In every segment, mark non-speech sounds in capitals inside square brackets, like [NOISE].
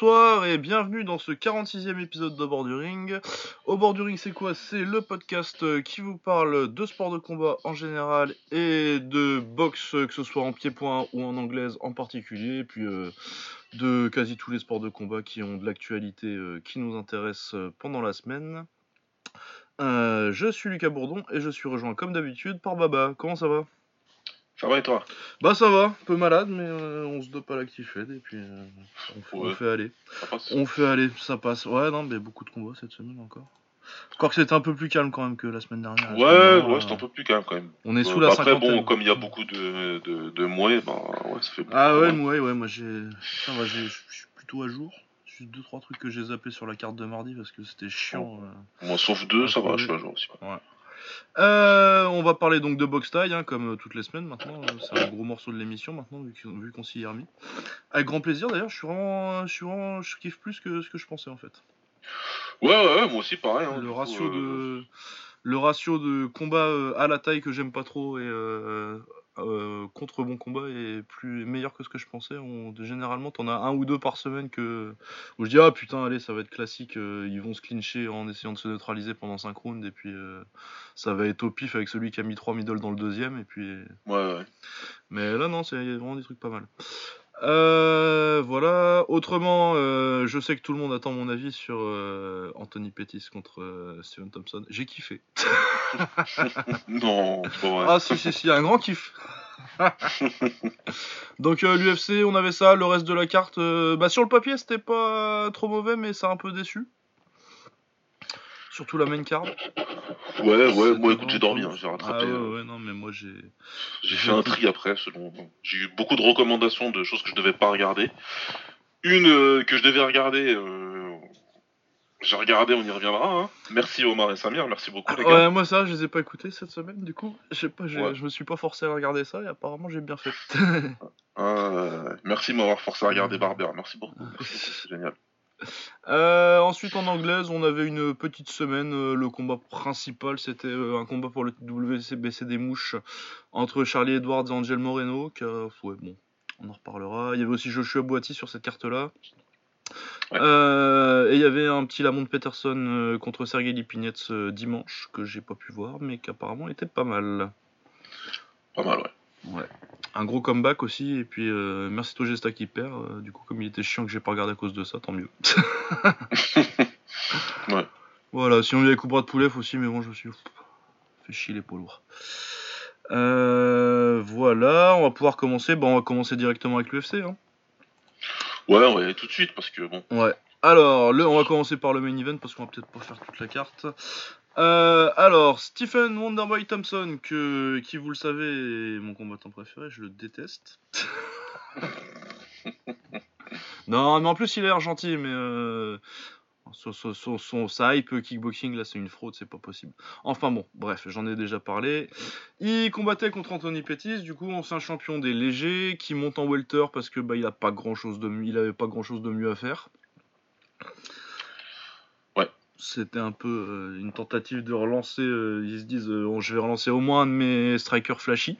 Bonsoir et bienvenue dans ce 46e épisode de Bord du Ring. Au Bord c'est quoi? C'est le podcast euh, qui vous parle de sport de combat en général et de boxe, que ce soit en pied-point ou en anglaise en particulier, puis euh, de quasi tous les sports de combat qui ont de l'actualité euh, qui nous intéresse euh, pendant la semaine. Euh, je suis Lucas Bourdon et je suis rejoint comme d'habitude par Baba. Comment ça va? Ça va et toi? Bah ça va, un peu malade, mais euh, on se dope à l'actifed et puis euh, on, fait, on Ouais. fait aller. Ça passe On fait aller, ça passe. Ouais, non, mais beaucoup de combats cette semaine encore. Encore que c'était un peu plus calme quand même que la semaine dernière. Semaine Ouais, ouais, euh, c'est un peu plus calme quand même. On est sous Euh, la bah après, bon, comme il y a beaucoup de, de, de mouets, bah ouais, ça fait beaucoup. Ah ouais, de ouais, ouais, moi j'ai. J'ai- je suis plutôt à jour. Juste deux trois trucs que j'ai zappé sur la carte de mardi parce que c'était chiant. euh. Moi, sauf deux, ça va, je suis à jour aussi. Euh, on va parler donc de box taille, hein, comme euh, toutes les semaines maintenant. euh, C'est un gros morceau de l'émission maintenant, vu qu'on s'y est remis. Avec grand plaisir d'ailleurs, je suis vraiment, je suis vraiment, je kiffe plus que ce que je pensais en fait. Ouais, ouais, ouais, moi aussi, pareil. hein, le coup, ratio euh, de le ratio de combat à la taille que j'aime pas trop et euh, euh, contre bon combat est plus meilleur que ce que je pensais. On, généralement, t'en as un ou deux par semaine que où je dis ah putain allez ça va être classique, euh, ils vont se clincher en essayant de se neutraliser pendant 5 rounds et puis euh, ça va être au pif avec celui qui a mis 3 middle dans le deuxième et puis Ouais, ouais. mais là, non, c'est il y a vraiment des trucs pas mal. Euh, voilà. Autrement, euh, je sais que tout le monde attend mon avis sur euh, Anthony Pettis contre Steven Thompson. J'ai kiffé. [LAUGHS] Non, vrai. Ah, si, si, si, un grand kiff. [LAUGHS] Donc, l'UFC, on avait ça. Le reste de la carte, bah, sur le papier, c'était pas trop mauvais, mais ça a un peu déçu. Surtout la main card. ouais, ouais, moi, écoute, j'ai dormi, hein, j'ai rattrapé. Ah, ouais, euh, ouais, non, mais moi, j'ai. J'ai fait un tri après, selon. J'ai eu beaucoup de recommandations de choses que je devais pas regarder. Une euh, que je devais regarder, euh, j'ai regardé, on y reviendra. Hein. Merci Omar et Samir, merci beaucoup les gars. Ouais, moi ça, je les ai pas écoutés cette semaine, du coup, je sais pas, j'ai- Ouais. je me suis pas forcé à regarder ça et apparemment j'ai bien fait. Euh, [LAUGHS] merci de m'avoir forcé à regarder Barber, merci beaucoup. Merci beaucoup, c'est génial. Euh, ensuite en anglaise, on avait une petite semaine. euh, le combat principal, c'était euh, un combat pour le WCBC des mouches entre Charlie Edwards et Angel Moreno. qui ouais, bon, on en reparlera. Il y avait aussi Joshua Boati sur cette carte-là. Ouais. Euh, et il y avait un petit Lamont Peterson contre Sergei Lipinets dimanche que j'ai pas pu voir, mais qu'apparemment était pas mal. Pas mal, ouais. Ouais. Un gros comeback aussi, et puis euh, merci toi Gesta qui perd. euh, du coup, comme il était chiant que j'ai pas regardé à cause de ça, tant mieux. [LAUGHS] Ouais. Voilà, sinon il y avait Cobra de Poulet aussi, mais bon, je me suis fait chier les poids lourds. Euh, voilà, on va pouvoir commencer. Bon, on va commencer directement avec l'UFC. Hein. Ouais, on va y aller tout de suite parce que bon. Ouais. Alors, le, on va commencer par le main event parce qu'on va peut-être pas faire toute la carte. Euh, alors, Stephen Wonderboy Thompson, qui vous le savez, est mon combattant préféré, je le déteste. [LAUGHS] non, mais en plus il a l'air gentil, mais euh, son, son, hype kickboxing là c'est une fraude, c'est pas possible. Enfin bon, bref, j'en ai déjà parlé. Il combattait contre Anthony Pettis, du coup ancien champion des légers, qui monte en welter parce que bah il a pas grand chose de mieux à faire. C'était un peu euh, une tentative de relancer. euh, ils se disent, euh, je vais relancer au moins un de mes strikers flashy.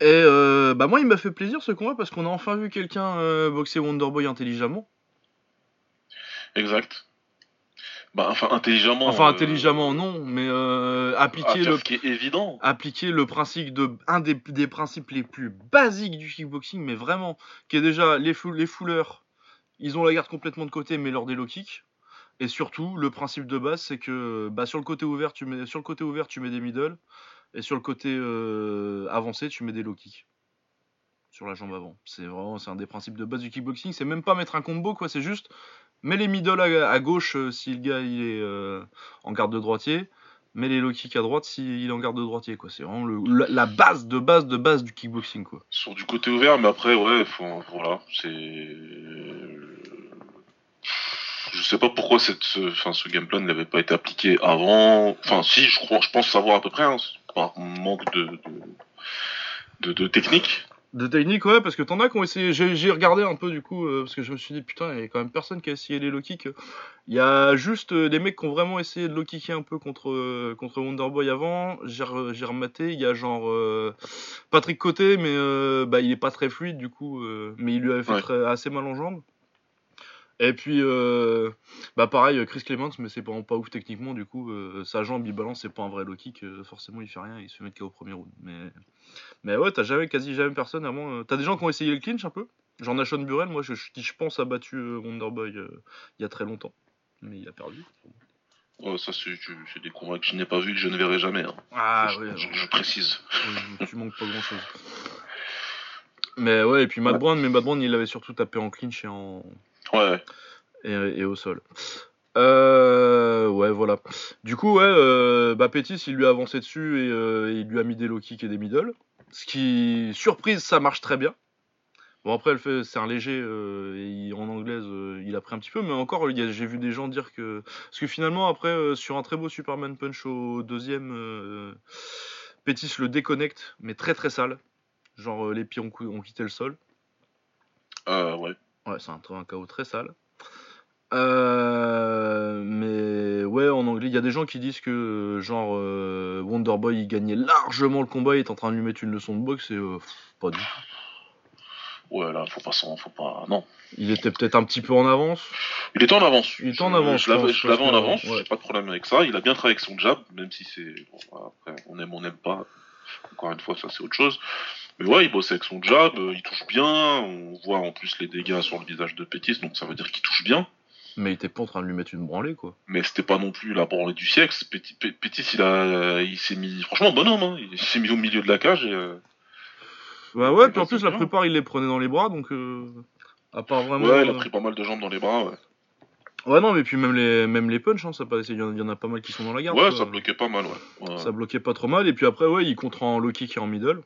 Et euh, bah moi, il m'a fait plaisir ce combat parce qu'on a enfin vu quelqu'un euh, boxer Wonderboy intelligemment. Exact. Bah, enfin, intelligemment. Enfin, euh, intelligemment, non, mais euh, appliquer faire le ce qui est évident. appliquer le principe de un des, des principes les plus basiques du kickboxing, mais vraiment, qui est déjà les, fou- les fouleurs, ils ont la garde complètement de côté, mais lors des low kicks. Et surtout, le principe de base, c'est que bah, sur le côté ouvert, tu mets sur le côté ouvert, tu mets des middle, et sur le côté euh, avancé, tu mets des low kicks sur la jambe avant. C'est vraiment, c'est un des principes de base du kickboxing. C'est même pas mettre un combo, quoi. C'est juste mets les middle à, gauche euh, si le gars il est euh, en garde de droitier mets les low kicks à droite s'il est en garde de droitier quoi c'est vraiment le- la, la base de base de base du kickboxing quoi Sur du côté ouvert, mais après, ouais, faut, voilà, c'est. Je sais pas pourquoi cette, ce, enfin, ce game plan n'avait pas été appliqué avant. Enfin, si, je crois, je pense savoir à peu près, hein, par manque de, de, de, de technique. De technique, ouais, parce que t'en as qui ont essayé. J'ai regardé un peu du coup, euh, parce que je me suis dit, putain, il y a quand même personne qui a essayé les low kicks. Il y a juste euh, des mecs qui ont vraiment essayé de low kicker un peu contre, euh, contre Wonderboy avant. J'ai re- rematé, il y a genre Patrick Côté, mais bah, il est pas très fluide du coup, mais il lui avait fait Ouais. très- assez mal en jambes. Et puis, euh, bah pareil, Chris Clements, mais c'est pas, pas ouf techniquement, du coup, euh, sa jambe, il balance, c'est pas un vrai low kick, euh, forcément il fait rien, il se fait mettre KO au premier round. Mais, mais ouais, t'as jamais, quasi jamais personne avant. euh, T'as des gens qui ont essayé le clinch un peu? Genre Nashon Burrell, moi, je- qui je pense a battu Wonderboy il y a très longtemps, mais il a perdu. Ouais, ça, c'est des combats que je n'ai pas vu, que je ne verrai jamais. hein. Ah je, ouais, je- précise. tu manques pas grand chose. Mais ouais, et puis Matt. Brown, mais Matt Brown, il avait surtout tapé en clinch et en, Ouais, et, et au sol. Euh, ouais, voilà. Du coup, ouais, euh, bah Pétis, il lui a avancé dessus et euh, il lui a mis des low kicks et des middle. Ce qui, surprise, ça marche très bien. Bon, après, elle fait, c'est un léger, et il- en anglaise, il a pris un petit peu, mais encore, il y a- j'ai vu des gens dire que. Parce que finalement, après, sur un très beau Superman Punch au deuxième, Pétis le déconnecte, mais très très sale. Genre, les pieds ont, ont quitté le sol. euh, ouais. Ouais, c'est un, un KO très sale. Euh, mais ouais, en anglais, il y a des gens qui disent que euh, genre euh, Wonderboy il gagnait largement le combat, il est en train de lui mettre une leçon de boxe et euh, pff, pas du tout. Ouais, là, faut pas s'en, faut pas. Non. Il était peut-être un petit peu en avance. Il était en avance. Il était en avance, Je je l'avais en avance, ouais. j'ai pas de problème avec ça. Il a bien travaillé avec son jab, même si c'est. bon, après, on aime, on n'aime pas. Encore une fois, ça c'est autre chose. Mais ouais, il bossait avec son jab, euh, il touche bien. On voit en plus les dégâts sur le visage de Pétis, donc ça veut dire qu'il touche bien. Mais il était pas en train de lui mettre une branlée quoi. Mais c'était pas non plus la branlée du siècle. Pétis, Pé- Pétis, il a, il s'est mis, franchement, bonhomme, hein. Il s'est mis au milieu de la cage et. euh, Bah ouais, Ouais, puis en plus la plupart il les prenait dans les bras donc euh, à part vraiment. ouais, il a euh, pris pas mal de jambes dans les bras, ouais. Ouais non mais puis même les même les punch, hein, ça il y, en- il y en a pas mal qui sont dans la garde. Ouais, quoi. ça bloquait pas mal, ouais. Ouais. Ça bloquait pas trop mal. Et puis après, ouais, il contre en low kick et en middle.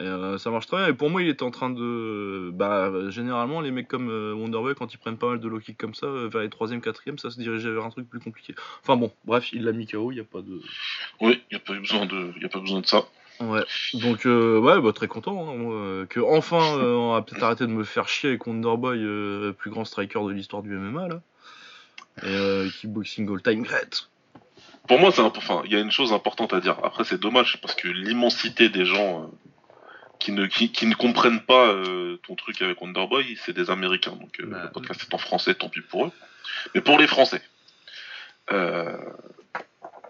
Et euh, ça marche très bien. Et pour moi, il était en train de. Bah, généralement, les mecs comme euh, Wonderboy, quand ils prennent pas mal de low kick comme ça, euh, vers les 3ème, 4ème, ça se dirigeait vers un truc plus compliqué. Enfin bon, bref, il l'a mis KO, il n'y a pas de. Oui, il n'y a pas eu besoin de, y a pas besoin de ça. Ouais. Donc, ouais, bah, très content. Hein, moi, que enfin, on va peut-être arrêter de me faire chier avec Wonderboy, euh, plus grand striker de l'histoire du MMA, là. Et kickboxing all time great. Pour moi, c'est un- enfin, il y a une chose importante à dire. Après, c'est dommage parce que l'immensité des gens qui ne qui, qui ne comprennent pas euh, ton truc avec Wonderboy, c'est des Américains. Donc euh, Bah, le podcast est en français, tant pis pour eux. Mais pour les Français, euh,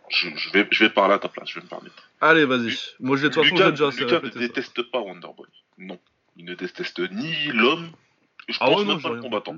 je, je vais je vais parler à ta place. Je vais me permettre. Allez, vas-y. Moi, façon, j'ai Lucas, déjà Lucas ne ça. déteste pas Wonderboy. Non, il ne déteste ni l'homme. Je Ah pense ouais, non, même pas le combattant.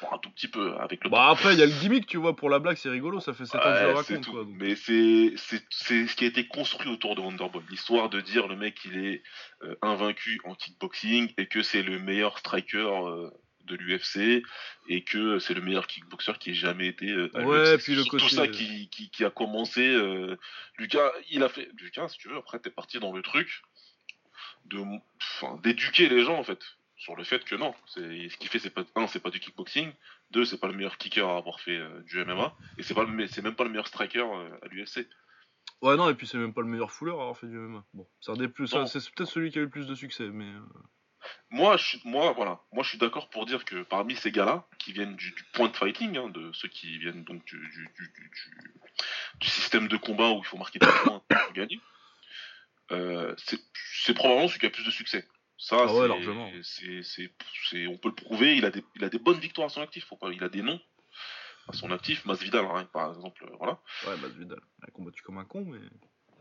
Bon, un tout petit peu avec le. Bah après il y a le gimmick tu vois pour la blague c'est rigolo ça fait 7 ans que je le raconte quoi. donc. Mais c'est ce qui a été construit autour de Wonderboy. L'histoire de dire le mec il est euh, invaincu en kickboxing et que c'est le meilleur striker euh, de l'UFC et que c'est le meilleur kickboxer qui ait jamais été euh, à Ouais, l'UFC. puis le côté- tout ça qui, qui, qui a commencé. euh, Lucas, il a fait. Lucas, si tu veux, après t'es parti dans le truc de d'éduquer les gens en fait sur le fait que non, ce qu'il fait c'est pas un c'est pas du kickboxing, deux c'est pas le meilleur kicker à avoir fait euh, du MMA et c'est pas c'est même pas le meilleur striker euh, à l'UFC. Ouais non et puis c'est même pas le meilleur fouleur à avoir fait du MMA. Bon c'est un des plus ça, Non. c'est peut-être celui qui a eu le plus de succès mais euh, Moi je suis moi voilà, moi je suis d'accord pour dire que parmi ces gars-là qui viennent du, du point de fighting hein, de ceux qui viennent donc du, du, du, système de combat où il faut marquer des points pour gagner. c'est c'est probablement celui qui a le plus de succès. Ça, Ah ouais, largement. c'est, c'est, c'est- on peut le prouver. Il a des, il a des bonnes victoires à son actif. Faut pas, il a des noms à son actif. Masvidal, hein, par exemple, euh, voilà. ouais Masvidal il a combattu comme un con mais.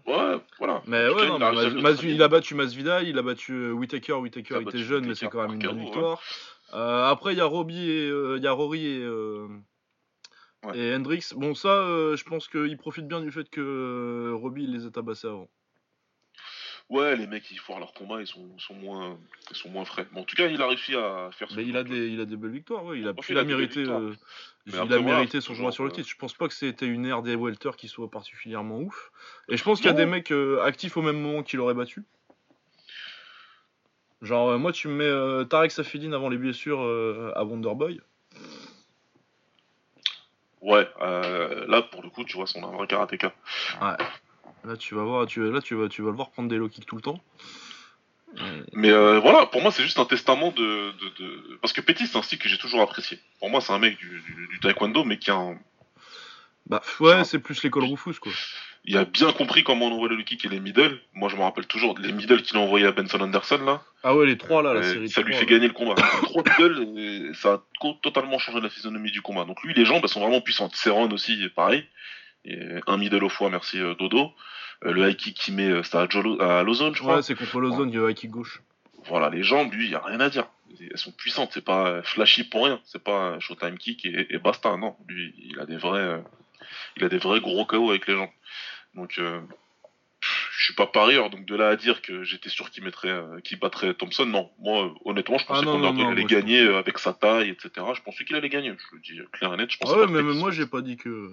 Ouais, voilà. Mais ouais non il a mais Mas- Mas- il a battu Masvidal il a battu euh, Il a il était jeune mais c'est quand même une bonne KO, victoire. Euh, après il y a Robbie et euh, y a Rory et euh, Ouais. et Hendrix. Bon ça euh, je pense qu'il profite bien du fait que euh, Robbie les a tabassés avant. Ouais, les mecs, ils foirent leur combat, ils sont, moins, ils sont moins frais. Mais en tout cas, il a réussi à faire. Mais il a des, il a des belles victoires, ouais. Il a, qu'il il a mérité, euh, il après, a voilà, mérité son combat sur le euh, titre. Je pense pas que c'était une ère des welter qui soit particulièrement ouf. Et je pense qu'il y a des mecs euh, actifs au même moment qui l'auraient battu. Genre, euh, moi, tu me mets euh, Tarek Safedine avant les blessures euh, à Wonderboy. Ouais, euh, là, pour le coup, tu vois, c'est un vrai karatéka. Là, tu vas voir, tu, là, tu vas, tu vas le voir prendre des low kicks tout le temps. Mais euh, voilà, pour moi, c'est juste un testament de, de, de... Parce que Petit, c'est un style que j'ai toujours apprécié. Pour moi, c'est un mec du, du, du taekwondo, mais qui a un... Bah ouais, c'est plus l'école Rufus, quoi. Il a bien compris comment on envoie le kick et les middle. Moi, je me rappelle toujours les middle qu'il a envoyé à Benson Anderson, là. Ah ouais, les trois, là, la série. ça de lui fait gagner le combat. Trois middle, et ça a totalement changé la physionomie du combat. Donc lui, les jambes, elles sont vraiment puissantes. Seron aussi, pareil. Et un middle au foie, merci euh, Dodo. Euh, le high kick qu'il met, euh, c'était à, à Lozone, je crois. Ouais, c'est contre l'ozone, il y a high kick gauche. Voilà, les jambes, lui, il a rien à dire. Elles sont puissantes, c'est pas euh, flashy pour rien. C'est pas showtime kick et, et basta, non. Lui, il a des vrais, euh, il a des vrais gros KO avec les jambes. Donc, euh, je suis pas parieur, donc de là à dire que j'étais sûr qu'il mettrait, euh, qu'il battrait Thompson, non. Moi, euh, honnêtement, je Ah pensais qu'Underdog non, allait gagner euh, avec sa taille, etc. Je pensais qu'il allait gagner. Je le dis clair et net. Je pensais Ah ouais, pas mais Pettis même moi, j'ai pas dit que.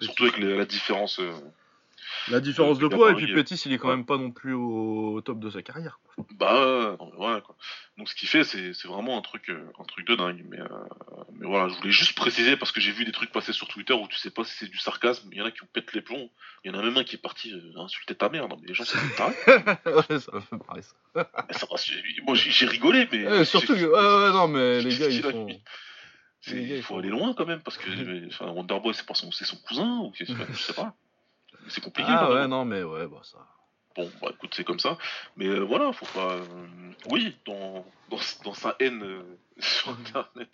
Surtout avec les- la différence. euh, La différence de poids, et puis Pétis, il est quand ouais. même pas non plus au, top de sa carrière. Bah mais voilà quoi. Donc ce qu'il fait c'est vraiment un truc un truc de dingue mais euh, mais voilà, je voulais juste préciser parce que j'ai vu des trucs passer sur Twitter où tu sais pas si c'est du sarcasme, il y en a qui ont pété les plombs, il y en a même un qui est parti euh, insulter ta mère, non mais les gens c'est [LAUGHS] ouais, ça me fait marrer ça. Moi j'ai rigolé mais Ouais, surtout que. j'ai- Ouais, ouais, non, mais les gars, ils les gars, il faut aller loin quand même parce que euh, enfin, Wonderboy c'est pas son son cousin ou je sais pas. [LAUGHS] C'est compliqué. Ah ouais, même. non, mais ouais, bah ça. Bon, bah écoute, c'est comme ça. Mais euh, voilà, faut pas. euh, Oui, dans, dans, dans sa haine euh, [LAUGHS] sur internet,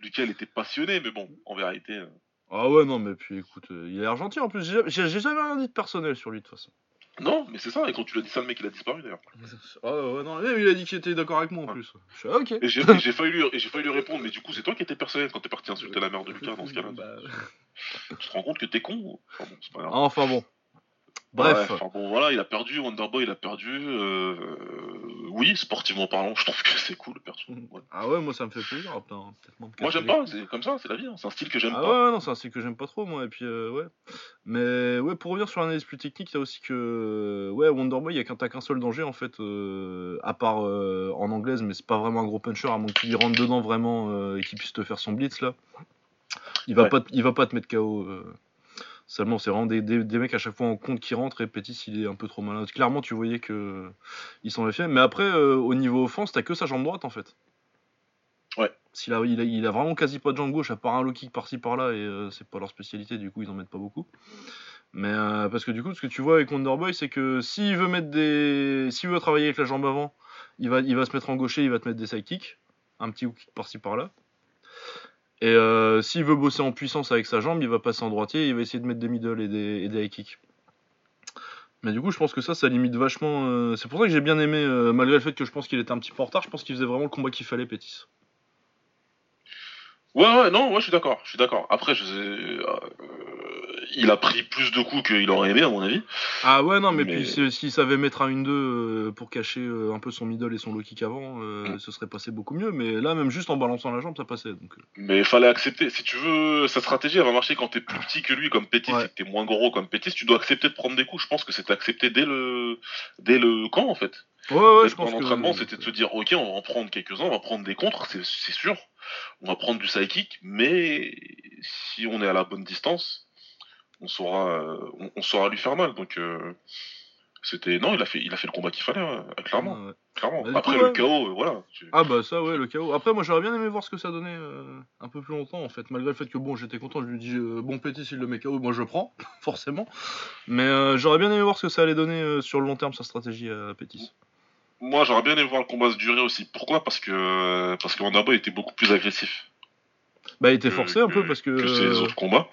Lucas il était passionné, mais bon, en vérité. Ah ouais, non, mais puis écoute, il est argentin en plus. J'ai jamais rien dit de personnel sur lui de toute façon. Non, mais c'est ça, et quand tu l'as dit ça, le mec il a disparu d'ailleurs. Ah ouais, non, il a dit qu'il était d'accord avec moi en Ouais. plus. Je suis ah, ok. Et j'ai failli, lui- et j'ai failli lui répondre, mais du coup, c'est toi qui étais personnel quand t'es parti insulter la mère de Lucas dans ce cas-là. [LAUGHS] Bah, Tu te rends compte que t'es con ou- Enfin bon, c'est pas grave. Enfin bon. Bref. Ouais, enfin bon, voilà, il a perdu, Wonderboy il a perdu. euh, oui, sportivement parlant, je trouve que c'est cool, perso. Ouais. Ah ouais, moi ça me fait plaisir. Moi j'aime pas, c'est comme ça, c'est la vie, hein. c'est un style que j'aime Ah pas. ouais, ouais, non, c'est un style que j'aime pas trop, moi. Et puis, euh, ouais. Mais, ouais, pour revenir sur l'analyse plus technique, il y a aussi que, euh, ouais, Wonderboy, il y a qu'un t'as qu'un seul danger, en fait, euh, à part en anglaise, mais c'est pas vraiment un gros puncher, à moins lui rentres dedans vraiment et qu'il puisse te faire son blitz, là. Il va, Ouais. pas, il va pas te mettre KO. Seulement, c'est vraiment des, des, des mecs à chaque fois en compte qui rentrent et Pétis, il est un peu trop malin. Clairement, tu voyais que il s'en fait. Mais après, euh, au niveau offense, t'as que sa jambe droite, en fait. Ouais. S'il a, il, a, il a vraiment quasi pas de jambe gauche, à part un low kick par-ci par-là, et euh, c'est pas leur spécialité, du coup ils en mettent pas beaucoup. Mais euh, parce que du coup, ce que tu vois avec Wonderboy, c'est que s'il veut mettre des. S'il veut travailler avec la jambe avant, il va, il va se mettre en gaucher, il va te mettre des side kicks, un petit hook kick par-ci par-là. Et euh, s'il veut bosser en puissance avec sa jambe, il va passer en droitier, il va essayer de mettre des middle et des, high kicks. Mais du coup, je pense que ça, ça limite vachement. euh, C'est pour ça que j'ai bien aimé, euh, malgré le fait que je pense qu'il était un petit peu en retard, je pense qu'il faisait vraiment le combat qu'il fallait, Pétis. Ouais, ouais, non, ouais, je suis d'accord, je suis d'accord. Après, je sais, il a pris plus de coups qu'il aurait aimé, à mon avis. Ah ouais, non, mais, Mais- puis si- s'il savait mettre un 1-2 euh, pour cacher euh, un peu son middle et son low kick avant, euh, Mm. ce serait passé beaucoup mieux. Mais là, même juste en balançant la jambe, ça passait. Donc. Mais il fallait accepter. Si tu veux, sa stratégie, elle va marcher quand t'es plus petit que lui, comme Pétis, Ouais. et que t'es moins gros comme Pétis. Tu dois accepter de prendre des coups. Je pense que c'était accepté dès le, dès le camp, en fait. Ouais, ouais, je pense que. c'était de se dire, ok, on va en prendre quelques-uns, on va prendre des contres, c'est c'est sûr. On va prendre du side kick, mais si on est à la bonne distance, on saura, euh, on, on saura lui faire mal. Donc, euh, c'était, non, il a fait, il a fait le combat qu'il fallait, clairement. Ouais. clairement. Bah, Après coup, le ouais. chaos, euh, voilà. tu- Ah bah ça, ouais, le chaos. Après, moi, j'aurais bien aimé voir ce que ça donnait euh, un peu plus longtemps, en fait. Malgré le fait que, bon, j'étais content, je lui dis, euh, bon, Pétis, il le met KO, moi, je prends, [LAUGHS] forcément. Mais j'aurais bien aimé voir ce que ça allait donner sur le long terme, sa stratégie à Pétis. Moi, j'aurais bien aimé voir le combat se durer aussi. Pourquoi? Parce que parce que Wonderboy était beaucoup plus agressif Bah, il était que- forcé un peu parce que. que ses autres combats.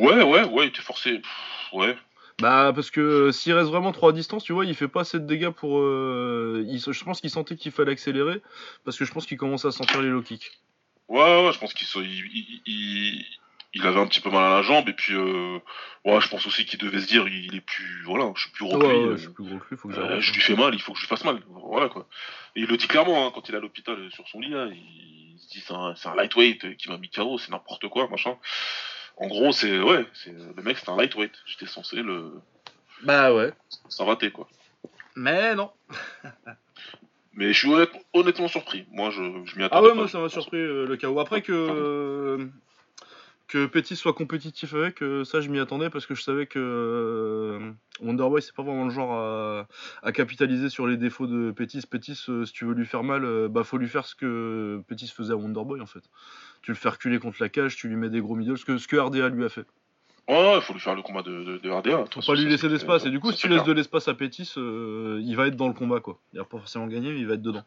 Ouais, ouais, ouais, il était forcé. Pff, Ouais. Bah parce que euh, s'il reste vraiment trop à distance, tu vois, il fait pas assez de dégâts pour. euh, il- je pense qu'il sentait qu'il fallait accélérer parce que je pense qu'il commence à sentir les low kicks. Ouais, ouais, je pense qu'il il, il, il- il avait un petit peu mal à la jambe et puis euh, ouais, je pense aussi qu'il devait se dire il est plus voilà, je suis plus gros Ouais, que lui, ouais, euh, je suis plus gros que lui, faut que euh, j'arrête. je lui fais mal, il faut que je lui fasse mal. Voilà quoi. Et il le dit clairement hein, quand il est à l'hôpital euh, sur son lit là, il se dit c'est un, c'est un lightweight euh, qui m'a mis KO, c'est n'importe quoi, machin. En gros, c'est ouais, c'est le mec c'est un lightweight. J'étais censé le Bah ouais. s'invater quoi. Mais non. Mais je suis honnête- honnêtement surpris. Moi je, je m'y Ah attendais ouais, pas. moi ça m'a surpris euh, le chaos. Après que. Que Petit soit compétitif avec, euh, ça je m'y attendais parce que je savais que euh, Wonderboy c'est pas vraiment le genre à, à capitaliser sur les défauts de Pétis. Pétis, euh, si tu veux lui faire mal, bah faut lui faire ce que Pétis faisait à Wonderboy en fait. Tu le fais reculer contre la cage, tu lui mets des gros middle, ce que, ce que RDA lui a fait. Ouais, il faut lui faire le combat de, de, de RDA. Faut pas lui laisser d'espace. Et du coup, si tu laisses de l'espace à Pétis, euh, il va être dans le combat quoi. Il va pas forcément gagner, mais il va être dedans.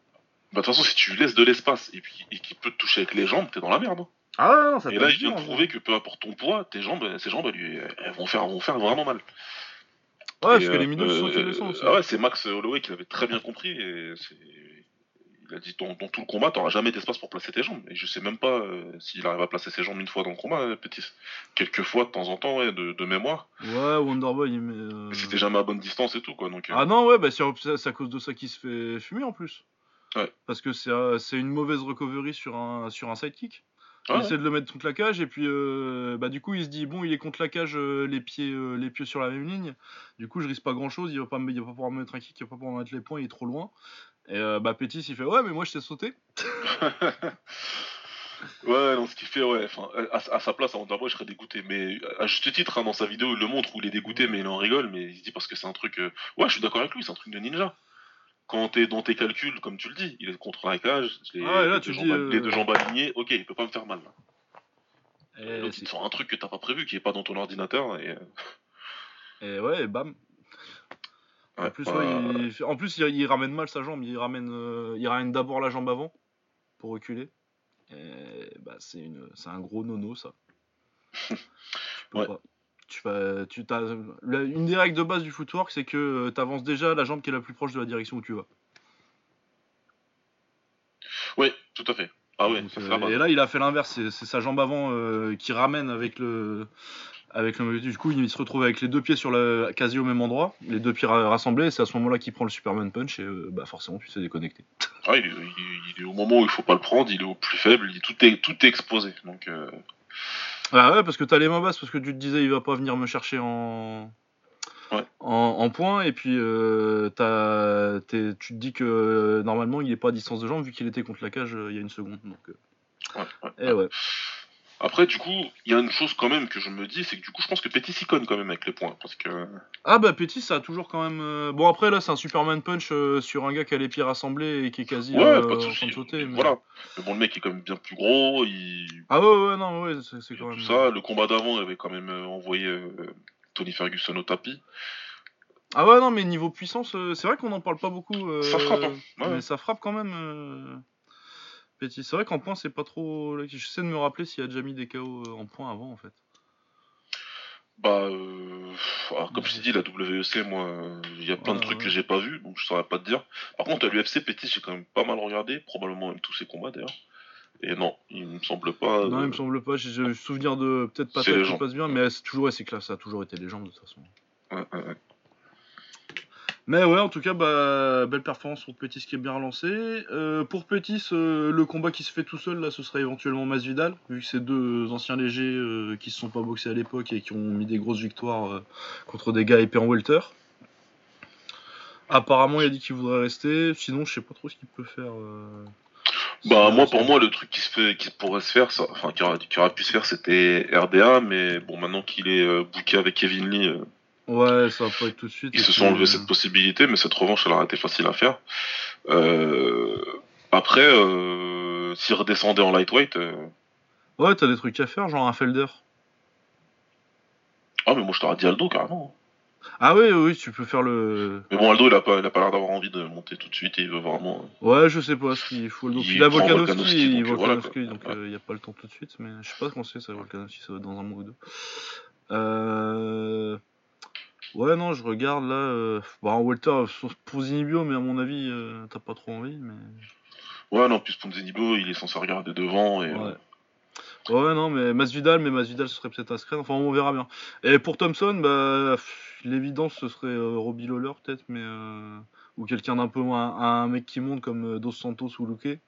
Bah, de toute façon, si tu lui laisses de l'espace et puis et qu'il peut te toucher avec les jambes, t'es dans la merde. Hein. Ah ouais, non, ça Et là, il vient de prouver que peu importe ton poids, tes jambes, ces jambes, elles, lui- elles vont, faire, vont faire vraiment mal. Ouais, Et, parce que les euh, middle sont euh, aussi. ah ouais, c'est Max Holloway qui l'avait très bien compris. Et il a dit dans, dans tout le combat, t'auras jamais d'espace pour placer tes jambes. Et je sais même pas euh, s'il arrive à placer ses jambes une fois dans le combat, euh, Pétis. Quelques fois de temps en temps, ouais, de, de mémoire. Ouais, Wonderboy, il met. euh, Mais c'était jamais à bonne distance et tout, quoi. Donc, euh, Ah non, ouais, bah c'est à cause de ça qu'il se fait fumer en plus. Ouais. Parce que c'est euh, c'est une mauvaise recovery sur un, sur un sidekick. Ouais, il essaie de le mettre contre la cage et puis euh, bah du coup il se dit bon il est contre la cage euh, les pieds euh, les pieds sur la même ligne du coup je risque pas grand chose il va pas me- il va pas pouvoir me mettre un kick il va pas pouvoir me mettre les points il est trop loin et euh, bah Pétis il fait ouais mais moi je t'ai sauté [LAUGHS] Ouais, non, ce qu'il fait, ouais, enfin, à, à sa place, à Wonderboy, je serais dégoûté. Mais à juste titre, hein, dans sa vidéo, il le montre où il est dégoûté, mais il en rigole, mais il se dit parce que c'est un truc. euh, Ouais, je suis d'accord avec lui, c'est un truc de ninja. Quand t'es dans tes calculs, comme tu le dis, il est contre la cage, les, Ah ouais, là, les tu deux, dis, euh, les deux jambes alignées, ok, il peut pas me faire mal. Là. et, L'autre, il te sort un truc que t'as pas prévu, qui est pas dans ton ordinateur, et. euh, [LAUGHS] et ouais et bam ouais, en plus bah, ouais, il, fait- en plus il, il ramène mal sa jambe il ramène euh, il ramène d'abord la jambe avant pour reculer et bah c'est une un gros nono ça [LAUGHS] tu peux Ouais. pas. Tu vas, tu t'as, la- une des règles de base du footwork, c'est que tu avances déjà la jambe qui est la plus proche de la direction où tu vas. Ouais, tout à fait. Ah ouais, Donc, ça, euh, et là, il a fait l'inverse, c'est, c'est sa jambe avant euh, qui ramène avec le, avec le. Du coup, il se retrouve avec les deux pieds sur la, quasi au même endroit, les deux pieds ra- rassemblés. Et c'est à ce moment-là qu'il prend le Superman Punch et euh, bah forcément, tu sais déconnecter. Ah, il, est- il au moment où il faut pas le prendre, il est au plus faible, il- tout, est, tout est exposé. Donc, euh, Ah ouais, parce que t'as les mains basses, parce que tu te disais, il va pas venir me chercher en. Ouais. En, en point, et puis euh, t'as- t'es- tu te dis que euh, normalement il est pas à distance de jambe vu qu'il était contre la cage euh, il y a une seconde. Donc, euh, ouais, ouais. eh ouais. Après, du coup, il y a une chose quand même que je me dis, c'est que du coup, je pense que Petit s'y conne quand même avec les points. Parce que. Ah bah Petit ça a toujours quand même... euh, Bon après là c'est un Superman Punch euh, sur un gars qui a les pieds rassemblés et qui est quasi Ouais, euh, pas de soucis. de sauter. mais- Voilà. Mais bon, le mec est quand même bien plus gros, il. Ah ouais ouais non ouais c'est il quand même... tout ça. Le combat d'avant avait quand même euh, envoyé Tony Ferguson au tapis. Ah ouais non mais niveau puissance c'est vrai qu'on en parle pas beaucoup. Ça frappe, hein. Ouais, mais ça frappe quand même. Euh, Petit. C'est vrai qu'en point c'est pas trop... J'essaie de me rappeler s'il a déjà mis des KO euh, en point avant en fait. Bah, euh, alors, comme je t'ai dit, la WEC, moi, euh, il y a plein de trucs ouais. que j'ai pas vu, donc je saurais pas te dire. Par contre, à l'UFC, Petit, j'ai quand même pas mal regardé, probablement même tous ses combats d'ailleurs. Et non, il me semble pas. Non euh, il me semble pas, j'ai le souvenir de peut-être pas C'est qui passe bien mais c'est toujours ouais, c'est clair ça a toujours été légende de toute façon. ouais, ouais, ouais. Mais ouais, en tout cas, bah, belle performance pour Pétis qui est bien relancé. Euh, pour euh, le combat qui se fait tout seul, là, ce serait éventuellement Masvidal, vu que c'est deux anciens légers euh, qui se sont pas boxés à l'époque et qui ont mis des grosses victoires euh, contre des gars épais en welter. Apparemment, il a dit qu'il voudrait rester. Sinon, je sais pas trop ce qu'il peut faire. euh, Bah, moi, pour moi, le truc qui se fait, qui pourrait se faire, ça, enfin, qui aurait, qui pu se faire, c'était RDA, mais bon, maintenant qu'il est euh, booké avec Kevin Lee, euh, Ouais, ça va pas être tout de suite. ils se sont enlevés euh, cette possibilité, mais cette revanche, elle aurait été facile à faire. Euh, après, euh, s'il redescendait en lightweight, euh, Ouais, t'as des trucs à faire, genre un Felder. ah, mais moi, je t'aurais dit Aldo, carrément. Ah oui, oui, tu peux faire le. Mais bon, Aldo, il a pas, il a pas l'air d'avoir envie de monter tout de suite et il veut vraiment. Ouais, je sais pas ce qu'il faut. Donc, Il il a Volkanovski, il donc, voilà, donc Ouais. euh, il n'y a pas le temps tout de suite, mais je sais pas quand c'est ça, Volkanovski, ça va être dans un mois ou deux. Euh... Ouais, non, je regarde là. Euh... Bah, en Walter, pour Zinibio, mais à mon avis, euh, t'as pas trop envie, mais. Ouais, non, puis Ponzinibo, il est censé regarder devant et. Ouais. Ouais, non, mais Masvidal, mais Masvidal, ce serait peut-être un screen, enfin, on verra bien. Et pour Thompson, bah, l'évidence, ce serait euh, Robbie Lawler, peut-être, mais. euh, Ou quelqu'un d'un peu moins. Un mec qui monte comme euh, Dos Santos ou Luque.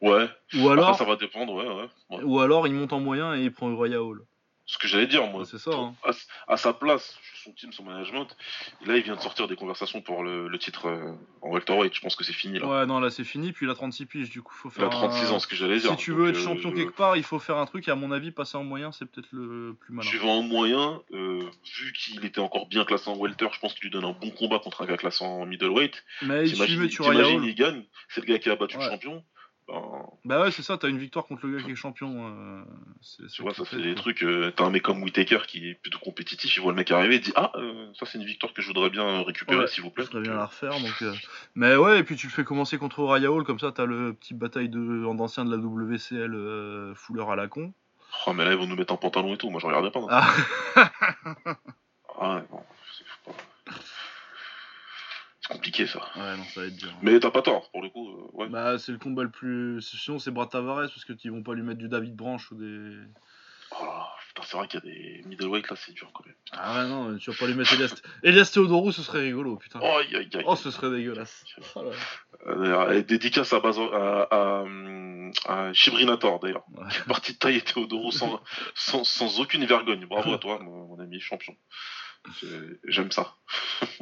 Ouais. Ou alors. Après, ça va dépendre, ouais, ouais. ouais. Ou alors il monte en moyen et il prend Uriah Hall. Ce que j'allais dire, moi. Bah, c'est ça. hein. À, à sa place, son team, son management. Et là, il vient de sortir des conversations pour le, le titre euh, en welterweight. Je pense que c'est fini là. Ouais, non, là c'est fini. Puis il a 36 piges, du coup, faut il a faire. 36 un- ans, ce que j'allais dire. Si tu Donc, veux être euh, champion je- quelque part, il faut faire un truc. Et à mon avis, passer en moyen, c'est peut-être le plus malin. Vais en moyen, euh, vu qu'il était encore bien classé en welter, je pense qu'il lui donne un bon combat contre un gars classé en middleweight. Mais il tu t'imagines, il gagne, c'est le gars qui a battu Ouais. le champion. Ben, Bah ouais, c'est ça. T'as une victoire contre le gars qui est champion. euh, c'est- tu vois, ça fait, fait des trucs. euh, T'as un mec comme Whitaker qui est plutôt compétitif, il voit le mec arriver, il dit Ah, euh, ça c'est une victoire que je voudrais bien récupérer, Ouais, s'il vous Je plaît. voudrais bien la refaire. Donc, Mais ouais, et puis tu le fais commencer contre Raya Hall, comme ça t'as le petit bataille de d'ancien de la WCL fouleur à la con. Oh, mais là, ils vont nous mettre un pantalon et tout. Moi, je regardais pas. Ah. Ah, ouais, non, c'est faut pas- C'est compliqué ça. ouais, non, ça va être dur. Mais t'as pas tort, pour le coup. euh, ouais. Bah, c'est le combat le plus. Sinon, c'est Brad Tavares, parce que ils vont pas lui mettre du David Branch ou des. Oh putain, c'est vrai qu'il y a des middleweight là, c'est dur quand même. Ah ouais, non, tu vas pas lui mettre Elias, Elias Theodorou, ce serait rigolo, putain. Oh. Oh, ce serait dégueulasse. Oh là. Euh, dédicace à, Bazo- à, à, à Chibrinator d'ailleurs. Ouais. Qui est parti de taille et Théodoro sans, sans, sans aucune vergogne. Bravo à [LAUGHS] toi, mon, mon ami champion. J'ai- J'aime ça. [LAUGHS]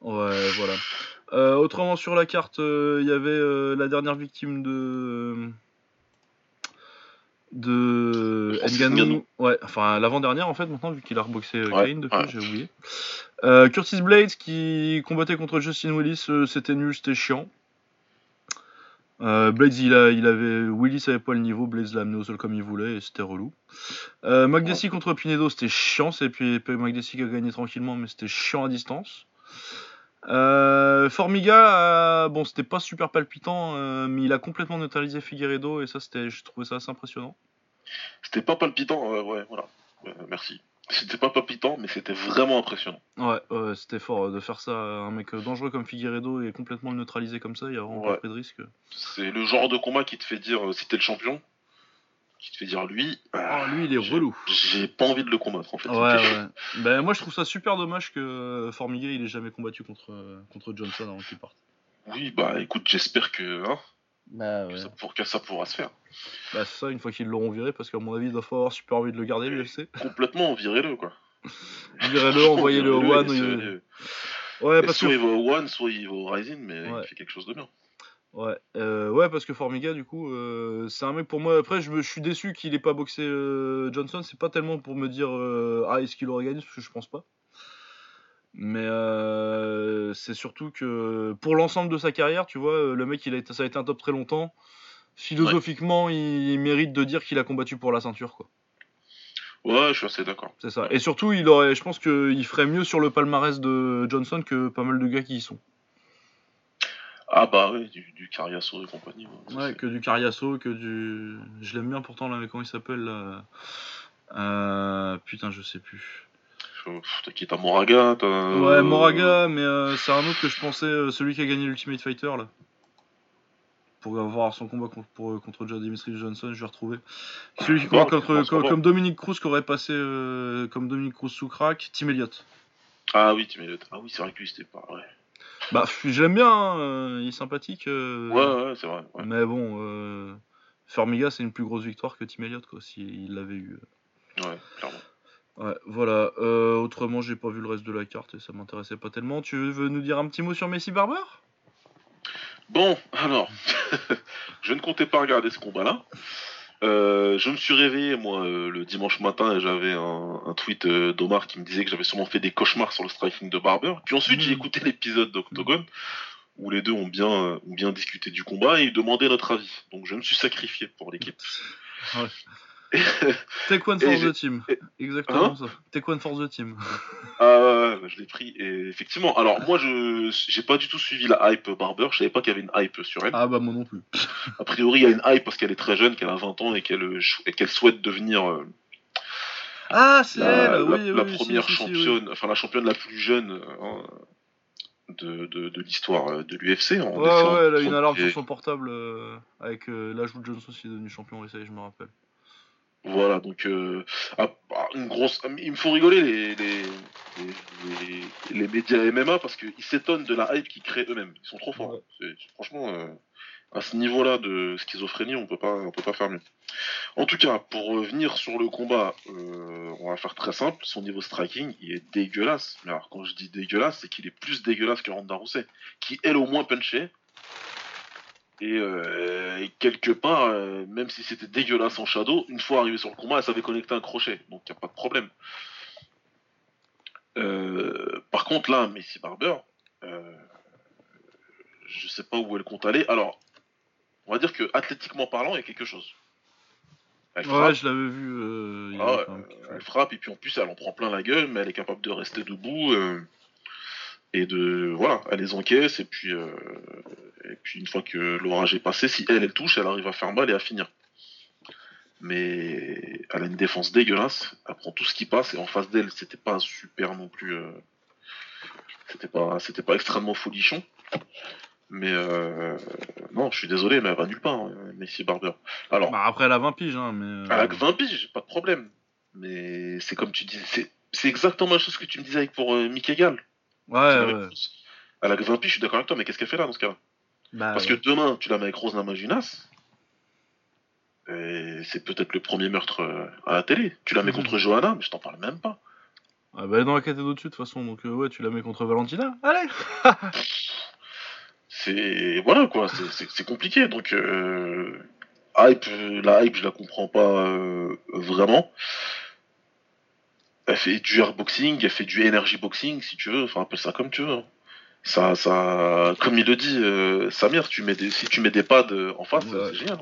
Ouais, voilà. Euh, autrement, sur la carte, euh, il y avait euh, la dernière victime de. de. Ngannou. Ouais, enfin l'avant-dernière en fait, maintenant, vu qu'il a reboxé euh, Ouais, Kane depuis, ouais. j'ai oublié. Euh, Curtis Blades qui combattait contre Justin Willis, euh, c'était nul, c'était chiant. Euh, Blades, il, a, il avait. Willis avait pas le niveau, Blades l'a amené au sol comme il voulait et c'était relou. Euh, McDessie contre Pinedo, c'était chiant, c'est puis puis McDessie qui a gagné tranquillement, mais c'était chiant à distance. Euh, Formiga, euh, bon, c'était pas super palpitant, euh, mais il a complètement neutralisé Figueredo et ça, c'était, je trouvais ça assez impressionnant. C'était pas palpitant, ouais, voilà. Merci. C'était pas palpitant, mais c'était vraiment impressionnant. Ouais, ouais, c'était fort de faire ça. Un mec dangereux comme Figueredo et complètement le neutraliser comme ça, il y a vraiment Ouais. pas pris de risque. C'est le genre de combat qui te fait dire si t'es le champion, qui te fait dire lui. Oh, lui, il est relou. J'ai pas envie de le combattre en fait. Ouais, ouais. Ben, moi, je trouve ça super dommage que Formiga, il ait jamais combattu contre, contre Johnson avant qu'il parte. Oui, bah écoute, j'espère que, hein, Bah, que ça, pour, que ça pourra se faire. Bah, c'est ça, une fois qu'ils l'auront viré, parce qu'à mon avis, il doit avoir super envie de le garder, l'UFC. [LAUGHS] Complètement, virez-le quoi. Virez-le, envoyez-le au One. euh, Ouais, Et parce soit que il va au One, soit il va au Rising, mais Ouais. il fait quelque chose de bien. Ouais, euh, ouais, parce que Formiga, du coup, euh, c'est un mec pour moi. Après, je, me, je suis déçu qu'il ait pas boxé euh, Johnson. C'est pas tellement pour me dire euh, ah est-ce qu'il aurait gagné parce que je pense pas. Mais c'est surtout que pour l'ensemble de sa carrière, tu vois, le mec, il a été, ça a été un top très longtemps. Philosophiquement, il, mérite de dire qu'il a combattu pour la ceinture, quoi. Ouais, je suis assez d'accord. C'est ça. Et surtout, il aurait, je pense qu'il ferait mieux sur le palmarès de Johnson que pas mal de gars qui y sont. Ah bah oui, du, du Cariaso et compagnie. ouais, que du Cariaso, que du. Je l'aime bien pourtant, là, comment il s'appelle là? Euh, Putain, je sais plus. T'as qui T'as Moraga t'as- Ouais, Moraga, mais euh, c'est un autre que je pensais, euh, celui qui a gagné l'Ultimate Fighter là. Pour avoir son combat contre, pour- contre Dimitri Johnson, je vais retrouver. Celui qui combat contre, commence comme, comme Dominique Cruz qui aurait passé euh, comme Dominique Cruz sous crack, Tim Elliott. Ah oui, Tim Elliott. Ah oui, c'est vrai que lui, c'était pas. Ouais, Bah, je l'aime bien, hein, euh, il est sympathique. euh, ouais, ouais, c'est vrai. ouais. Mais bon, euh, Formiga, c'est une plus grosse victoire que Tim Elliott, quoi, s'il l'avait eu. Ouais, clairement. Ouais, voilà. Euh, autrement, j'ai pas vu le reste de la carte et ça m'intéressait pas tellement. Tu veux nous dire un petit mot sur Messi Barber? Bon, alors, [LAUGHS] je ne comptais pas regarder ce combat-là. Euh, je me suis réveillé, moi, euh, le dimanche matin, et j'avais un, un tweet euh, d'Omar qui me disait que j'avais sûrement fait des cauchemars sur le striking de Barber. Puis ensuite, j'ai Mhm. écouté l'épisode d'Octogone, où les deux ont bien, ont bien discuté du combat et demandé notre avis. Donc, je me suis sacrifié pour l'équipe. [LAUGHS] Take one Et for j'ai- the team. et- Exactement Hein ça. Take one for the team. [LAUGHS] Ah ouais, je l'ai pris. Et effectivement, alors moi, je j'ai pas du tout suivi la hype Barber. Je savais pas qu'il y avait une hype sur elle. Ah bah moi non plus. A priori, il y a une hype parce qu'elle est très jeune, qu'elle a 20 ans et qu'elle et qu'elle souhaite devenir euh, Ah c'est la, elle la- oui, la oui, première si, si, oui. championne, enfin la championne la plus jeune hein, de, l'histoire euh, de l'UFC. Ouais, ouais, elle a une alarme sur son portable euh, avec euh, l'ajout de Johnson qui est devenu champion, oui, ça je me rappelle. Voilà, donc euh, ah, ah, une grosse. Il me faut rigoler les, les, les, les- les médias MMA parce qu'ils s'étonnent de la hype qu'ils créent eux-mêmes. Ils sont trop forts. Ouais. C'est- Franchement, euh, à ce niveau-là de schizophrénie, on peut pas, on peut pas faire mieux. En tout cas, pour revenir sur le combat, euh, on va faire très simple. Son niveau striking, il est dégueulasse. Mais alors, quand je dis dégueulasse, c'est qu'il est plus dégueulasse que Ronda Rousset, qui elle au moins punchait. Et, euh, quelque part, euh, même si c'était dégueulasse en shadow, une fois arrivé sur le combat, elle savait connecter un crochet, donc il n'y a pas de problème. par contre, là, Messi Barber, je sais pas où elle compte aller. Alors, on va dire que athlétiquement parlant, il y a quelque chose. Elle ouais, je l'avais vu. Euh, ah elle frappe et puis en plus elle en prend plein la gueule, mais elle est capable de rester debout euh, et de voilà, elle les encaisse et puis euh, et puis une fois que l'orage est passé, si elle elle touche, elle arrive à faire mal et à finir. Mais elle a une défense dégueulasse, elle prend tout ce qui passe et en face d'elle c'était pas super non plus, c'était pas c'était pas extrêmement folichon. Mais euh, non, je suis désolé, mais elle va nulle part, hein, Messi Barber. Alors, bah après, elle a 20 piges, hein, mais. Euh, elle a que 20 piges, pas de problème. Mais c'est comme tu dis, c'est exactement la chose que tu me disais avec pour euh, Mickey Gall. Ouais, ouais. Elle a que 20 piges, je suis d'accord avec toi, mais qu'est-ce qu'elle fait là dans ce cas-là bah, Parce que demain, tu la mets avec Rose Namajunas, c'est peut-être le premier meurtre euh, à la télé. Tu la mets contre Johanna, mais je t'en parle même pas. Ah bah elle est dans la catégorie au-dessus de toute façon, donc ouais, tu la mets contre Valentina. Allez [LAUGHS] c'est voilà quoi, c'est compliqué. Donc euh, hype, la hype, je la comprends pas euh, vraiment. Fait du airboxing, elle fait du energy boxing si tu veux, enfin appelle ça comme tu veux. Hein. Ça, ça, comme il le dit, euh, Samir, tu mets des, si tu mets des pads en face, c'est génial.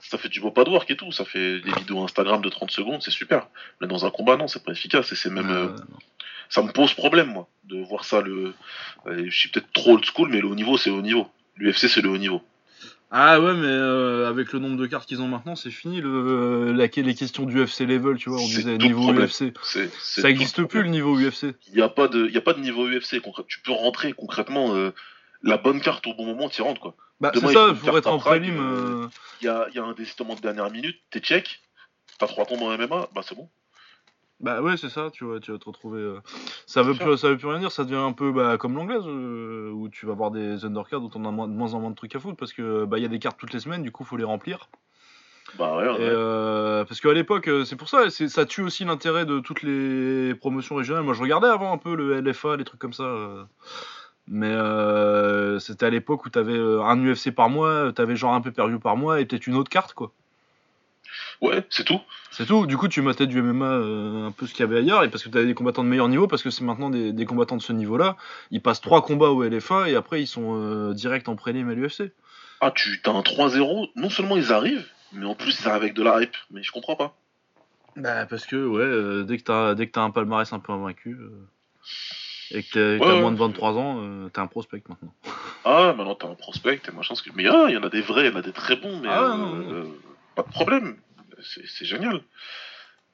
Ça fait du beau pad work et tout, ça fait des vidéos Instagram de 30 secondes, c'est super. Mais dans un combat, non, c'est pas efficace et c'est même ça me pose problème, moi, de voir ça. Le, euh, je suis peut-être trop old school, mais le haut niveau, c'est le haut niveau. L'UFC, c'est le haut niveau. Ah ouais, mais euh, avec le nombre de cartes qu'ils ont maintenant, c'est fini le, la, les questions du UFC level, tu vois. On disait niveau UFC. ça n'existe plus le niveau UFC. Il n'y a, pas de, y a pas de niveau UFC. Tu peux rentrer concrètement euh, la bonne carte au bon moment, tu rentres quoi. Bah, c'est ça, pour être en prélim. Il y, a, y a un désistement de dernière minute, t'es check, t'as trois tombes en MMA, bah c'est bon. Bah ouais, c'est ça, tu vois, tu vas te retrouver. Euh, ça veut plus, ça veut plus rien dire, ça devient un peu bah, comme l'anglaise, euh, où tu vas avoir des undercards dont on a moins, de moins en moins de trucs à foutre, parce que bah il y a des cartes toutes les semaines, du coup faut les remplir. Bah ouais, ouais. Euh, parce qu'à l'époque, c'est pour ça, ça tue aussi l'intérêt de toutes les promotions régionales. Moi je regardais avant un peu le LFA, les trucs comme ça. Mais c'était à l'époque où t'avais un UFC par mois, t'avais genre un peu perdu par mois et peut-être une autre carte quoi. Ouais, c'est tout. C'est tout. Du coup, tu matais du MMA euh, un peu ce qu'il y avait ailleurs, et parce que tu avais des combattants de meilleur niveau, parce que c'est maintenant des, combattants de ce niveau-là. Ils passent trois combats au LFA et après ils sont euh, direct en prélim à l'UFC. Ah, tu as un 3-0. Non seulement ils arrivent, mais en plus ils arrivent avec de la hype. Mais je comprends pas. Bah, parce que, ouais, euh, dès que t'as dès que as un palmarès un peu invaincu. Et que t'as moins de 23 ans, t'es un prospect maintenant. Ah, maintenant t'es un prospect, et machin. Mais ah, il y en a des vrais, il y en a des très bons, mais ah, pas de problème c'est génial.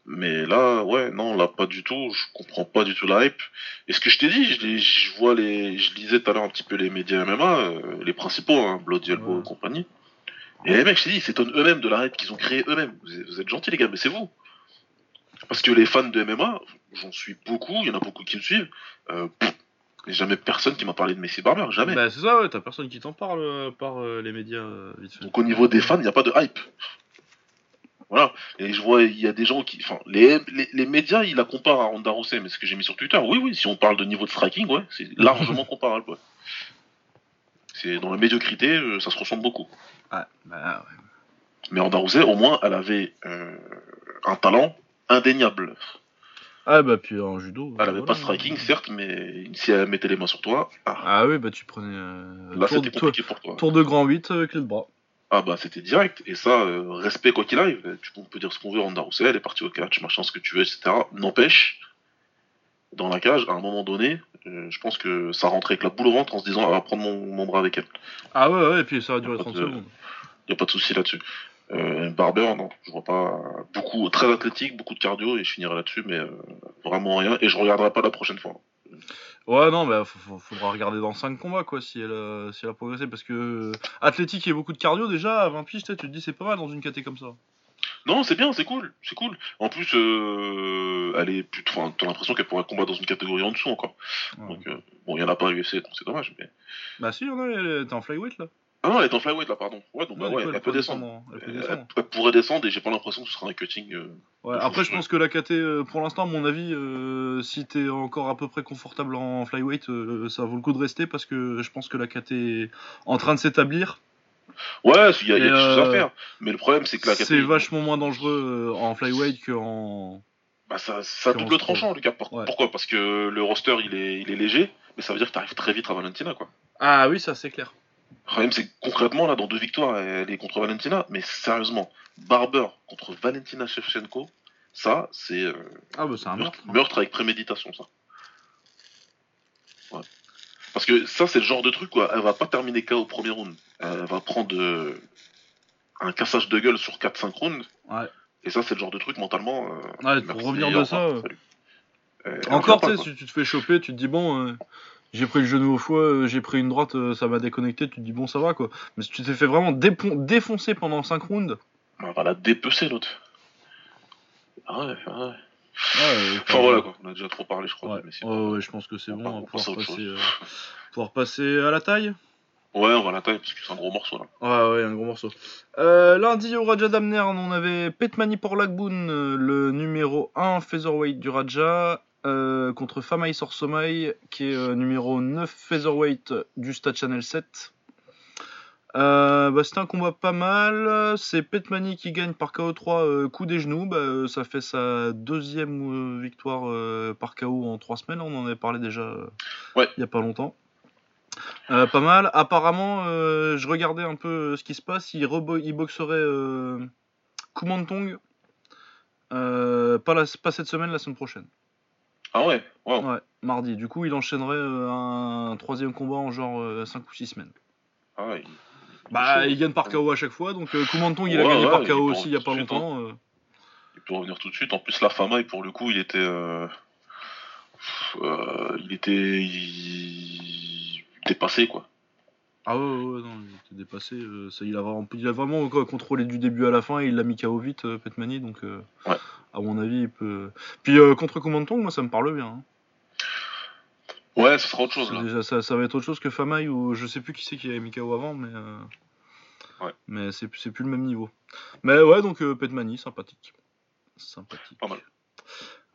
Mais là, ouais, non, là, pas du tout. Je comprends pas du tout la hype. Et ce que je t'ai dit, je, je, vois les, je lisais tout à l'heure un petit peu les médias MMA, euh, les principaux, hein, Bloody Elbow et compagnie. Et les mecs, je t'ai dit, ils s'étonnent eux-mêmes de la hype qu'ils ont créée eux-mêmes. Vous, êtes gentils, les gars, mais c'est vous. Parce que les fans de MMA, j'en suis beaucoup, il y en a beaucoup qui me suivent. Euh, jamais personne qui m'a parlé de Messi Barber, jamais. Bah, c'est ça, ouais, t'as personne qui t'en parle euh, par les médias, vite Donc au niveau des fans, il n'y a pas de hype. Voilà. Et je vois, il y a des gens qui. Enfin, les, les, médias, ils la comparent à Ronda Rousey, mais ce que j'ai mis sur Twitter, oui, oui, si on parle de niveau de striking, ouais, c'est [LAUGHS] largement comparable. Ouais. C'est dans la médiocrité, euh, ça se ressemble beaucoup. Ah, bah, ouais. Mais Ronda Rousey, au moins, elle avait euh, un talent indéniable. Ah bah puis en judo. Elle avait pas de striking certes, mais si elle mettait les mains sur toi. Ah, ah oui bah tu prenais. Euh, Là c'était compliqué pour toi. Tour de grand 8 avec les bras. Ah bah c'était direct, et ça, euh, respect quoi qu'il arrive, tu, on peut dire ce qu'on veut, Ronda Rousey, elle est partie au catch, machin, ce que tu veux, etc. N'empêche, dans la cage, à un moment donné, euh, je pense que ça rentrait avec la boule au ventre en se disant, elle va prendre mon, bras avec elle. Ah ouais, ouais, et puis ça va durer 30 secondes. Y a pas de souci là-dessus. Euh, Barber, non, je vois pas beaucoup, très athlétique, beaucoup de cardio, et je finirai là-dessus, mais vraiment rien, et je regarderai pas la prochaine fois. Ouais, non, mais faudra regarder dans 5 combats, quoi, si elle, a, si elle a progressé. Parce que athlétique et beaucoup de cardio, déjà, à 20 piges, tu te dis c'est pas mal dans une KT comme ça. Non, c'est bien, c'est cool, c'est cool. En plus, euh, elle est plus. Enfin, t'as l'impression qu'elle pourrait combattre dans une catégorie en dessous encore. Donc, euh, bon, il y en a pas à UFC, donc c'est dommage, mais. Bah, si, y en a, t'es en flyweight là. Ah non, elle est en flyweight là, pardon. Ouais, donc bah, Ouais, ouais, elle, elle peut pourrait descendre. elle peut Elle, descendre. elle pourrait descendre et j'ai pas l'impression que ce sera un cutting. euh, Ouais, après, je pense que la KT, euh, pour l'instant, à mon avis, euh, si t'es encore à peu près confortable en flyweight, euh, ça vaut le coup de rester parce que je pense que la KT est en train de s'établir. Ouais, il y a, y des choses à faire. Mais le problème, c'est que la C'est KT, vachement moins dangereux en flyweight qu'en. bah, ça, ça double tranchant, Lucas. Pour-. Pourquoi? Parce que le roster, il est, il est léger, mais ça veut dire que t'arrives très vite à Valentina, quoi. Ah oui, ça c'est clair. Le problème, c'est concrètement, là, dans deux victoires, elle est contre Valentina. Mais sérieusement, Barber contre Valentina Shevchenko, ça, c'est euh, Ah bah c'est un meurtre, meurtre. hein. meurtre avec préméditation, ça. Ouais. Parce que ça, c'est le genre de truc, quoi. Elle va pas terminer KO au premier round. Elle va prendre euh, un cassage de gueule sur 4-5 rounds. Ouais. Et ça, c'est le genre de truc, mentalement. euh, Ouais, pour revenir de ça, euh, Encore, tu sais, si tu te fais choper, tu te dis bon, j'ai pris le genou au foie, euh, j'ai pris une droite, euh, ça m'a déconnecté, tu te dis bon, ça va quoi. Mais si tu t'es fait vraiment défoncer pendant 5 rounds. On va la dépecer, l'autre. Ah ouais, ouais. ouais, euh, Enfin voilà, quoi. On a déjà trop parlé, je crois. Ouais, mais c'est ouais, pas- ouais, je pense que c'est On bon, on va à pouvoir passer, euh, pouvoir passer à la taille. Ouais, on va la taille parce que c'est un gros morceau, là. Ouais, ouais, un gros morceau. Euh, lundi au Raja Damnern, on avait Petmani euh, le numéro 1 featherweight du Raja, euh, contre Famai Sorsomai, qui est euh, numéro 9 featherweight du Stat Channel 7. Euh, bah, C'était un combat pas mal. C'est Petmani qui gagne par KO3 euh, coup des genoux. Bah, ça fait sa deuxième victoire par KO en 3 semaines. On en avait parlé déjà Ouais. il y a pas longtemps. Pas mal. Apparemment, je regardais un peu ce qui se passe. Il, boxerait Kumantong. Pas, la- pas cette semaine, la semaine prochaine. Ah ouais, wow. Ouais, mardi. Du coup, il enchaînerait euh, un, troisième combat en genre 5 ou 6 semaines. Ah ouais. Bah, il, gagne par KO à chaque fois. Donc, euh, Kumantong, il a gagné ouais, par KO aussi il y a pas longtemps. euh. il peut revenir tout de suite. En plus, la Fama, pour le coup, il était. euh, euh, il était. Il... dépassé, quoi. Ah ouais, ouais, ouais, non, il était dépassé. euh, ça, il, a vraiment, il a vraiment contrôlé du début à la fin et il l'a mis KO vite, euh, Petmani. Donc, euh, Ouais. à mon avis, il peut. Puis, contre Kumantong, moi, ça me parle bien. hein. Ouais, ce sera autre chose, là. Déjà, ça, ça va être autre chose que Famai ou je sais plus qui c'est qui avait mis KO avant, mais. Ouais. Mais c'est c'est plus le même niveau. Mais ouais, donc Petmani, sympathique. Sympathique. Pas mal.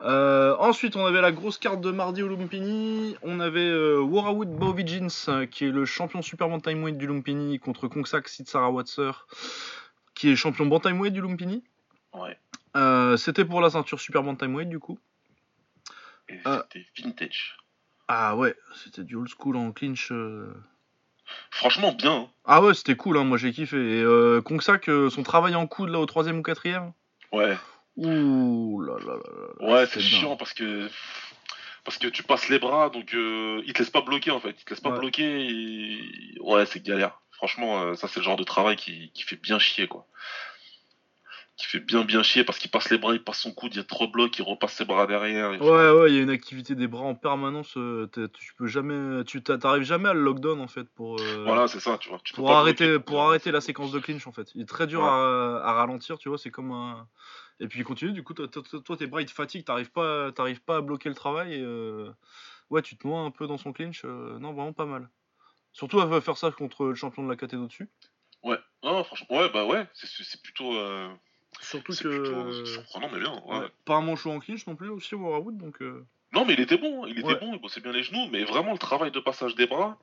Euh, ensuite, on avait la grosse carte de mardi au Lumpini. On avait euh, Warawood Bovigins, euh, qui est le champion super bantamweight du Lumpini, contre Kongsak Sitsara Watser, qui est champion bantamweight du Lumpini. Ouais. Euh, C'était pour la ceinture super bantamweight du coup. Et Ah. c'était vintage. Ah ouais, c'était du old school en clinch. euh. Franchement, bien. hein. Ah ouais, c'était cool, hein, moi j'ai kiffé. Et euh, Kongsak, euh, son travail en coude là au troisième ou quatrième. Ouais. Ouh là là là là. Ouais, c'est chiant parce que. Parce que tu passes les bras, donc euh, il te laisse pas bloquer en fait. Il te laisse pas Ouais. bloquer et. Ouais, c'est galère. Franchement, euh, ça c'est le genre de travail qui, qui fait bien chier quoi. Qui fait bien bien chier parce qu'il passe les bras, il passe son coude, il y a trop de blocs, il repasse ses bras derrière. Ouais, ouais, il y a une activité des bras en permanence. euh, tu peux jamais, tu t'a- t'arrives jamais à le lockdown en fait pour. euh, Voilà, c'est ça, tu vois. Tu pour arrêter, bloquer. pour arrêter la séquence de clinch en fait. Il est très dur Ouais. à, à ralentir, tu vois. C'est comme un. Et puis il continue. Du coup, toi, tes bras ils te fatiguent, t'arrives pas, t'arrives pas à bloquer le travail. Et, euh, Ouais, tu te noies un peu dans son clinch. euh, Non, vraiment pas mal. Surtout, va faire ça contre le champion de la KT d'au-dessus. Ouais, non, franchement, ouais, bah ouais, c'est- plutôt. euh, Surtout c'est que. plutôt surprenant, mais bien. ouais. ouais, Pas un manchot en clinch non plus aussi, Warwood. Donc. euh, Non, mais il était bon, hein, il était Ouais. bon, il bossait bien les genoux, mais vraiment le travail de passage des bras,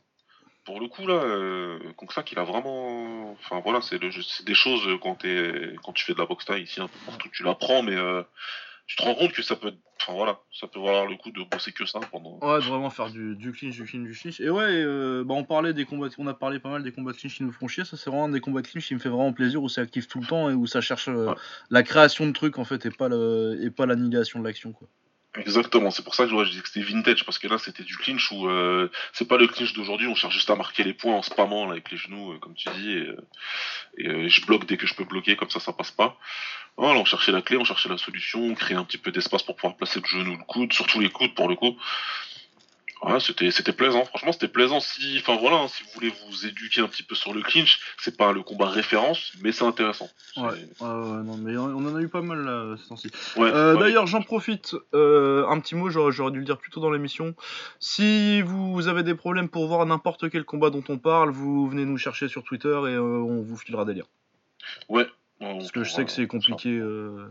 pour le coup là, euh, Kongsak il a vraiment. Enfin voilà, c'est des choses euh, quand, t'es- quand tu fais de la boxe taille ici, un peu partout, tu l'apprends, mais euh, tu te rends compte que ça peut. Enfin voilà, ça peut valoir le coup de bosser que ça pendant. Ouais, de vraiment faire du, du clinch, du clinch, du clinch. Et ouais, euh, bah on parlait des combats, on a parlé pas mal des combats de clinch qui nous font chier. Ça, c'est vraiment un des combats de clinch qui me fait vraiment plaisir, où c'est actif tout le temps et où ça cherche euh, Ouais. la création de trucs en fait et pas le, et pas l'annihilation de l'action quoi. Exactement, c'est pour ça que je dis que c'était vintage, parce que là c'était du clinch où euh, c'est pas le clinch d'aujourd'hui, on cherche juste à marquer les points en spammant là, avec les genoux, euh, comme tu dis, et, euh, euh, je bloque dès que je peux bloquer, comme ça ça passe pas. Voilà, on cherchait la clé, on cherchait la solution, on créait un petit peu d'espace pour pouvoir placer le genou, le coude, surtout les coudes pour le coup. Ouais, c'était c'était plaisant. Franchement, c'était plaisant. Si, enfin voilà, hein, si vous voulez vous éduquer un petit peu sur le clinch, c'est pas le combat référence, mais c'est intéressant. Ouais, non, mais on en a eu pas mal là, ces temps-ci. Ouais, Euh, ouais. D'ailleurs, j'en profite, euh, un petit mot, j'aurais j'aurais dû le dire plus tôt dans l'émission. Si vous avez des problèmes pour voir n'importe quel combat dont on parle, vous venez nous chercher sur Twitter et euh, on vous filera des liens. Ouais. On Parce que je sais que c'est compliqué. euh,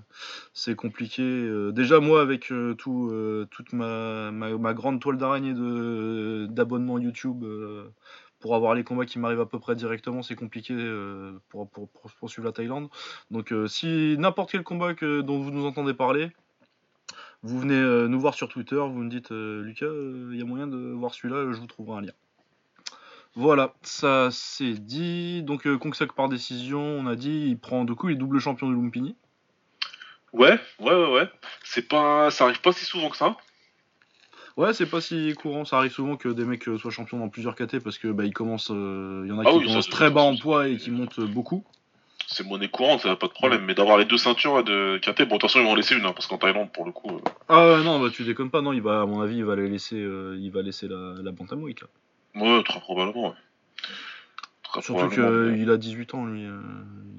c'est compliqué. euh, déjà, moi, avec euh, tout, toute ma, ma, ma grande toile d'araignée d'abonnement YouTube, pour avoir les combats qui m'arrivent à peu près directement, c'est compliqué pour, pour, pour poursuivre la Thaïlande. Donc, si n'importe quel combat que, dont vous nous entendez parler, vous venez nous voir sur Twitter, vous me dites Lucas, il y a moyen de voir celui-là, je vous trouverai un lien. Voilà, ça c'est dit. Donc euh, Kongsak par décision, on a dit, il prend du coup, il est double champion de Lumpini. Ouais, ouais, ouais, ouais. C'est pas, ça arrive pas si souvent que ça. Ouais, c'est pas si courant, ça arrive souvent que des mecs euh, soient champions dans plusieurs KT parce que bah ils commencent, euh, il y en a Ah qui oui, commencent très bas en poids et qui montent euh, beaucoup. C'est monnaie courante, ça a pas de problème. Mais d'avoir les deux ceintures de KT, bon, de toute façon, ils vont en laisser une, hein, parce qu'en Thaïlande, pour le coup. euh, Ah ouais, non, bah tu déconnes pas, non, il va, à mon avis, il va les laisser, euh, il va laisser la, la bantamweight là. Ouais, très probablement, ouais. Très Surtout qu'il a 18 ans lui, euh,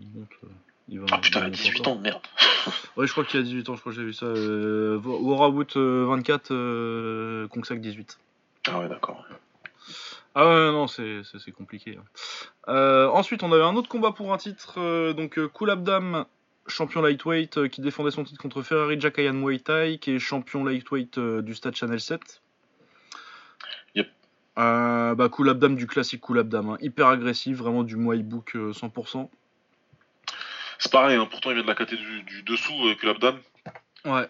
il monte. euh, il va, Ah putain, il a monte 18 encore. ans, merde. [LAUGHS] Ouais, je crois qu'il a 18 ans, je crois que j'ai vu ça. Euh, euh, 24, euh, Kongsak 18. Ah ouais, d'accord. Ah ouais, non, c'est c'est- c'est compliqué. hein. Euh, ensuite, on avait un autre combat pour un titre. euh, donc, euh, Kool Abdam, champion lightweight, euh, qui défendait son titre contre Ferrari Jakayan Muay Thai, qui est champion lightweight euh, du Stade Channel 7. Euh, bah, Kool Abdam du classique Kool Abdam, hein, hyper agressif, vraiment du Muay Book euh, 100%. C'est pareil, hein, pourtant il vient de la KT du, du dessous euh. Ouais.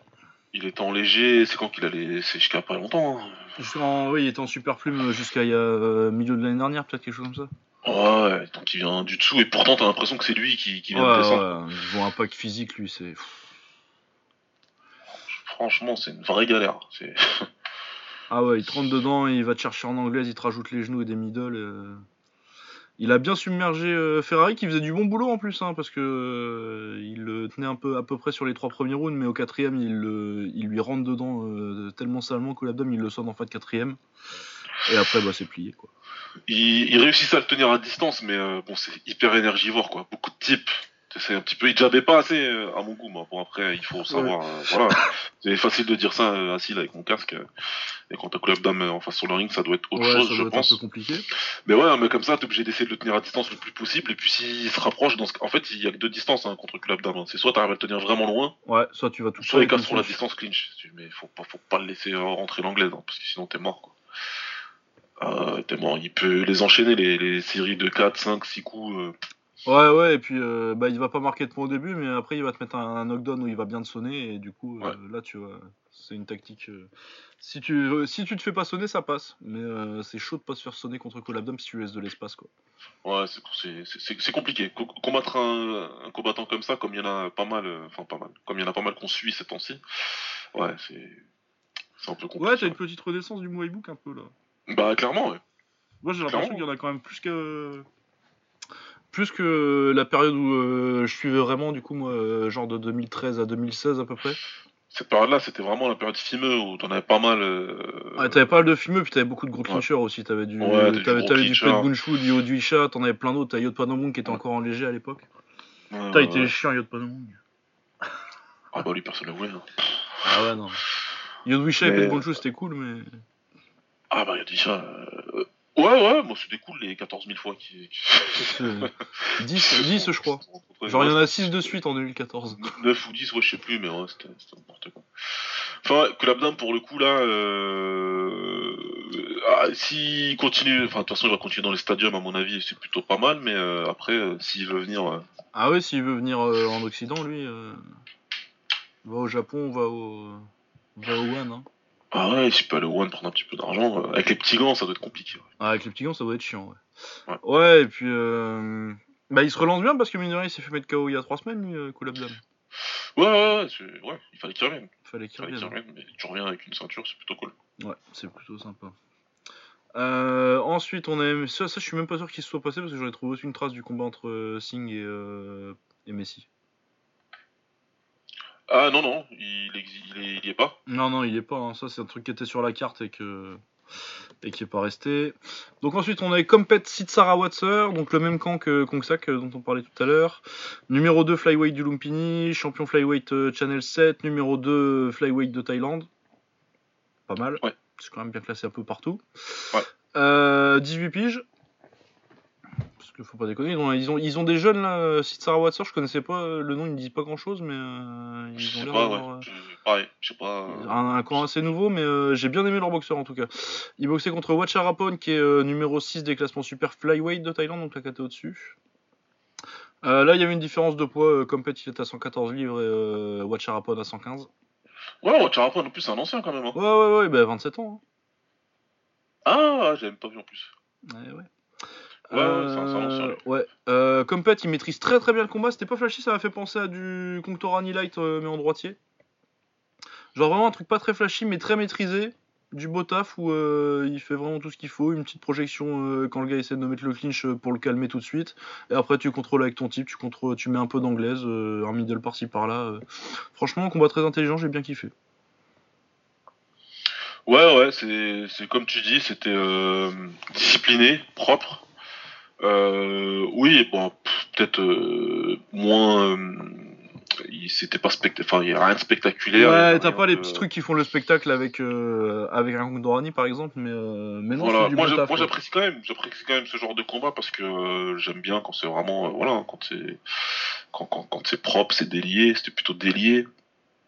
Il était en léger, c'est quand qu'il allait. C'est jusqu'à pas longtemps. hein. Oui, il était en super plume jusqu'à il y a euh, milieu de l'année dernière, peut-être quelque chose comme ça. Ouais, donc il vient du dessous et pourtant t'as l'impression que c'est lui qui, qui vient Ouais, de descendre. ouais, ils ont un pack physique, lui, c'est. Franchement, c'est une vraie galère. C'est... [LAUGHS] Ah ouais, il te rentre dedans, il va te chercher en anglaise, il te rajoute les genoux et des middle. euh. Il a bien submergé euh, Ferrari qui faisait du bon boulot en plus, hein, parce que euh, il le tenait un peu à peu près sur les trois premiers rounds, mais au quatrième il, lui rentre dedans tellement salement que l'abdomen il le sonne en fin de quatrième. Et après bah c'est plié quoi. Il, il réussissait à le tenir à distance, mais bon, c'est hyper énergivore, quoi. Beaucoup de types. C'est un petit peu. Il jabait pas assez euh, à mon goût, moi. Bon, après, il faut savoir. euh, voilà. [LAUGHS] C'est facile de dire ça euh, assis là avec mon casque. et quand t'as Club Dame en face sur le ring, ça doit être autre ouais, chose, ça je être pense. un peu compliqué. Mais ouais, mais comme ça, t'es obligé d'essayer de le tenir à distance le plus possible. Et puis s'il se rapproche, dans ce... en fait, il y a que deux distances hein, contre Club Dame. hein. C'est soit t'arrives à le tenir vraiment loin, Ouais, soit tu vas tout soit il casse sur la distance clinch. Mais faut pas, faut pas le laisser rentrer l'anglaise, hein, parce que sinon t'es mort. Quoi. Euh, t'es mort. Il peut les enchaîner, les, les séries de 4, 5, 6 coups. Ouais, ouais, et puis euh, bah, il va pas marquer de points au début, mais après il va te mettre un, un knockdown où il va bien te sonner, et du coup, euh, là tu vois, c'est une tactique. euh, si, tu, si tu te fais pas sonner, ça passe, mais c'est chaud de pas se faire sonner contre Colabdom si tu laisses de l'espace quoi. Ouais, c'est- compliqué. Co- combattre un, un combattant comme ça, comme il y en a pas mal, enfin pas mal, comme il y en a pas mal qu'on suit ces temps-ci, ouais, c'est c'est un peu compliqué. Ouais, t'as une petite renaissance du Muay Book un peu là. Bah clairement, ouais. Moi j'ai l'impression qu'il y en a quand même plus que. Plus que la période où euh, je suivais vraiment, du coup, moi, euh, genre de 2013 à 2016 à peu près. Cette période-là, c'était vraiment la période fimeux où t'en avais pas mal. euh, Ouais, t'avais pas mal de filmeux, puis t'avais beaucoup de gros Ouais. clinchers aussi. T'avais du, Ouais, t'avais du. Pet Gunshu, du Yodu Isha, t'en avais plein d'autres. T'as Yod Panomung qui était encore en léger à l'époque. ouais, était ouais. chiant, Yod Panomung. Ah bah lui, personne ne voulait. hein. Ah ouais, non. Yod Isha et Mais- Pet Gunshu, c'était cool, mais. Ah bah ça. euh, Ouais, ouais, moi c'était cool les 14 000 fois qui. Euh, 10, 10, je crois. Genre, il y en a 6 de suite en 2014. 9 ou 10, ouais, je sais plus, mais ouais, c'était n'importe quoi. Enfin, ouais, Colabdam, pour le coup, là, euh... ah, s'il continue, enfin, de toute façon, il va continuer dans les stadiums, à mon avis, c'est plutôt pas mal, mais euh, après, euh, s'il veut venir, euh, Ah ouais, s'il veut venir euh, en Occident, lui, va au Japon, va au. Va au One. Hein. Ah ouais, s'il peut aller au One prendre un petit peu d'argent, euh, avec les petits gants, ça doit être compliqué. ouais. Ah, avec les petits gants, ça doit être chiant, ouais. Ouais. Ouais, et puis. euh, Bah, il se relance bien parce que il s'est fait mettre KO il y a 3 semaines, lui, euh, Koulabdam. Ouais, ouais, ouais, c'est- ouais, il fallait qu'il revienne. Fallait qu'il Il fallait qu'il revienne. revienne, mais tu reviens avec une ceinture, c'est plutôt cool. Ouais, c'est plutôt sympa. Euh, ensuite, on a ça, ça, je suis même pas sûr qu'il se soit passé parce que j'en ai trouvé aucune trace du combat entre euh, Singh et, euh, et Messi. Ah non, non, il, il, est, il est pas. Non, non, il est pas. hein. Ça, c'est un truc qui était sur la carte et que et qui est pas resté. Donc ensuite on a Compet Sitsara Watser, donc le même camp que Kongsak euh, dont on parlait tout à l'heure. Numéro 2 Flyweight du Lumpini, champion Flyweight euh, Channel 7, numéro 2 Flyweight de Thaïlande. Pas mal. Ouais. C'est quand même bien classé un peu partout. Ouais. Euh, 18 piges. Parce qu'il faut pas déconner. Ils ont, ils ont, ils ont des jeunes là. euh, Sitsara Watser, je connaissais pas euh, le nom, il me dit pas grand chose, mais euh, Je ils ont sais pas, d'avoir, ouais. Je- Pareil, je sais pas. un, un camp assez nouveau, mais euh, j'ai bien aimé leur boxeur en tout cas. Ils boxaient contre Watcharapon, qui est euh, numéro 6 des classements super flyweight de Thaïlande, donc la KT au-dessus. Là, il y avait une différence de poids. Compet, il est à 114 livres et Watcharapon à 115. Ouais, ouais, Charapon, en plus, c'est un ancien quand même. Hein. Ouais, ouais, ouais, bah 27 ans. Ah, j'avais même pas vu en plus. hein. Ouais, ouais. Ouais, ouais, c'est un- lui. ouais. Euh, Compet, il maîtrise très très bien le combat. C'était pas flashy, ça m'a fait penser à du Conctorani Light, euh, mais en droitier. Genre vraiment un truc pas très flashy, mais très maîtrisé. Du beau taf où euh, il fait vraiment tout ce qu'il faut. Une petite projection euh, quand le gars essaie de mettre le clinch euh, pour le calmer tout de suite. Et après, tu contrôles avec ton type, tu, contrôles, tu mets un peu d'anglaise, euh, un middle par-ci par-là. euh. Franchement, un combat très intelligent, j'ai bien kiffé. Ouais, ouais, c'est comme tu dis, c'était euh, discipliné, propre. Euh, oui, bon, peut-être euh, moins. euh, c'était pas spectaculaire, enfin, il y a rien de spectaculaire. Ouais, t'as pas les petits trucs qui font le spectacle avec, euh, avec un Conctorani par exemple, mais, euh, mais non, Voilà, du moi moi, j'apprécie quand même, j'apprécie quand même ce genre de combat parce que euh, j'aime bien quand c'est vraiment, euh, voilà, quand c'est quand, quand, quand c'est propre, c'est délié, c'était plutôt délié.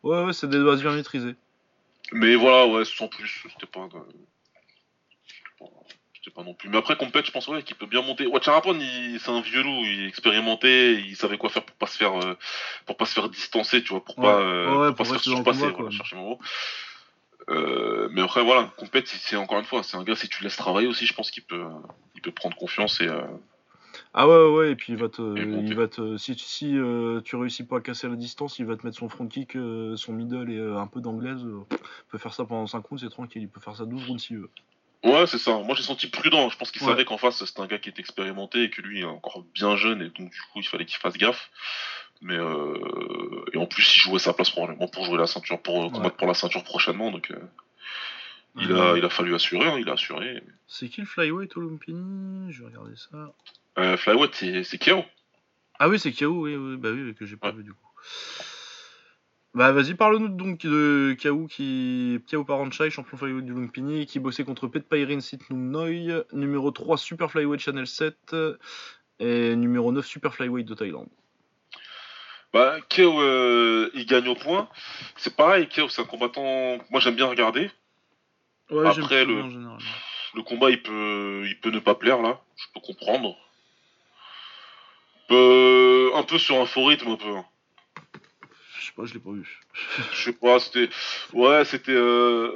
Ouais, ouais, c'est des bases bien maîtrisées. Mais voilà, ouais, sans plus, euh, c'était pas, c'était pas non plus. Mais après, Compet, je pense ouais, qu'il peut bien monter. Watcharapon, il, c'est un vieux loup, il est expérimenté, il savait quoi faire pour pas se faire, euh, pour pas se faire distancer, tu vois, pour Ouais. pas, euh, Ouais, pour pas se faire surpasser, combat, voilà, quoi. chercher mon mot. Euh, mais après, voilà, Compet, c'est- encore une fois, c'est un gars, si tu le laisses travailler aussi, je pense qu'il peut, il peut prendre confiance et, euh, Ah ouais, ouais, et puis il va te, il va te, si, si euh, tu réussis pas à casser la distance, il va te mettre son front kick, euh, son middle et euh, un peu d'anglaise. il peut faire ça pendant 5 rounds, c'est tranquille, il peut faire ça 12 rounds s'il veut. Ouais, c'est ça. Moi, j'ai senti prudent. Je pense qu'il Ouais. savait qu'en face, c'était un gars qui était expérimenté et que lui, il est encore bien jeune et donc, du coup, il fallait qu'il fasse gaffe. Mais, euh... et en plus, il jouait sa place probablement pour jouer la ceinture, pour euh, combattre pour la ceinture prochainement. Donc, euh, il, a, il a fallu assurer, hein, il a assuré. C'est qui le flyweight au Lumpini Je vais regarder ça. Euh, Flyweight, c'est, c'est Kiao. Ah oui, c'est Kiao, oui, oui, bah oui, que j'ai pas Ouais. vu du coup. Bah vas-y, parle-nous donc de Kiao, qui... Kiao Paranchai, champion flyweight du Lumpini, qui bossait contre Pet Pairin Sitnum Noi, numéro 3 Super Flyweight Channel 7 et numéro 9 Super Flyweight de Thaïlande. Bah, Kiao, euh, il gagne au point. C'est pareil, Kiao, c'est un combattant. Moi, j'aime bien regarder. Ouais, Après, le- bien en général. Le combat, il peut, il peut ne pas plaire là. Je peux comprendre. Peu- un peu sur un faux rythme, un peu. Pas, je l'ai pas vu. Je sais pas, c'était. Ouais, c'était. euh,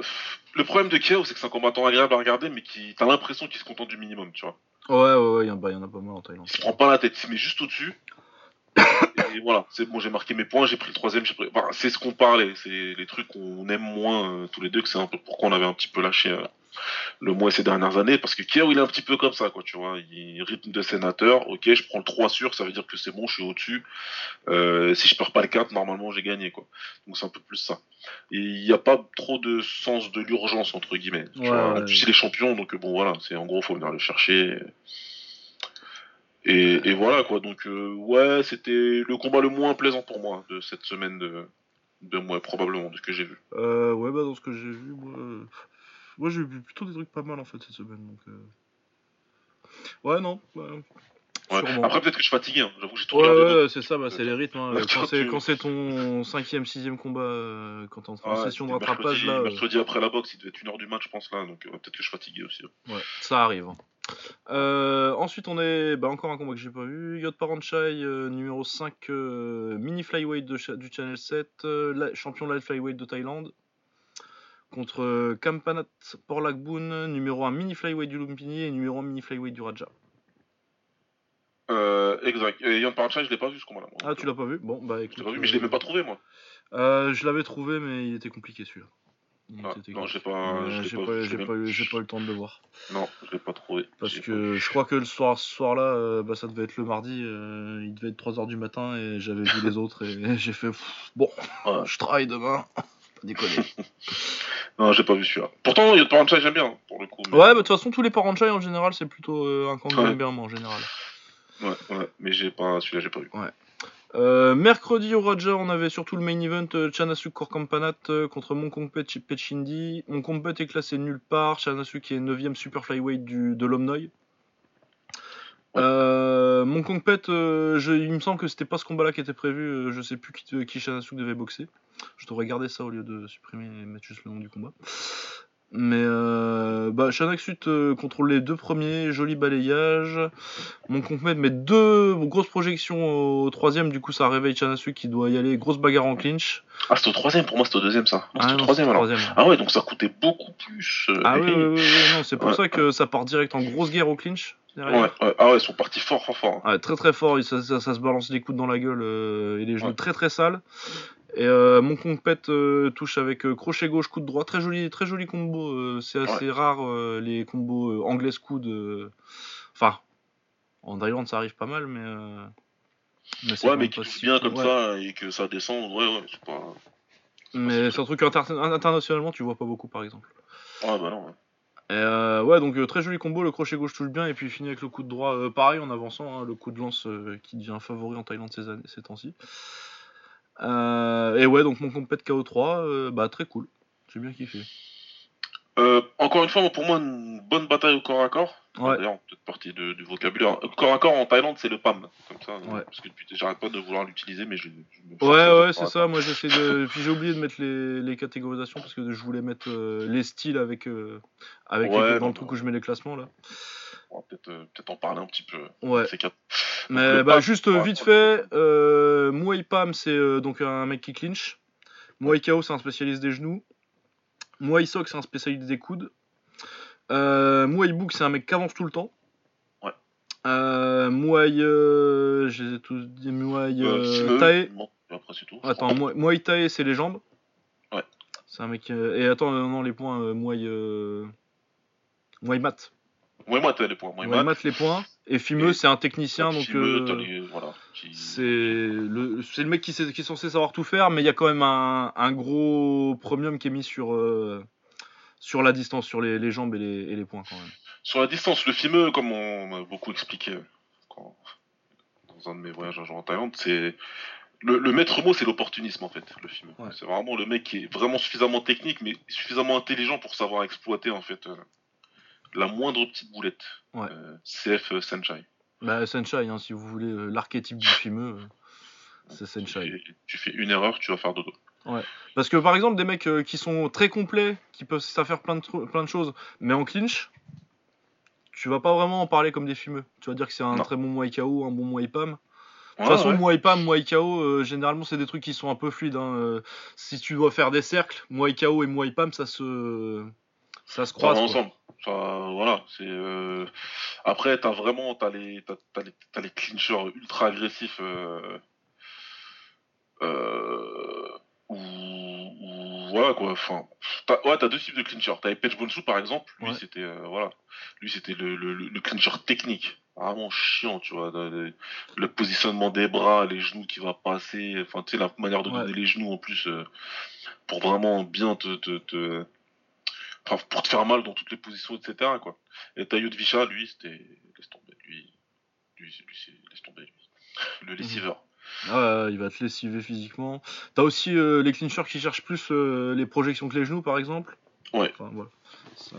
Le problème de Kiao, c'est que c'est un combattant agréable à regarder, mais qui. T'as l'impression qu'il se contente du minimum, tu vois. Ouais, ouais, ouais, il y, en- bah, y en a pas mal en Thaïlande. Il se prend pas la tête, il se met juste au-dessus. Et voilà, c'est bon, j'ai marqué mes points, j'ai pris le troisième, j'ai pris. Enfin, c'est ce qu'on parlait, c'est les trucs qu'on aime moins euh, tous les deux, que c'est un peu pourquoi on avait un petit peu lâché euh, le mois ces dernières années, parce que Kiao, il est un petit peu comme ça, quoi, tu vois. Il rythme de sénateur, ok, je prends le 3 sûr, ça veut dire que c'est bon, je suis au-dessus. Euh, si je perds pas le 4, normalement, j'ai gagné, quoi. Donc c'est un peu plus ça. Et il n'y a pas trop de sens de l'urgence, entre guillemets. tu Ouais, vois. En ouais. plus, il est champion, donc bon, voilà, c'est en gros, faut venir le chercher. Et, et voilà, quoi. Donc, euh, ouais, c'était le combat le moins plaisant pour moi de cette semaine de, de moi, probablement, de ce que j'ai vu. Euh, ouais, bah dans ce que j'ai vu, moi, euh, moi j'ai vu plutôt des trucs pas mal en fait cette semaine. Donc. Ouais, non. bah, Ouais. Après, peut-être que je suis fatigué, hein. j'avoue, j'ai tout Ouais, ouais, c'est ça, bah, c'est les rythmes. hein. [LAUGHS] Quand c'est ton cinquième, sixième combat, euh, quand t'es en, en Ouais, session de rattrapage mercredi, là, mercredi après la boxe, il devait être une heure du match, je pense, là, donc euh, peut-être que je suis fatigué aussi. hein. ouais, ça arrive. Euh, ensuite, on est bah, encore un combat que j'ai pas vu. Yod Paranchai, euh, numéro 5, euh, mini flyweight de cha- du Channel 7, euh, la- champion light flyweight de Thaïlande. Contre Kampanat Porlakboon, numéro 1 mini flyweight du Lumpini et numéro 1 mini flyweight du Raja. Exact. Et Yann Paracha, je l'ai pas vu ce combat-là. Ah, tu l'as pas vu? Bon, bah Je écoute. l'ai pas vu, mais je l'ai même pas trouvé, moi. je l'avais trouvé, mais il était compliqué celui-là. Ah, non, j'ai pas- Euh, j'ai pas pas, pas eu, même- j'ai pas eu le temps de le voir. Non, je l'ai pas trouvé. Parce pas que je crois que le soir, ce soir-là, euh, bah, ça devait être le mardi, euh, il devait être 3h du matin et j'avais vu les [LAUGHS] autres et [LAUGHS] j'ai fait pff, bon, Ouais. je travaille demain. Déconner. [LAUGHS] Non, j'ai pas vu celui-là. Pourtant, il y a Paranchai, j'aime bien, pour le coup. mais- Ouais, bah de toute façon, tous les Paranchai en général, c'est plutôt euh, un camp que Ouais. j'aime bien, moi, en général. Ouais, ouais, mais j'ai pas, celui-là, j'ai pas vu. Euh, mercredi au Raja, on avait surtout le main event euh, Chanasuk Korkampanat euh, contre Monkompet Pechindi. Monkompet est classé nulle part. Chanasuk est 9ème super flyweight du, de l'Omnoy. Euh, Monkompet, euh, il me semble que c'était pas ce combat-là qui était prévu. je sais plus qui, qui Chanasuk devait boxer. Je devrais garder ça au lieu de supprimer et mettre juste le nom du combat. Mais euh, bah, euh, contrôle les deux premiers, joli balayage. Mon compte met deux grosses projections au troisième, du coup ça réveille Chanasu qui doit y aller, grosse bagarre en clinch. Ah, c'était au troisième, pour moi, c'était au deuxième, ça. Ah, c'était au troisième, c'est alors. troisième. Ah ouais, donc ça coûtait beaucoup plus. euh, Ah oui, non, c'est pour Ouais. ça que ça part direct en grosse guerre au clinch. Ouais, ouais. Ah ouais, ils sont partis fort, fort, fort. Ouais, très très fort, ça, ça- ça se balance les coudes dans la gueule euh, et les genoux Ouais. très très sales. Et euh, mon compète euh, touche avec euh, crochet gauche, coude droit, très joli, très joli combo. c'est assez rare les combos anglaise coude. Enfin, en Thaïlande ça arrive pas mal, mais. Ouais, mais qui touche bien comme ouais. ça et que ça descend, ouais, ouais, c'est pas. Mais c'est un truc inter- internationalement, tu vois pas beaucoup par exemple. Ah bah non, ouais. Et euh, ouais, donc euh, très joli combo, le crochet gauche touche bien, et puis finit avec le coup de droit, euh, pareil en avançant, hein, le coup de lance qui devient favori en Thaïlande ces, années, ces temps-ci. Euh, et ouais, donc mon compète KO3, euh, bah très cool, j'ai bien kiffé. Euh, encore une fois, pour moi, une bonne bataille au corps à corps. Ouais. D'ailleurs, peut-être partie de- du vocabulaire. Euh, Corps à corps en Thaïlande, c'est le PAM. Comme ça, Ouais. parce que depuis, j'arrête pas de vouloir l'utiliser, mais je, je me Ouais, ouais, c'est ça, moi j'essaie de. Puis j'ai oublié de mettre les, les catégorisations parce que je voulais mettre euh, les styles avec, euh, avec les- Ouais, dans non, le truc non. où je mets les classements là. On va peut-être euh, peut-être en parler un petit peu. Ouais. Quatre. Mais bah, PAM, juste euh, ouais. vite fait, euh, Muay Pam c'est euh, donc un mec qui clinch. Muay Kao c'est un spécialiste des genoux. Muay Sok c'est un spécialiste des coudes. Euh, Muay Book c'est un mec qui avance tout le temps. Ouais. Euh, Muay, euh, je les ai tous dit Muay Euh, Tae. bon, et après, c'est tout. Attends, Muay, Muay Thai, c'est les jambes. Ouais. C'est un mec. Et attends, euh, non, les points, Muay. Muay Mat. Ouais, moi, t'as les points. Mat, les points. Et Fimeux, c'est un technicien, donc. Fimeux, euh, les- voilà, qui- C'est le, le mec qui, sait- qui est censé savoir tout faire, mais il y a quand même un, un gros premium qui est mis sur, euh, sur la distance, sur les, les jambes et les, et les points quand même. Sur la distance, le fimeux, comme on m'a beaucoup expliqué quand- dans un de mes voyages un jour en Thaïlande, c'est. Le, le maître mot, c'est l'opportunisme en fait, le. Ouais. C'est vraiment le mec qui est vraiment suffisamment technique, mais suffisamment intelligent pour savoir exploiter en fait euh, la moindre petite boulette. Ouais. Euh, CF euh, Senchai. Bah, Senshai, hein, si vous voulez euh, l'archétype du fimeux, euh, c'est Tu fais, tu fais une erreur, tu vas faire dodo. Parce que par exemple, des mecs qui sont très complets, qui peuvent faire plein de, tru- plein de choses, mais en clinch, tu vas pas vraiment en parler comme des fumeux. Tu vas dire que c'est un Non. très bon Muay KO, un bon Muay Pam. De Ouais, toute façon, ouais. Muay Pam, Muay KO, euh, généralement, c'est des trucs qui sont un peu fluides. hein, euh, si tu dois faire des cercles, Muay KO et Muay Pam, ça se, ça se croise. ensemble. Voilà, c'est. euh, Après, t'as vraiment, t'as les, t'as, t'as les, t'as les clinchers ultra agressifs. Euh... Euh... Voilà quoi. Enfin, t'as, ouais, t'as deux types de clinchers. T'avais Page Bonsu par exemple. Lui, Ouais. c'était, euh, voilà, lui c'était le, le, le, clincher technique. Vraiment chiant, tu vois. Le, positionnement des bras, les genoux qui va passer. Enfin, tu sais la manière de Ouais. donner les genoux en plus pour vraiment bien te, te, te enfin, pour te faire mal dans toutes les positions, etc. Quoi. Et Tayo de Vicha, lui, c'était. Laisse tomber. Lui, lui, lui laisse tomber, lui. Le lessiveur. Ah, il va te lessiver physiquement. T'as aussi euh, les clinchers qui cherchent plus euh, les projections que les genoux, par exemple? Ouais. Enfin, voilà. Ça-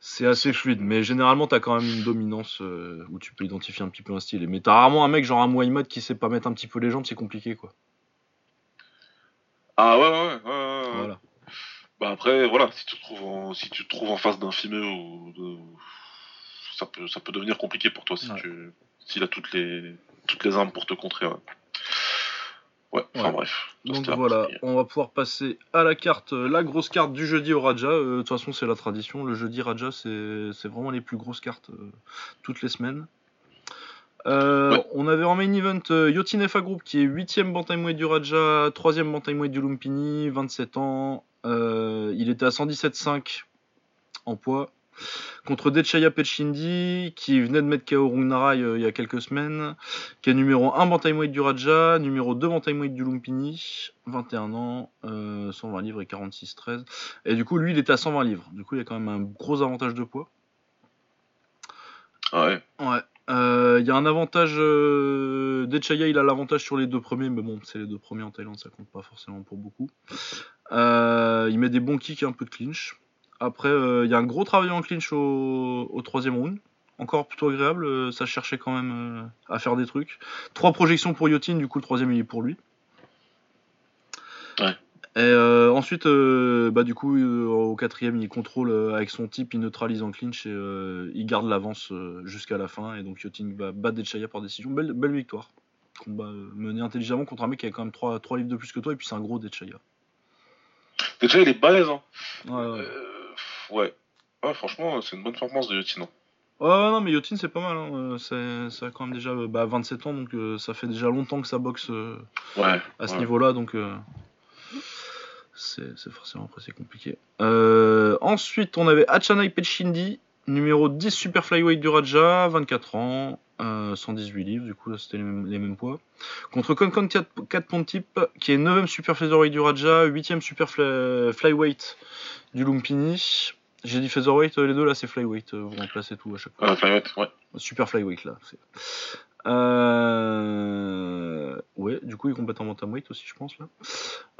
C'est assez fluide, mais généralement t'as quand même une dominance euh, où tu peux identifier un petit peu un style. Mais t'as rarement un mec genre un Muay qui sait pas mettre un petit peu les jambes, c'est compliqué quoi. Ah ouais, ouais, ouais. ouais, ouais. Voilà. Bah après, voilà, si tu te trouves en, si tu te trouves en face d'un fimeux ou de... ça peut, ça peut devenir compliqué pour toi si Ouais. tu, s'il a toutes les, toutes les armes pour te contrer. Ouais. Ouais, enfin Ouais. bref. Donc voilà, on va pouvoir passer à la carte, euh, la grosse carte du jeudi au Raja. Euh, De toute façon, c'est la tradition. Le jeudi Raja, c'est c'est vraiment les plus grosses cartes euh, toutes les semaines. Euh, Ouais. On avait en main event euh, Yotin FA Group qui est 8ème bantamweight du Raja, 3ème bantamweight du Lumpini, 27 ans. Euh, il était à 117,5 en poids. Contre Dechaya Pechindi, qui venait de mettre KO Rungnaraj euh, il y a quelques semaines, qui est numéro 1 bantamweight du Raja, numéro 2 bantamweight du Lumpini, 21 ans, 120 livres et 46-13. Et du coup, lui, il était à 120 livres. Du coup, il y a quand même un gros avantage de poids. Ah ouais. Ouais. Euh, Il y a un avantage. Euh, Dechaya, il a l'avantage sur les deux premiers, mais bon, c'est les deux premiers en Thaïlande, ça compte pas forcément pour beaucoup. Euh, il met des bons kicks et un peu de clinch. Après, euh, il y a un gros travail en clinch au, au troisième round. Encore plutôt agréable, ça cherchait quand même à faire des trucs. Trois projections pour Yotin, du coup le troisième il est pour lui. Ouais. Et euh, ensuite, euh, bah, du coup, euh, au quatrième, il contrôle avec son type, il neutralise en clinch et il garde l'avance jusqu'à la fin. Et donc Yotin va battre Dechaya par décision. Belle, belle victoire. Combat mené intelligemment contre un mec qui a quand même 3, livres de plus que toi, et puis c'est un gros Dechaya. Déjà, il est balèze, hein. Ouais, ouais. Ouais. Ouais, franchement, c'est une bonne performance de Yotin. hein. Ouais, non, mais Yotin c'est pas mal. Hein. Ça a quand même déjà euh, bah, 27 ans, donc ça fait déjà longtemps que ça boxe Ouais. à ce niveau-là, donc c'est forcément après c'est compliqué. Euh, ensuite, on avait Achanai Pechindi, numéro 10 super flyweight du Raja, 24 ans, euh, 118 livres, du coup là c'était les mêmes, les mêmes poids. Contre Konkon 4, 4 Pontip, qui est 9ème super featherweight du Raja, 8ème super fly- flyweight du Lumpini. J'ai dit featherweight, euh, les deux là c'est flyweight, euh, vous remplacez tout à chaque fois. Ouais, flyweight, ouais. Super flyweight là. Euh... Ouais, du coup il combat en bantamweight aussi je pense là.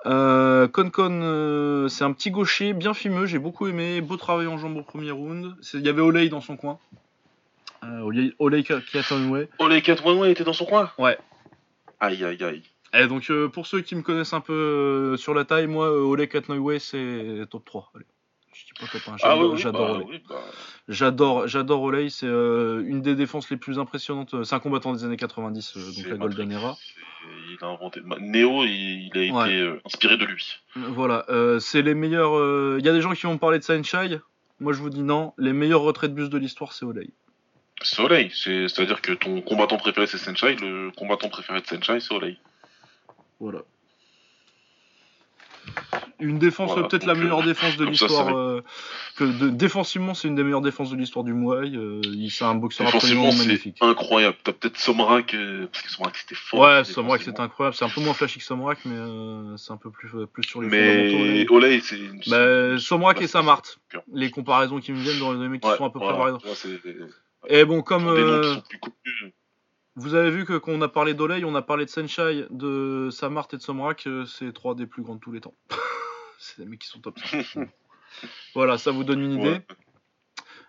Euh, Konkon, euh, c'est un petit gaucher bien fimeux, j'ai beaucoup aimé, beau travail en jambes au premier round. Il y avait Olei dans son coin. Euh. Oh, les 4 One était dans son coin? Ouais. Aïe, aïe, aïe. Et donc euh, pour ceux qui me connaissent un peu euh, sur la taille, moi euh, Olei Kiatanwe c'est top 3. Allez. Je dis pas top 1, Ah j'adore oui, oui, j'adore bah, Olei. oui, J'adore, j'adore Olay, c'est euh, une des défenses les plus impressionnantes. C'est un combattant des années 90, euh, donc la Golden. Era. Il a inventé. bah, Neo, il, il a été euh, inspiré de lui. Euh, Voilà, euh, c'est les meilleurs. euh, Il y a des gens qui vont parler de Sunshine. Moi, je vous dis non. Les meilleurs retraits de bus de l'histoire, c'est Olay. Soleil, c'est- c'est-à-dire que ton combattant préféré c'est Senshai, le combattant préféré de Senshai c'est Soleil. Voilà. Une défense, Voilà, peut-être la meilleure euh, défense de l'histoire. euh, que de- défensivement, c'est une des meilleures défenses de l'histoire du Muay. Euh, il- c'est un boxeur absolument magnifique. incroyable. T'as peut-être Somrak, euh, parce que Somrak c'était fort. Ouais, défensivement. c'est incroyable. C'est un peu moins flashy que Samrak, mais euh, c'est un peu plus, plus sur les. Mais Olay. C'est. une- Bah, Somrak bah, et Samart. Les comparaisons qui me viennent dans les mecs qui Ouais, sont à peu près. Ouais, c'est- Et bon, comme des noms qui euh, sont plus. Vous avez vu que qu'on a parlé d'Olay, on a parlé de Senshai, de Samart et de Somrak, euh, c'est trois des plus grands de tous les temps. [LAUGHS] c'est des mecs qui sont top. [LAUGHS] voilà, ça vous donne une idée. Ouais.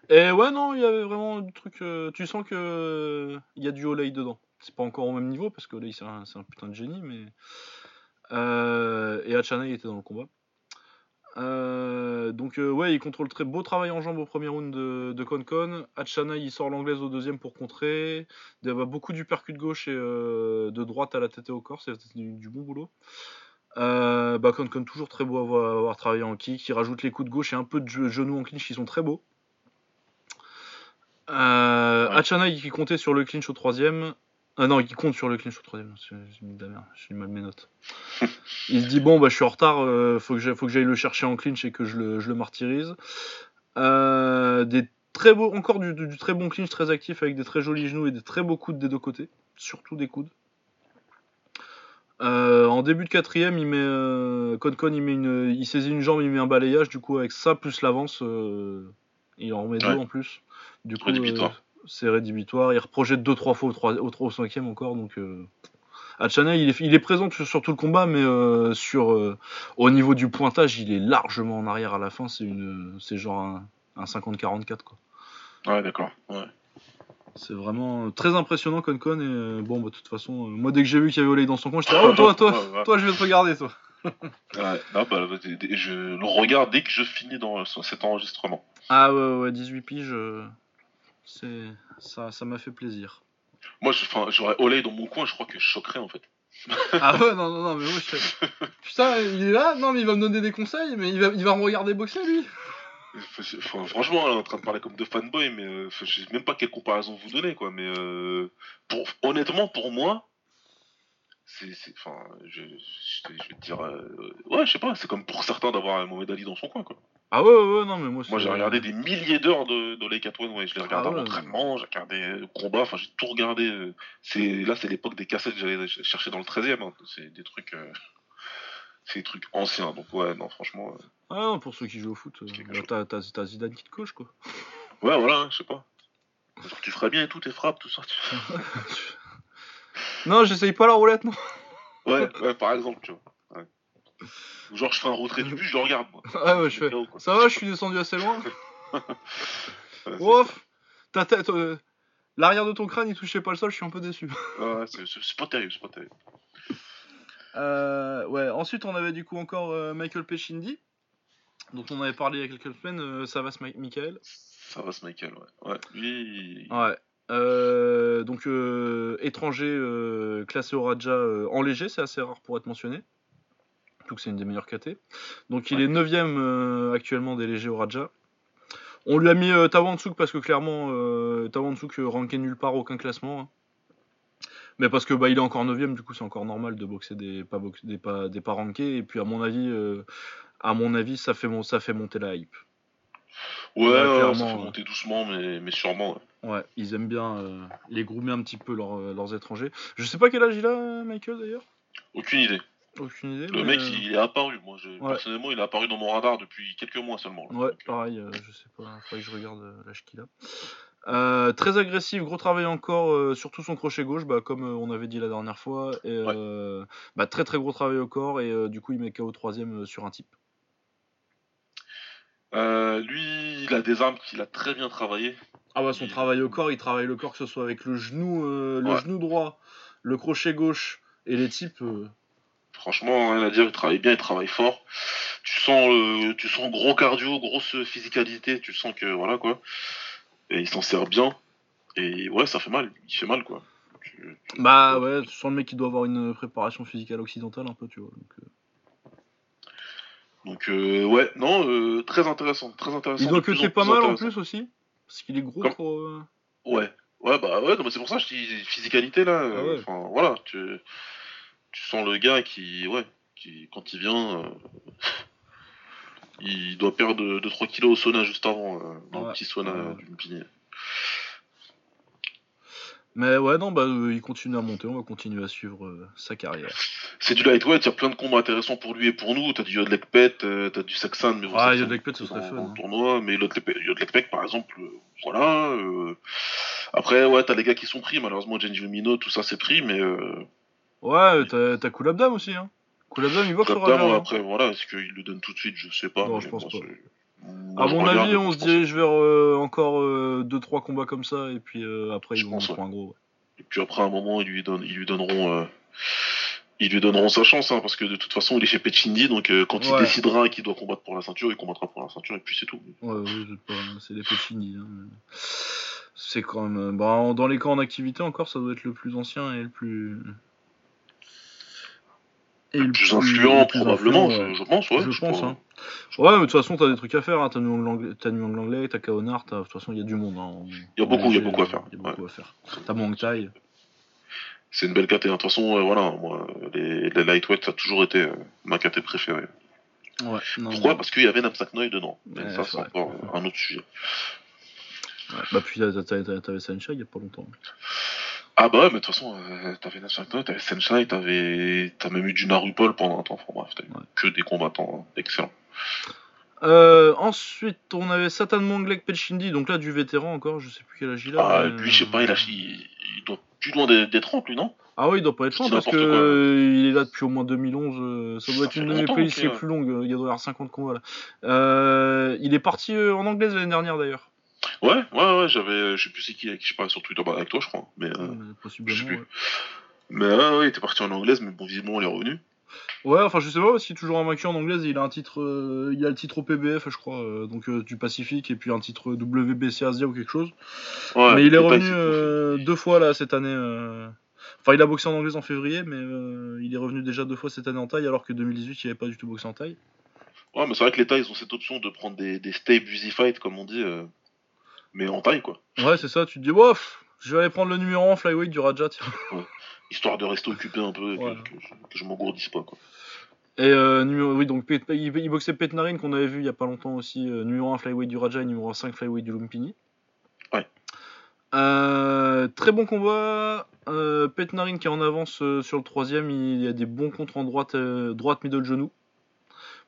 Et ouais, non, il y avait vraiment du truc. euh, tu sens que euh, il y a du Olay dedans. C'est pas encore au même niveau parce que Olay c'est un, putain de génie, mais. Euh, et Hachana il était dans le combat. Euh, donc euh, ouais, il contrôle très beau travail en jambes au premier round de, de Konkon. Hachana il sort l'anglaise au deuxième pour contrer. Il y a beaucoup du percut de gauche et euh, de droite à la tête et au corps, c'est du, du bon boulot. Bah, Konkon toujours très beau à avoir, avoir travaillé en kick. Il rajoute les coups de gauche et un peu de ge- genoux en clinch qui sont très beaux. Euh, Ouais. Hachana qui comptait sur le clinch au troisième. Ah non, qui compte sur le clinch au troisième. J'ai mis de la merde, j'ai mal mes notes. Il se dit bon bah je suis en retard, euh, faut que j'aille, le chercher en clinch et que je le, je le martyrise. Euh, des très beaux, encore du, du- du très bon clinch très actif avec des très jolis genoux et des très beaux coudes des deux côtés, surtout des coudes. Euh, en début de quatrième, il met il met une, il saisit une jambe, il met un balayage. Du coup, avec ça plus l'avance, il en remet Ouais. deux en plus. Du coup. C'est rédhibitoire. Il reprojette deux trois fois au, trois- au, trois- au cinquième encore. Donc, euh, il est, il est présent sur, sur tout le combat, mais euh, sur euh, au niveau du pointage, il est largement en arrière à la fin. C'est une, c'est genre un, un 50-44 quoi. Ouais, d'accord. Ouais. C'est vraiment euh, très impressionnant Konkon et bon bah de toute façon, moi dès que j'ai vu qu'il y avait Olay dans son coin, j'étais [LAUGHS] oh toi toi ouais. toi je vais te regarder toi. [LAUGHS] Ouais, non, bah, d- je le regarde dès que je finis dans cet enregistrement. Ah ouais, ouais, 18 piges, euh, c'est ça, ça m'a fait plaisir. Moi, j'aurais Olay dans mon coin, je crois que je choquerais en fait. Ah ouais, non, non, non, mais moi je fais... [LAUGHS] Putain, il est là, non, mais il va me donner des conseils, mais il va, il va me regarder boxer lui. Enfin, franchement, là, on est en train de parler comme de fanboy, mais euh, je sais même pas quelle comparaison vous donnez, quoi. Mais euh, pour, honnêtement, pour moi, c'est, enfin, je, je, je vais te dire, euh, ouais, je sais pas, c'est comme pour certains d'avoir un Mohamed Ali dans son coin, quoi. Ah ouais, ouais, ouais, non, mais moi, Moi, j'ai regardé des milliers d'heures de, de Lake ouais. Je l'ai regardé Ah à ouais. l'entraînement, j'ai regardé le combat, enfin, j'ai tout regardé. euh. C'est, là, c'est l'époque des cassettes que j'allais chercher dans le 13 e C'est des trucs. euh, [LAUGHS] C'est des trucs anciens, donc ouais, non, franchement. euh, Ah non, pour ceux qui jouent au foot, euh, t'as, Zidane qui te coche, quoi. Ouais, voilà, hein, je sais pas. Genre, tu ferais bien et tout, tes frappes, tout ça. tu- [LAUGHS] [LAUGHS] non, j'essaye pas la roulette, non. Ouais, ouais, par exemple, tu vois. Ouais. Ou genre, je fais un retrait du but, je le regarde, moi. Ah ouais, je fais. Ça va, je suis descendu assez loin. Ouf Ta tête. euh, L'arrière de ton crâne, il touchait pas le sol, je suis un peu déçu. Ouais, c'est pas terrible, c'est pas terrible. Euh, ouais, ensuite on avait du coup encore euh, Michael Pechindi, dont on avait parlé il y a quelques semaines, euh, ça va ce Mi- Michael. Ça va, Michael, ouais. Ouais, lui. il- Ouais. Euh, donc euh, étranger euh, classé au Raja en léger, c'est assez rare pour être mentionné. Surtout que c'est une des meilleures KT. Donc il Ouais. est 9ème actuellement des légers au Raja. On lui a mis Tawansuk parce que clairement euh, ranké nulle part, aucun classement. hein. Mais parce que bah, il est encore 9ème, du coup c'est encore normal de boxer des pas, des pas, des pas rankés. Et puis à mon avis, à mon avis ça, fait mon, ça fait monter la hype. Ouais, Ouais, ça fait monter doucement, mais, mais sûrement, ouais. Ouais, ils aiment bien euh, les groomer un petit peu leurs, euh, leurs étrangers. Je sais pas quel âge il a, euh, Michael d'ailleurs. Aucune idée. Aucune idée. Le mais, mec, il est apparu. Moi, je- Ouais. personnellement, il est apparu dans mon radar depuis quelques mois seulement. là. Ouais, Donc, pareil, euh, je sais pas, faudrait que je regarde euh, l'âge qu'il a. Euh, très agressif, gros travail encore, euh, surtout son crochet gauche, bah, comme euh, on avait dit la dernière fois. Et, bah, très très gros travail au corps, et du coup il met KO troisième sur un type. Euh, lui, il a des armes qu'il a très bien travaillé. Ah ouais, son Il- travail au corps, il travaille le corps que ce soit avec le genou, euh, le Ouais. genou droit, le crochet gauche et les types. euh, Franchement, rien à dire, il travaille bien, il travaille fort. Tu sens, tu sens gros cardio, grosse physicalité, tu sens que voilà quoi. Et il s'en sert bien. Et ouais, ça fait mal, il fait mal quoi. Tu- tu- Bah ouais, tu sens le mec qui doit avoir une préparation physique à l'occidentale un peu, tu vois. donc. Donc euh, ouais, non, euh, très intéressant, très intéressant. Il doit cutter en pas mal en plus aussi, parce qu'il est gros Comme- pour. euh, Ouais, ouais, bah ouais, non, mais c'est pour ça que je dis physicalité là. Ah ouais. Enfin voilà, tu, tu sens le gars qui, ouais, qui quand il vient, euh, il doit perdre 2-3 kilos au sauna juste avant, euh, dans Ouais. le petit sauna Ouais. du Lumpini. Mais ouais, non, bah euh, il continue à monter, on va continuer à suivre euh, sa carrière. C'est du lightweight, il y a plein de combats intéressants pour lui et pour nous. T'as du Yodlekpet, euh, t'as du Saxon, mais Ah, ça, Yodlekpet, ce serait fun, hein. tournoi, mais Yodlekpet, par exemple, euh, voilà. euh, Après, ouais, t'as les gars qui sont pris, malheureusement, Genji Lumino, tout ça c'est pris, mais euh, Ouais, t'as t'as Koulabdam aussi, hein. Koulabdam, il Raja, moi, hein. après, voilà, est-ce qu'il le donne tout de suite, je sais pas. Non, mais je pense pas. c'est- À mon avis, on se dirige vers euh, encore 2-3 combats comme ça, et puis euh, après, ils vont ouais. un gros. ouais. Et puis après, à un moment, ils lui, donnent, ils lui donneront. euh, Ils lui donneront sa chance, hein, parce que de toute façon, il est chez Pechindi, donc euh, quand il décidera qu'il doit combattre pour la ceinture, il combattra pour la ceinture, et puis c'est tout. Ouais, ouais, c'est des Pechini. Hein. C'est quand même. euh, Bah, dans les camps en activité, encore, ça doit être le plus ancien et le plus. Et Le plus influent, plus probablement, influent, je, pense, ouais. je pense, hein. Ouais, mais de toute façon, t'as des trucs à faire. Hein. T'as t'as Nuang Langlais, t'as Kaonar, de toute façon, il y a du monde. Hein. Il y a beaucoup, il y a beaucoup à faire, Il y a beaucoup à faire. T'as Muang Thai. C'est une belle caté. hein. De toute façon, euh, voilà, moi, les, les lightweight, ça a toujours été euh, ma caté préférée. Ouais, non, Pourquoi? Parce qu'il y avait Namsak Noy dedans. Mais Ouais, ça, c'est encore un autre sujet. ouais. Bah, puis t'avais Sancha il y a pas longtemps. Ah bah ouais, mais de toute façon, euh, t'avais Noy, t'avais Senshai, t'avais t'as même eu du Narupol pendant un temps. Enfin bref, t'as eu Ouais. que des combattants hein, excellents. Euh, ensuite, on avait Satan Manglek Pelchindi, donc là, du vétéran encore, je sais plus quel âge il a. Ah, mais, lui, je sais pas, il, a, il, il doit plus loin des, des 30, lui, non? Ah oui, il doit pas être C'est loin parce que n'importe quoi. euh, il est là depuis au moins 2011. euh, ça doit Ça être une de mes playlists les plus longues. euh, Il doit y avoir 50 combats là. Euh, il est parti euh, en anglaise l'année dernière d'ailleurs. Ouais, ouais, ouais, j'avais. Je sais plus c'est qui avec qui je parlais sur Twitter, bah, avec toi, je crois. Mais, euh, possiblement. je sais plus. Ouais. mais ouais, ouais, il était parti en anglaise, mais bon, visiblement, il est revenu. Ouais, enfin je sais pas s'il est toujours invaincu en anglaise. Il a un titre, euh, il a le titre au PBF, je crois, euh, donc euh, du Pacifique et puis un titre WBC Asia ou quelque chose. Ouais, mais il est revenu euh, deux fois là cette année. euh, Enfin, il a boxé en anglaise en février, mais euh, il est revenu déjà deux fois cette année en taille, alors que 2018 il avait pas du tout boxé en taille. Ouais, mais c'est vrai que les tailles, ils ont cette option de prendre des, des stable easy fight, comme on dit, euh, mais en taille, quoi. Ouais, c'est ça. Tu te dis, bof, je vais aller prendre le numéro 1 flyweight du Raja. tiens. Histoire de rester occupé un peu, Ouais. que, que je, que je m'engourdisse pas, quoi. Et euh, numéro, oui, donc Pet- il, il boxait Petnarine qu'on avait vu il y a pas longtemps aussi, euh, numéro 1 flyweight du Raja et numéro 5 flyweight du Lumpini. Ouais. Euh, très bon combat. Euh, Petnarine qui est en avance sur le troisième, il y a des bons contres en droite, droite middle genou.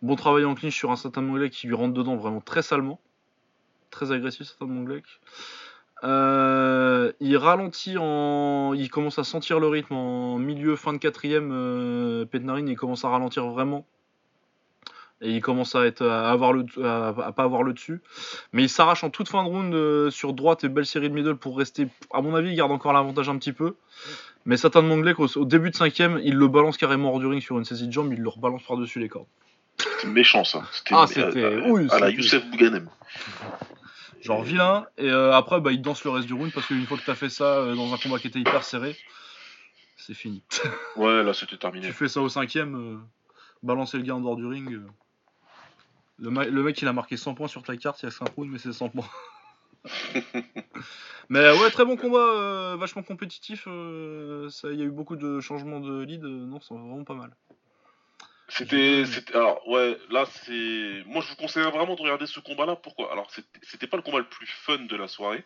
Bon travail en clinch sur un certain Monglek qui lui rentre dedans vraiment très salement. Très agressif certain Monglek. Euh, il ralentit en. Il commence à sentir le rythme en milieu, fin de quatrième. Euh, Petnarine, il commence à ralentir vraiment. Et il commence à, être, à, avoir le, à, à pas avoir le dessus. Mais il s'arrache en toute fin de round euh, sur droite et belle série de middle pour rester. À mon avis, il garde encore l'avantage un petit peu. Mais Satan Monglek, au, au début de cinquième, il le balance carrément hors du ring sur une saisie de jambe. Il le rebalance par-dessus les cordes. C'était méchant ça. C'était Ah, c'était- oui, à la Youssef Bouganem. Genre vilain. Et euh, après, bah, il danse le reste du round parce qu'une fois que t'as fait ça euh, dans un combat qui était hyper serré, c'est fini. [LAUGHS] Ouais, là c'était terminé. tu fais ça au cinquième, euh, balancer le gars en dehors du ring. Le, mec, il a marqué 100 points sur ta carte, il y a 5 rounds, mais c'est 100 points. [LAUGHS] mais ouais, très bon combat, vachement compétitif. ça- Il y a eu beaucoup de changements de lead. non, c'est vraiment pas mal. C'était, c'était, alors ouais, là c'est, moi je vous conseille vraiment de regarder ce combat-là. Pourquoi? Alors c'était- pas le combat le plus fun de la soirée.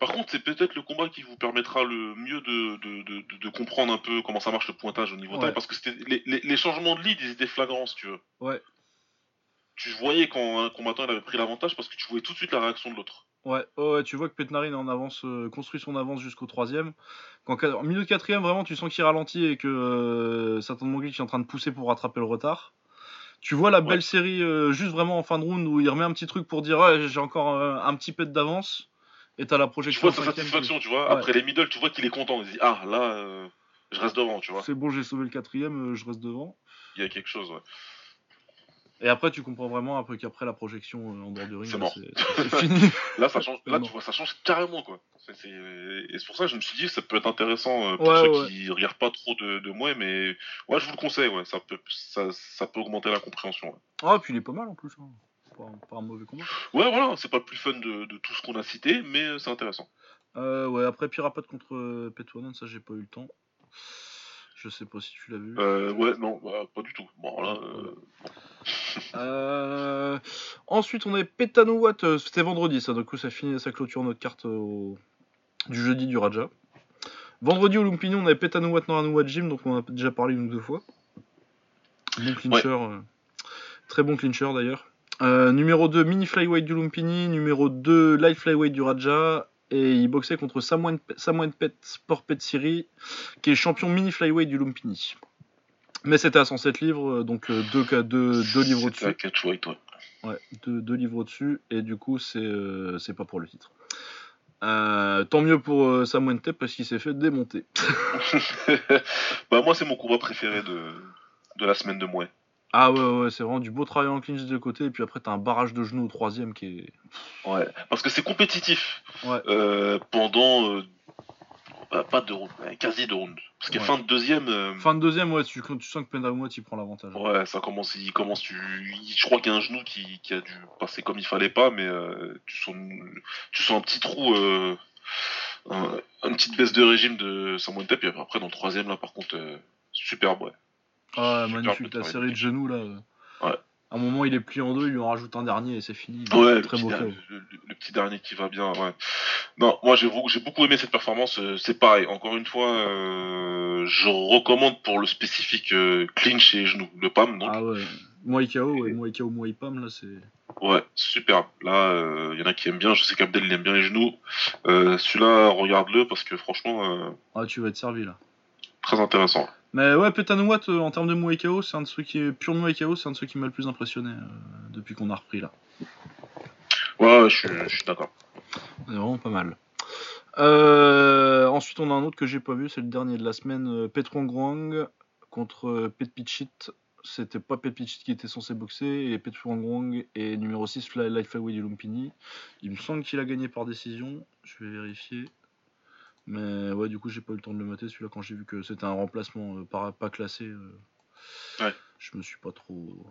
Par contre, c'est peut-être le combat qui vous permettra le mieux de, de, de, de- de comprendre un peu comment ça marche le pointage au niveau Ouais. taille, parce que c'était les, les, les changements de lead, ils étaient flagrants, si tu veux. Ouais. Tu voyais quand un combattant il avait pris l'avantage parce que tu voyais tout de suite la réaction de l'autre. Ouais, ouais, ouais, tu vois que Petnarine est en avance, euh, construit son avance jusqu'au troisième. Quand qua- en milieu de quatrième, vraiment, tu sens qu'il ralentit et que euh, Satan Monglek est en train de pousser pour rattraper le retard. Tu vois la belle série euh, juste vraiment en fin de round où il remet un petit truc pour dire ouais, j'ai encore euh, un petit pet d'avance. Et t'as la Tu projection. vois au sa qui- satisfaction, tu vois. Ouais. Après les middle, tu vois qu'il est content. Il dit ah là, je reste devant, tu vois. C'est bon, j'ai sauvé le quatrième, je reste devant. Il y a quelque chose. Ouais. Et après, tu comprends vraiment peu qu'après la projection euh, en dehors du ring, C'est fini. Là, ça change. Là, tu vois, ça change carrément, quoi. Et c'est pour ça que je me suis dit, ça peut être intéressant euh, pour Ouais, ceux ouais. qui regardent pas trop de, de moi, mais ouais, je vous le conseille. Ouais, ça peut, ça, ça peut augmenter la compréhension. Ouais, Ah, puis il est pas mal en plus. hein. Pas, pas un mauvais combat. Ouais, voilà, c'est pas le plus fun de, de tout ce qu'on a cité, mais euh, c'est intéressant. Euh, ouais, après Pirapod contre Petwanan, ça j'ai pas eu le temps. Je sais pas si tu l'as vu. Euh, ouais, non, bah, pas du tout. Bon, là, euh, Euh, Ensuite, on avait Petanouat, euh, c'était vendredi ça, du coup ça finit, ça clôture notre carte au- du jeudi du Raja. Vendredi au Lumpini, on avait Petanouat Noranouat Gym, donc on en a déjà parlé une ou deux fois. Bon clincher, très bon clincher d'ailleurs. Numéro 2, mini flyweight du Lumpini. Numéro 2, light flyweight du Raja. Et il boxait contre Samoan, Pet Sport Pet Siri, qui est champion mini flyweight du Lumpini. Mais c'était à 107 livres, donc 2 deux, deux livres c'était au-dessus. à catchweight, ouais. Ouais, deux, deux livres au-dessus, et du coup, c'est euh, pas pour le titre. Euh, tant mieux pour euh, Tep parce qu'il s'est fait démonter. [LAUGHS] bah, moi, c'est mon combat préféré de, de la semaine de moi. Ah ouais, ouais, c'est vraiment du beau travail en clinch de côté, et puis après, t'as un barrage de genoux au troisième qui est. Ouais, parce que c'est compétitif. Ouais. Euh, pendant euh, bah, pas deux rounds, ouais, quasi deux rounds. Parce que Ouais. fin de deuxième, euh, Fin de deuxième, ouais, tu, tu sens que Pendamout il prend l'avantage. ouais, ça commence, il commence, tu, il- je crois qu'il y a un genou qui, qui a dû passer comme il fallait pas, mais euh, tu sens, tu sens un petit trou, un, une petite baisse de régime de Samuel Tep, et après dans le troisième là, par contre, superbe, ouais. Ah, Super magnifique, la série de genoux là. euh. Ouais. À un moment, il est plié en deux, il lui en rajoute un dernier et c'est fini. Ouais, le très petit, beau le, petit dernier qui va bien, ouais. Non, moi j'ai beaucoup, aimé cette performance. euh, C'est pareil, encore une fois, euh, je recommande pour le spécifique euh, clinch et genou, le PAM. Donc, Ah ouais, Muay KO, ouais, Muay KO, Muay Pam, là, c'est. ouais, superbe. Là, il y en a qui aiment bien. Je sais qu'Abdel il aime bien les genoux. Celui-là, regarde-le parce que franchement, Ah, tu vas être servi là. Très intéressant. Mais ouais, Petanouat, euh, en termes de Muay KO, c'est un de ceux qui est pur Muay KO, c'est un de ceux qui m'a le plus impressionné euh, depuis qu'on a repris là. Ouais, ouais, je suis, je suis d'accord. C'est vraiment pas mal. Euh, ensuite, on a un autre que j'ai pas vu, c'est le dernier de la semaine, Petruangruang contre Pet Pichit. C'était pas Pet Pichit qui était censé boxer, et Petruangruang est numéro 6 fly, Light Flyweight du Lumpini. Il me semble qu'il a gagné par décision, je vais vérifier. Mais ouais, du coup, j'ai pas eu le temps de le mater celui-là quand j'ai vu que c'était un remplacement euh, pas, pas classé. euh, Ouais. Je me suis pas trop.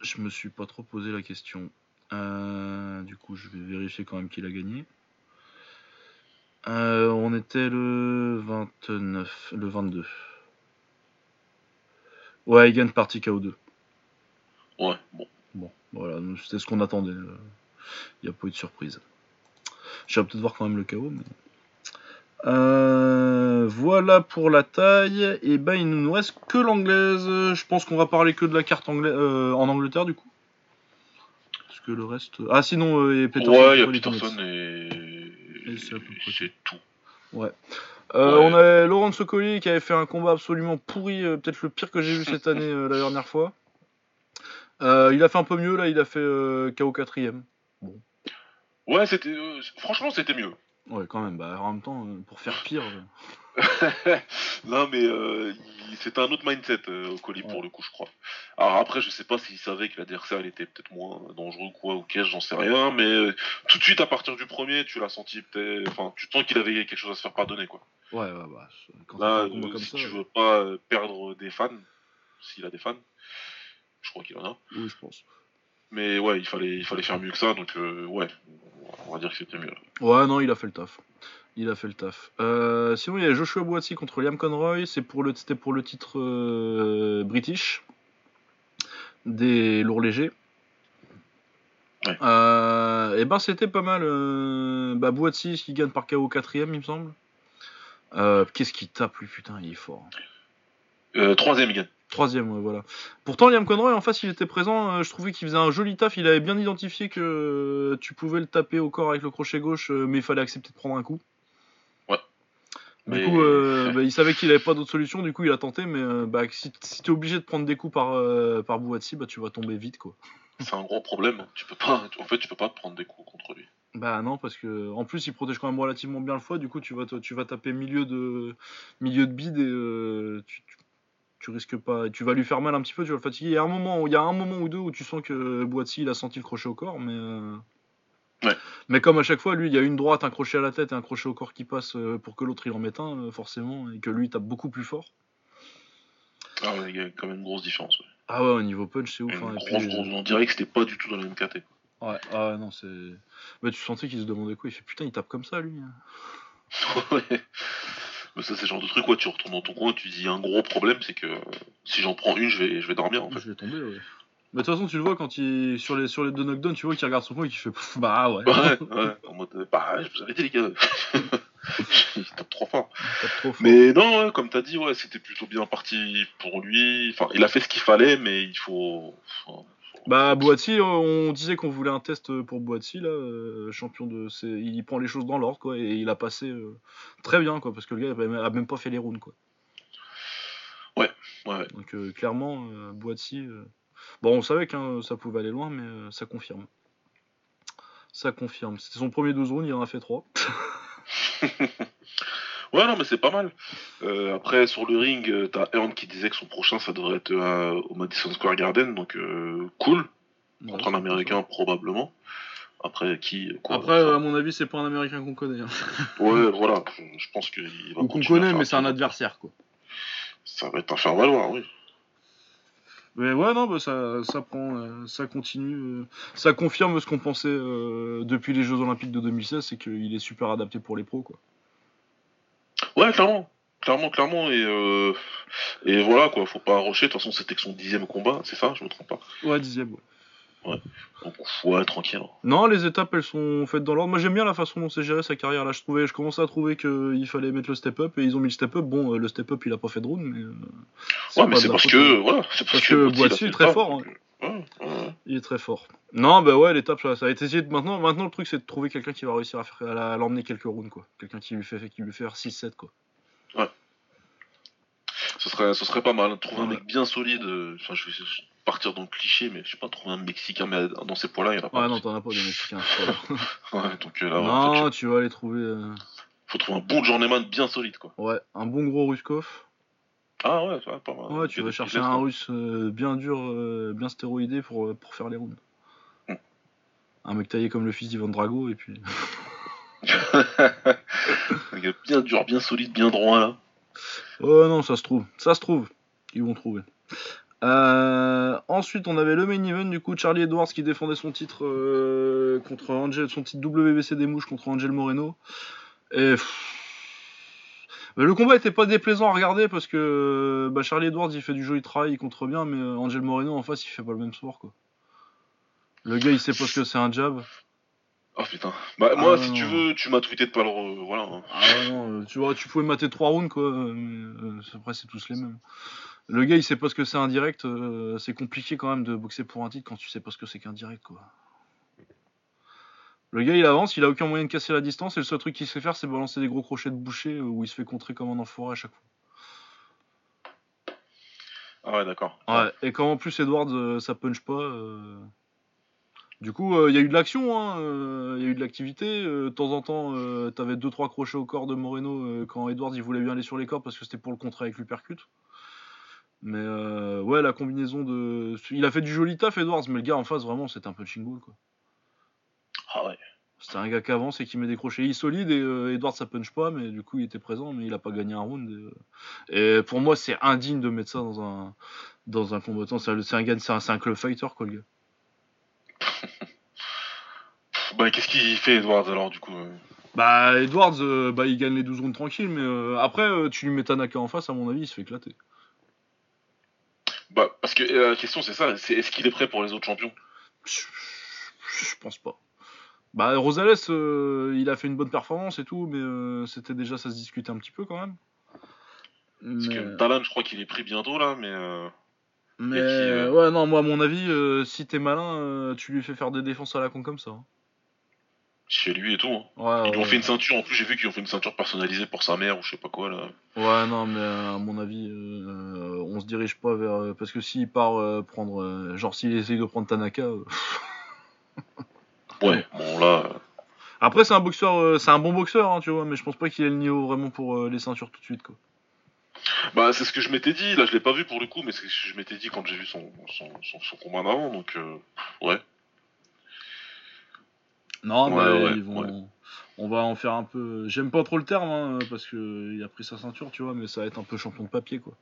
Je me suis pas trop posé la question. Euh, du coup, je vais vérifier quand même qu'il a gagné. Euh, on était le 29, le 22. Ouais, il gagne partie KO2. Ouais, bon. Bon, voilà, c'était ce qu'on attendait. Il n'y a pas eu de surprise. J'irai peut-être voir quand même le KO, mais. Euh, voilà pour la taille. Et ben il ne nous reste que l'anglaise. Je pense qu'on va parler que de la carte anglaise euh, en Angleterre du coup. Parce que le reste. Ah sinon euh, et Peterson. Ouais, il y a Peterson et. Et c'est à peu près c'est tout. Ouais. Euh, Ouais. On avait Laurent Sokoli qui avait fait un combat absolument pourri, euh, peut-être le pire que j'ai vu cette année euh, la dernière fois. Euh, il a fait un peu mieux là, il a fait euh, KO 4ème. Ouais, c'était. euh, franchement, c'était mieux. Ouais, quand même, bah en même temps, euh, pour faire pire. [LAUGHS] non, mais euh, c'était un autre mindset euh, au colis Ouais. pour le coup, je crois. Alors après, je sais pas s'il savait que l'adversaire il était peut-être moins dangereux ou quoi, ou qu'est-ce, j'en sais rien, mais euh, tout de suite à partir du premier, tu l'as senti peut-être. Enfin, tu sens qu'il avait quelque chose à se faire pardonner, quoi. Ouais, ouais, bah, quand Là, un comme si ça. tu veux pas perdre des fans, s'il a des fans, je crois qu'il en a. Oui, je pense. Mais ouais, il fallait, il fallait faire mieux que ça, donc euh, ouais, on va dire que c'était mieux. Ouais, non, il a fait le taf. Il a fait le taf. Euh, sinon, il y a Joshua Boati contre Liam Conroy. C'est pour le, c'était pour le titre euh, British des lourds légers. Ouais. Euh, et ben, c'était pas mal. Bah, Boati qui gagne par KO 4 il me semble. Qu'est-ce qu'il tape, lui, putain, il est fort. Euh, troisième, gagne. Troisième, ouais, voilà. Pourtant, Liam Conroy, en face, il était présent. euh, je trouvais qu'il faisait un joli taf. Il avait bien identifié que euh, tu pouvais le taper au corps avec le crochet gauche, mais il fallait accepter de prendre un coup. Ouais. Du Mais- coup, euh, [LAUGHS] bah, il savait qu'il avait pas d'autre solution. Du coup, il a tenté. Mais bah, si, si t'es obligé de prendre des coups par, par Bouatsi, bah, tu vas tomber vite, quoi. C'est un gros problème. Tu peux pas, en fait, tu peux pas prendre des coups contre lui. Bah non, parce que en plus, il protège quand même relativement bien le foie. Du coup, tu vas, tu vas taper milieu de, milieu de bide et euh, tu, tu, tu risques pas. Tu vas lui faire mal un petit peu, tu vas le fatiguer. Il y a un moment, où- il y a un moment ou deux où tu sens que Boati il a senti le crochet au corps, mais. euh, Ouais. Mais comme à chaque fois, lui, il y a une droite, un crochet à la tête et un crochet au corps qui passe euh, pour que l'autre il en mette un, euh, forcément, et que lui il tape beaucoup plus fort. Ah ouais, il y a quand même une grosse différence. ouais. Ah ouais, au niveau punch, c'est ouf. Hein, et grosse, puis, grosse. On dirait que c'était pas du tout dans la même caté. Ouais, ah ouais, non, c'est. Bah, tu sentais qu'il se demandait quoi. Il fait putain, il tape comme ça, lui. [LAUGHS] ouais. Mais ça, c'est le genre de truc, ouais, tu retournes dans ton coin, tu dis un gros problème, c'est que euh, si j'en prends une, je vais, je vais dormir en fait. Je vais tomber, ouais. Bah, de toute façon, tu le vois quand il. Sur les, sur les deux knockdowns, tu vois qu'il regarde son coin et qu'il fait [LAUGHS] Bah ouais. Ouais, ouais, en mode, bah, je vous avais dit, les gars. [LAUGHS] il tape trop fort. Il tape trop fort. Mais non, ouais, comme t'as dit, ouais, c'était plutôt bien parti pour lui. Enfin, il a fait ce qu'il fallait, mais il faut. faut- Bah, Boati, on disait qu'on voulait un test pour Boati, là. euh, champion de. c'est- Il prend les choses dans l'ordre, quoi. Et il a passé euh, très bien, quoi. Parce que le gars a même pas fait les rounds, quoi. Ouais, ouais. Donc, euh, clairement, euh, Boati. euh, Bon, on savait que ça pouvait aller loin, mais euh, ça confirme. Ça confirme. C'était son premier 12 rounds, il en a fait 3. [LAUGHS] Ouais, non, mais c'est pas mal. Euh, après, sur le ring, euh, t'as Earn qui disait que son prochain, ça devrait être euh, au Madison Square Garden, donc euh, cool. Contre un Américain, probablement. Après, qui quoi, Après, à mon avis, c'est pas un Américain qu'on connaît. hein. [LAUGHS] Ouais, voilà. Je, pense qu'il va. Ou qu'on connaît, mais c'est un adversaire, quoi. Ça va être un faire-valoir, oui. Mais ouais, non, bah, ça, ça prend, euh, ça continue. euh, ça confirme ce qu'on pensait euh, depuis les Jeux Olympiques de 2016, c'est qu'il est super adapté pour les pros, quoi. Ouais, clairement. Clairement, clairement. Et, euh, et voilà, quoi. Faut pas rocher. De toute façon, c'était que son dixième combat, c'est ça Je me trompe pas. Ouais, dixième, ouais. Donc, ouais, tranquille. hein. Non, les étapes, elles sont faites dans l'ordre. Moi, j'aime bien la façon dont c'est géré sa carrière. Là, je trouvais, je commençais à trouver qu'il fallait mettre le step-up, et ils ont mis le step-up. Bon, euh, le step-up, il a pas fait de round, mais. euh, Ouais, mais pas c'est parce que. euh, Voilà. C'est parce, parce que Boiti, il a Boiti fait est très taf, fort, ouais, ouais. Il est très fort. Non, bah ouais, l'étape, ça, ça a été essayé de... Maintenant, maintenant, le truc, c'est de trouver quelqu'un qui va réussir à, faire, à la- à l'emmener quelques rounds, quoi. Quelqu'un qui lui fait, qui lui fait faire 6-7, quoi. Ce serait, ce serait pas mal. Trouver un Ouais. mec bien solide. euh, Enfin, je vais partir dans le cliché, mais je sais pas, trouver un Mexicain mais dans ces poids-là, il y en a pas. Ouais, non, t'en as pas des Mexicains. c'est pas grave. [LAUGHS] Ouais, donc euh, là, ouais, en fait, non, tu vas aller trouver. euh, faut trouver un bon journeyman bien solide, quoi. Ouais, un bon gros Ruskov. Ah ouais, ça pas mal. Ouais, tu vas chercher un gestes, russe euh, bien dur, euh, bien stéroïdé pour, euh, pour faire les rounds. Mm. Un mec taillé comme le fils d'Ivan Drago, et puis. [LAUGHS] Bien dur, bien solide, bien droit, là. Oh non, ça se trouve. Ça se trouve. Ils vont trouver. Euh, ensuite, on avait le main event du coup, Charlie Edwards qui défendait son titre contre Angel, son titre WBC des mouches contre Angel Moreno. Et pff, le combat était pas déplaisant à regarder parce que bah, Charlie Edwards il fait du joli travail, il contre bien, mais euh, Angel Moreno en face il fait pas le même sport quoi. Le gars il sait pas ce que c'est un jab. Oh putain. Bah, moi, Ah, si non. tu veux, tu m'as tweeté de pas le. re- Voilà. hein. Ah non, euh, tu vois, tu pouvais mater trois rounds quoi, euh, mais euh, après c'est tous les mêmes. Le gars il sait pas ce que c'est un direct, euh, c'est compliqué quand même de boxer pour un titre quand tu sais pas ce que c'est qu'un direct quoi. Le gars il avance, il a aucun moyen de casser la distance et le seul truc qu'il sait faire c'est balancer des gros crochets de boucher euh, où il se fait contrer comme un enfoiré à chaque fois. Ah ouais, d'accord. Ouais, et quand en plus Edwards euh, ça punch pas. euh, Du coup, euh, il y a eu de l'action, hein, il y a eu de l'activité. de temps en temps, t'avais 2-3 crochets au corps de Moreno quand Edwards il voulait bien aller sur les corps parce que c'était pour le contrer avec l'uppercut. Mais ouais, la combinaison de. Il a fait du joli taf, Edwards, mais le gars en face, vraiment, c'était un punching ball quoi. Ah ouais. C'était un gars qui avance et qui met des crochets. Il est solide et euh, Edwards ça punch pas, mais du coup il était présent, mais il a pas gagné un round. Et, euh, et pour moi, c'est indigne de mettre ça dans un, dans un combattant. C'est un, gars, c'est un, club fighter quoi, le gars. [LAUGHS] Bah, qu'est-ce qu'il fait, Edwards, alors, du coup euh? Bah, Edwards, euh, bah, il gagne les 12 rounds tranquille, mais après, tu lui mets Tanaka en face, à mon avis, il se fait éclater. Bah, parce que la question, c'est ça c'est est-ce qu'il est prêt pour les autres champions? Je pense pas. Bah, Rosales, euh, il a fait une bonne performance et tout, mais euh, c'était déjà, ça se discutait un petit peu quand même. Parce Mais, que Talan, je crois qu'il est pris bientôt, là, mais. euh, mais, puis, ouais, non, moi, à mon avis, si t'es malin, tu lui fais faire des défenses à la con comme ça. hein. Chez lui et tout. hein. Ouais, Ils lui ont ouais. fait une ceinture, en plus, j'ai vu qu'ils ont fait une ceinture personnalisée pour sa mère ou je sais pas quoi, là. Ouais, non, mais à mon avis, on se dirige pas vers. parce que s'il part prendre. genre, s'il essaye de prendre Tanaka. [LAUGHS] Ouais, bon, là. euh, Après, c'est un boxeur, euh, c'est un bon boxeur, hein, tu vois, mais je pense pas qu'il ait le niveau vraiment pour euh, les ceintures tout de suite, quoi. Bah, c'est ce que je m'étais dit, là, je l'ai pas vu pour le coup, mais c'est ce que je m'étais dit quand j'ai vu son, son, son, son combat d'avant, donc, euh, ouais. Non, Ouais, mais ouais, ils vont. ouais. On va en faire un peu. J'aime pas trop le terme, hein, parce que il a pris sa ceinture, tu vois, mais ça va être un peu champion de papier, quoi.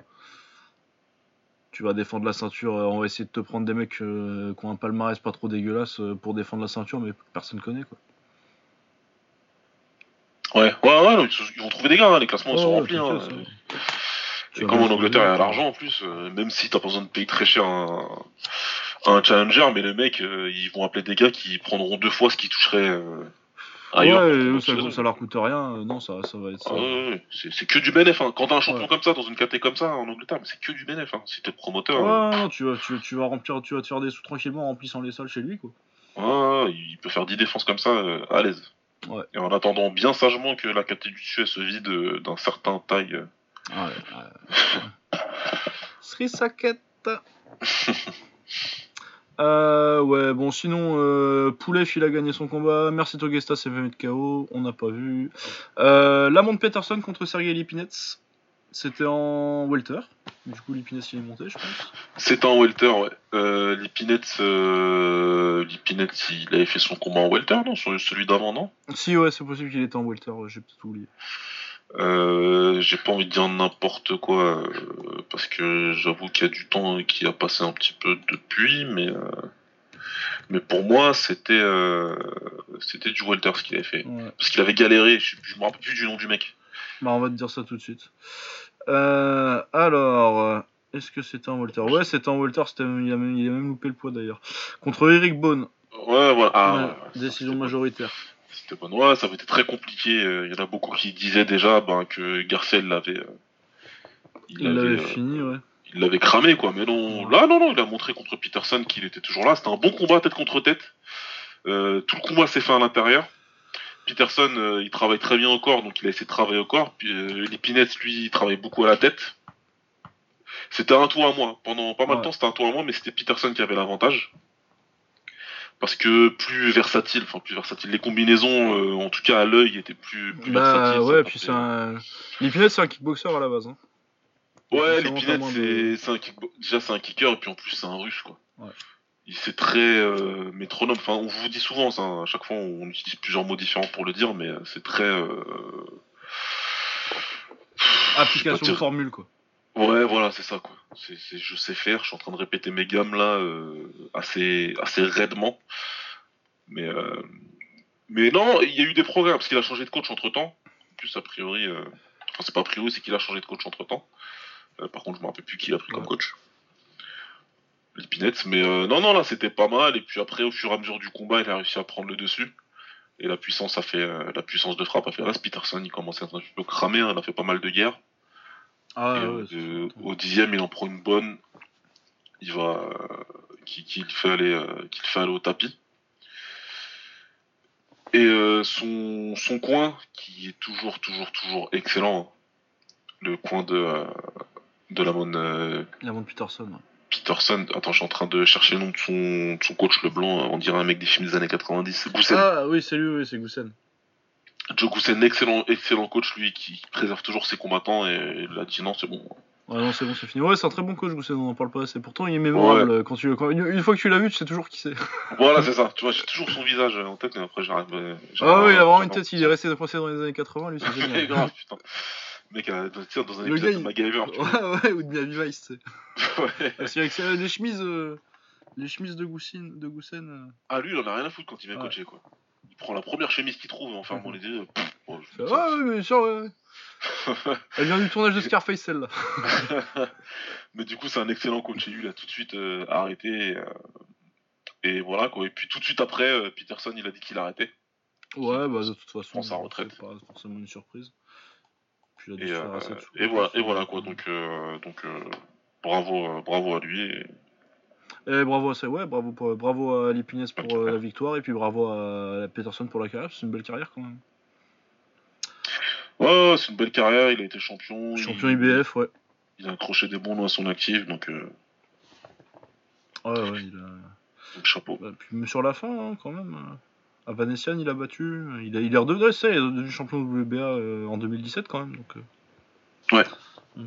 Tu vas défendre la ceinture, euh, on va essayer de te prendre des mecs euh, qui ont un palmarès pas trop dégueulasse euh, pour défendre la ceinture, mais personne connaît, quoi. Ouais, ouais, ouais, non, ils, vont trouver des gars, hein, les classements sont Ouais, remplis. Hein. ça. Et Tu comme en Angleterre, il y a l'argent en plus, euh, même si t'as pas besoin de payer très cher un, un challenger, mais les mecs, ils vont appeler des gars qui prendront deux fois ce qu'ils toucheraient ouais, combattre ça, ça leur coûte rien, euh, non, ça, ça va être ça. Ah ouais, ouais, ouais. c'est que du bénéf. Hein. Quand t'as un champion comme ça dans une KT comme ça en Angleterre, c'est que du bénéf. Hein. Si t'es promoteur, Ouais, hein. non, tu vas, tu, tu vas remplir, tu vas te faire des sous tranquillement en remplissant les salles chez lui, quoi. Il peut faire 10 défenses comme ça euh, à l'aise. Ouais. Et en attendant bien sagement que la KT du dessus se vide euh, d'un certain taille. Ouais, ouais. Sri Saket. [LAUGHS] euh, ouais, bon, sinon, euh, Poulev, il a gagné son combat. Merci Togesta fait mettre KO. On n'a pas vu. Euh, Lamont Peterson contre Sergei Lipinets. C'était en welter. Du coup, Lipinets, il est monté, je pense. C'est un welter, ouais. Euh, Lipinets, euh, Lipinets, il avait fait son combat en welter, non? Celui d'avant, non? Si, ouais, c'est possible qu'il était en welter. J'ai peut-être oublié. Euh, j'ai pas envie de dire n'importe quoi euh, parce que j'avoue qu'il y a du temps qui a passé un petit peu depuis, mais euh, mais pour moi c'était c'était du welter ce qu'il avait fait Ouais. parce qu'il avait galéré. Je, je me rappelle plus du nom du mec. Bah, on va te dire ça tout de suite. Alors, est-ce que c'était en Walter? Ouais, c'était en Walter. Il, a même, il a même loupé le poids d'ailleurs. Contre Eric Bone, Ouais, voilà. Ah, Ouais, ouais, décision majoritaire. Bon. Ouais, ça avait été très compliqué. Euh, Il y en a beaucoup qui disaient déjà ben, que Garcel l'avait. euh, Il l'avait euh, fini, ouais. il l'avait cramé quoi mais non là non non il a montré contre Peterson qu'il était toujours là c'était un bon combat tête contre tête Euh, tout le combat s'est fait à l'intérieur Peterson euh, il travaille très bien au corps donc il a essayé de travailler au corps puis euh, Lipinets lui il travaille beaucoup à la tête c'était un tour à moi pendant pas mal de Ouais. temps c'était un tour à moi mais c'était Peterson qui avait l'avantage parce que plus versatile enfin plus versatile les combinaisons euh, en tout cas à l'œil étaient plus, plus Bah versatiles ouais, puis c'est un. Lipinets, c'est un kickboxer à la base. Hein. Ouais, moins c'est de- un kickbo- déjà c'est un kicker et puis en plus c'est un russe quoi. Ouais. Il c'est très euh, métronome. Enfin, on vous dit souvent ça. hein. À chaque fois, on utilise plusieurs mots différents pour le dire, mais c'est très. euh, Application de formule, quoi. Ouais, voilà, c'est ça quoi. C'est c'est- je sais faire. Je suis en train de répéter mes gammes là euh, assez assez raidement. Mais euh, mais non, il y a eu des progrès parce qu'il a changé de coach entre temps. En plus, a priori, euh, Enfin, c'est pas a priori, c'est qu'il a changé de coach entre temps. par contre, je me rappelle plus qui il a pris comme coach. Lipinette. Mais non, non, là, c'était pas mal. Et puis après, au fur et à mesure du combat, il a réussi à prendre le dessus. Et la puissance a fait, la puissance de frappe a fait reste. Peterson, il commençait à un peu cramer. Hein. il a fait pas mal de guerres. Ah, au dixième, il en prend une bonne. Il va, qu'il fait aller, qu'il fait aller au tapis. Et euh, son, son coin, qui est toujours, toujours, toujours excellent, le coin de, euh, de la monne. Euh, la Peterson. Peterson, attends, je suis en train de chercher le nom de son, son coach, le blanc, on dirait un mec des films des années 90, Goussen. Ah oui, c'est lui, oui, c'est Goussen. Joe Goussen, excellent, excellent coach, lui, qui préserve toujours ses combattants, et il a dit non, c'est bon, Ouais, non, c'est bon, c'est fini. Ouais, c'est un très bon coach, Gousset, on en parle pas assez. Pourtant, il est mémorable. Quand tu, une, fois que tu l'as vu, tu sais toujours qui c'est. [LAUGHS] voilà, c'est ça. Tu vois, j'ai toujours son visage en tête, mais après, j'arrive. Ah oui, il a vraiment une tête. Il est resté coincé dans les années 80, lui, c'est génial. [LAUGHS] grave, putain. Mec, euh, dans un épisode de MacGyver. [LAUGHS] Ouais, ouais, ou de Miami Vice, tu sais. ouais. Parce qu'avec les chemises, euh, les chemises de Goussen. De Goussen euh. Ah, lui, il en a rien à foutre quand il vient coacher, quoi. Il prend la première chemise qu'il trouve, enfin, bon, les deux. ouais, ouais, mais sûr, ouais. Elle vient du tournage de Scarface, celle-là. [LAUGHS] Mais du coup, c'est un excellent coach. Il a tout de suite euh, arrêté. Euh, et voilà, quoi. Et puis tout de suite après, euh, Peterson, il a dit qu'il arrêtait. Ouais, bah de toute façon. sa retraite. C'est pas forcément une surprise. et, voilà, et voilà, quoi. Donc, donc bravo, bravo à lui. Et... bravo à ouais, bravo, bravo à Lipines pour la victoire et puis bravo à Peterson pour la carrière. C'est une belle carrière quand même. Ouais, c'est une belle carrière, il a été champion. Champion IBF, ouais. Il a accroché des bons noms à son actif, donc. Euh... Ouais, ouais, il a. Donc, chapeau. Bah, puis, sur la fin, hein, quand même. Euh, à Vanessian, il a battu. Il, a, il est redressé, il est devenu champion de WBA euh, en 2017, quand même. Donc, euh. Ouais.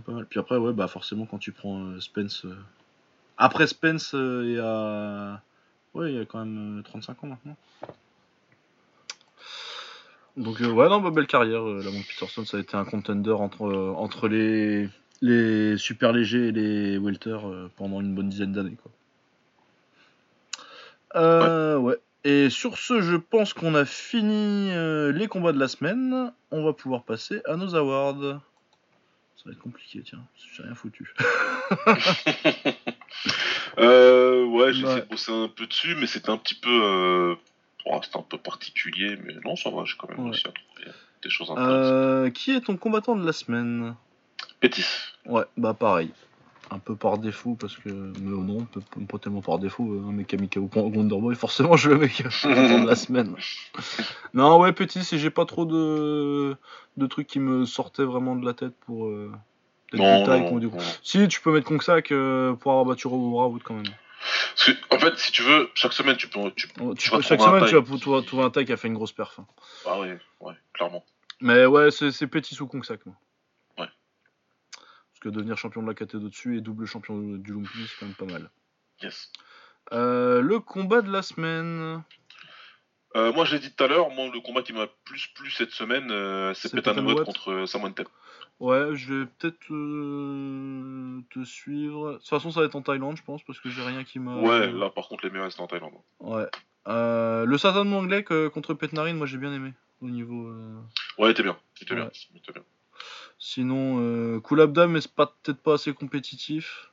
Pas mal. Puis après, ouais, bah forcément, quand tu prends Spence. Après Spence, il y a. Ouais, il y a quand même 35 ans maintenant. Donc euh, ouais, non, bah, belle carrière. Euh, la Peterson, ça a été un contender entre, euh, entre les, les super légers et les welter pendant une bonne dizaine d'années. Quoi. ouais. Et sur ce, je pense qu'on a fini les combats de la semaine. On va pouvoir passer à nos awards. Ça va être compliqué, tiens. J'ai rien foutu. [LAUGHS] [LAUGHS] ouais, j'ai essayé de bosser un peu dessus, mais c'était un petit peu c'est un peu particulier, mais non, ça va, j'ai quand même réussi à trouver des choses intéressantes. Euh, qui est ton combattant de la semaine? Pétis. Ouais, bah pareil. Un peu par défaut, parce que. Mais non, pas tellement par défaut. Un mec qui a mis KO Wonderboy, forcément, je le mets [LAUGHS] de la semaine. non, ouais, Pétis, et j'ai pas trop de... de trucs qui me sortaient vraiment de la tête pour. Euh... Non, non, non, Si, tu peux mettre Kongsak pour avoir battu Robo quand même en fait, si tu veux, chaque semaine, tu peux. Tu, tu chaque semaine, tu vas trouver un taille qui a fait une grosse perf. Hein. Ah ouais, ouais, clairement. Mais ouais, c'est petit sous Kongsak. Moi. Ouais. Parce que devenir champion de la KT au-dessus et double champion du Lumpini, c'est quand même pas mal. Yes. Euh, le combat de la semaine. Euh, moi, je l'ai dit tout à l'heure, moi, le combat qui m'a plus plu cette semaine, euh, c'est Petanouet contre Samuel Tep. Ouais, je vais peut-être euh, te suivre. De toute façon, ça va être en Thaïlande, je pense, parce que j'ai rien qui m'a. Ouais, là par contre, les meilleurs c'est en Thaïlande. Ouais. Euh, le Satan anglais contre Petnarine, moi j'ai bien aimé. Au niveau. Euh, ouais, t'es bien. C'était bien. bien. Sinon, euh, Abdam, mais c'est peut-être pas assez compétitif.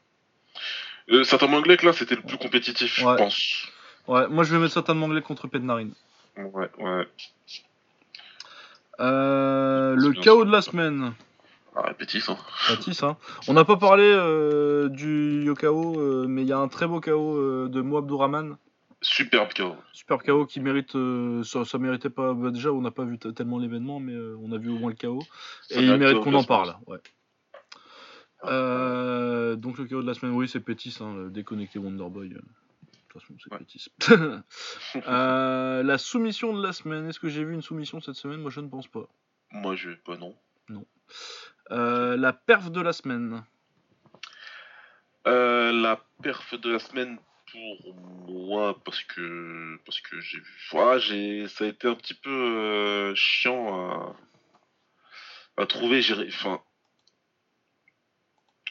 Euh, Satan Manglek, là, c'était le plus compétitif, je pense. Ouais, moi je vais mettre Satan Manglek contre Petnarine. Ouais, ouais. le chaos de la semaine. Ah, Pétis, hein. hein. On n'a pas parlé euh, du Yokao, euh, mais il y a un très beau KO euh, de Mo Abdourahman. Superbe KO. Superbe KO qui mérite. Ça, ça, méritait pas. Bah, déjà, on n'a pas vu tellement l'événement, mais on a vu au moins le KO. et il mérite qu'on en parle. Ouais. donc le KO de la semaine, oui, c'est Pétis, hein, déconnecté Wonderboy. De toute façon, c'est Pétis. [LAUGHS] la soumission de la semaine. Est-ce que j'ai vu une soumission cette semaine? Moi, je ne pense pas. Moi, je pas non. Non. Euh, la perf de la semaine. Euh, la perf de la semaine pour moi parce que parce que j'ai vu j'ai ça a été un petit peu euh, chiant à, trouver enfin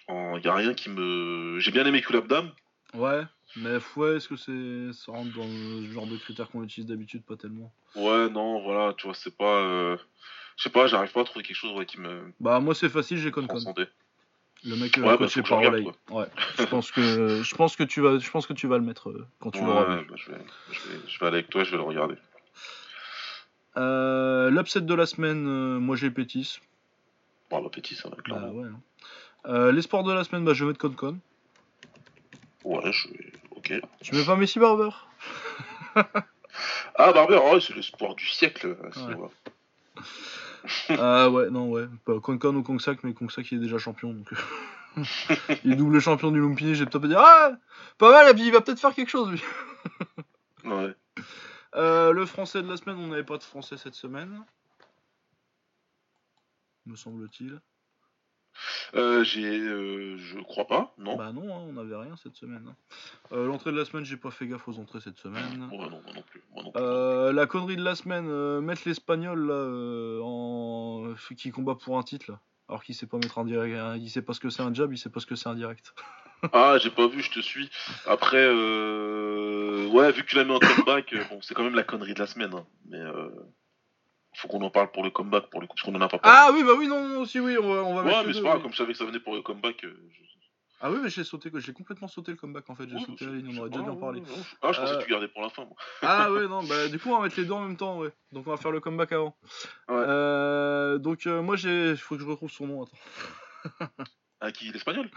il y a rien qui me j'ai bien aimé Kulabdam ouais mais ouais est-ce que c'est ça rentre dans le genre de critères qu'on utilise d'habitude? Pas tellement ouais non voilà tu vois c'est pas Je sais pas, j'arrive pas à trouver quelque chose ouais, qui me. Bah, moi, c'est facile, j'ai transcendait. Le mec euh, Ouais, bah, coaché par Olay. Ouais. [LAUGHS] je pense que je pense que tu vas je pense que tu vas le mettre euh, quand tu Ouais, l'auras vu. bah, je, vais, je, vais, je vais aller avec toi, je vais le regarder. Euh, L'upset de la semaine, euh, moi j'ai Pétis. Bon, l'appétit, ça va, Bah, clairement. ouais. hein. Euh, les sports de la semaine, bah, je vais mettre Concon. Ouais, je vais. Ok. Tu mets pas Messi Barber? Ah, Barber, ouais, c'est le sport du siècle. Ouais. niveau-là. [LAUGHS] Ah ouais, non, ouais. Pas Concon ou Kongsak, mais Kongsak il est déjà champion. Donc... euh, [LAUGHS] il est double champion du Lumpini, j'ai peut-être pas dire Ah Pas mal, il va peut-être faire quelque chose lui. [LAUGHS] Ouais. Euh, le français de la semaine, on n'avait pas de français cette semaine. Me semble-t-il. Euh, j'ai. euh, je crois pas, non Bah non, hein, on n'avait rien cette semaine. hein. Euh, L'entrée de la semaine, j'ai pas fait gaffe aux entrées cette semaine. Ouais, non, moi non plus. Moi non plus. Euh, la connerie de la semaine, euh, mettre l'espagnol là, euh, en... qui combat pour un titre là. Alors qu'il sait pas mettre un direct, hein, il sait pas ce que c'est un jab, il sait pas ce que c'est un direct. [LAUGHS] Ah, j'ai pas vu, je te suis. Après, euh... ouais, vu que tu l'as mis en comeback, euh, bon, c'est quand même la connerie de la semaine. hein. Mais euh... faut qu'on en parle pour le comeback, pour le coup, parce qu'on en a pas parlé. Ah oui, bah oui, non, non, si oui, on va, on va ouais, mais c'est pas grave, comme je savais que ça venait pour le comeback. euh, je- Ah oui, mais j'ai sauté, j'ai complètement sauté le comeback en fait, j'ai Ouais, sauté je- la ligne, je- on aurait déjà dû en ah, parler. ouais, ouais. Ah, je pensais Euh, que tu gardais pour la fin, moi. [LAUGHS] Ah ouais, non, bah du coup on va mettre les deux en même temps, ouais. Donc on va faire le comeback avant. Ouais. Euh, donc euh, moi j'ai, faut que je retrouve son nom, attends. À qui L'espagnol?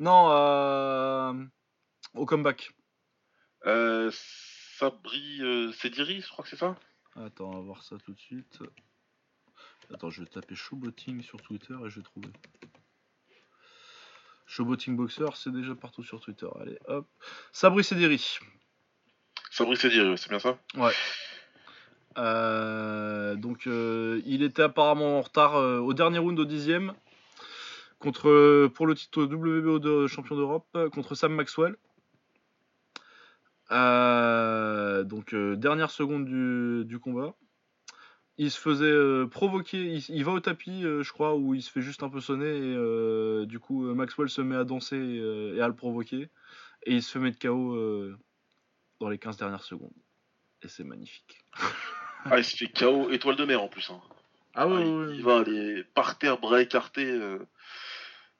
Non, euh... au comeback. euh, Sabri euh, Sediri, je crois que c'est ça? Attends, on va voir ça tout de suite. Attends, je vais taper Showboting sur Twitter et je vais trouver. Showboting Boxer, c'est déjà partout sur Twitter. Allez, hop. Sabri Sediri. Sabri Sediri, ouais, c'est bien ça? Euh, donc, euh, il était apparemment en retard euh, au dernier round au dixième contre, pour le titre WBO de champion d'Europe contre Sam Maxwell. Euh, donc, euh, dernière seconde du, du combat. Il se faisait euh, provoquer, il, il va au tapis, je crois, où il se fait juste un peu sonner. Et du coup, Maxwell se met à danser et à le provoquer. Et il se fait mettre KO dans les 15 dernières secondes. Et c'est magnifique. [LAUGHS] Ah, il se fait KO étoile de mer en plus. Hein. Ah Ah, ouais, il, ouais, il ouais. va aller par terre, bras écartés.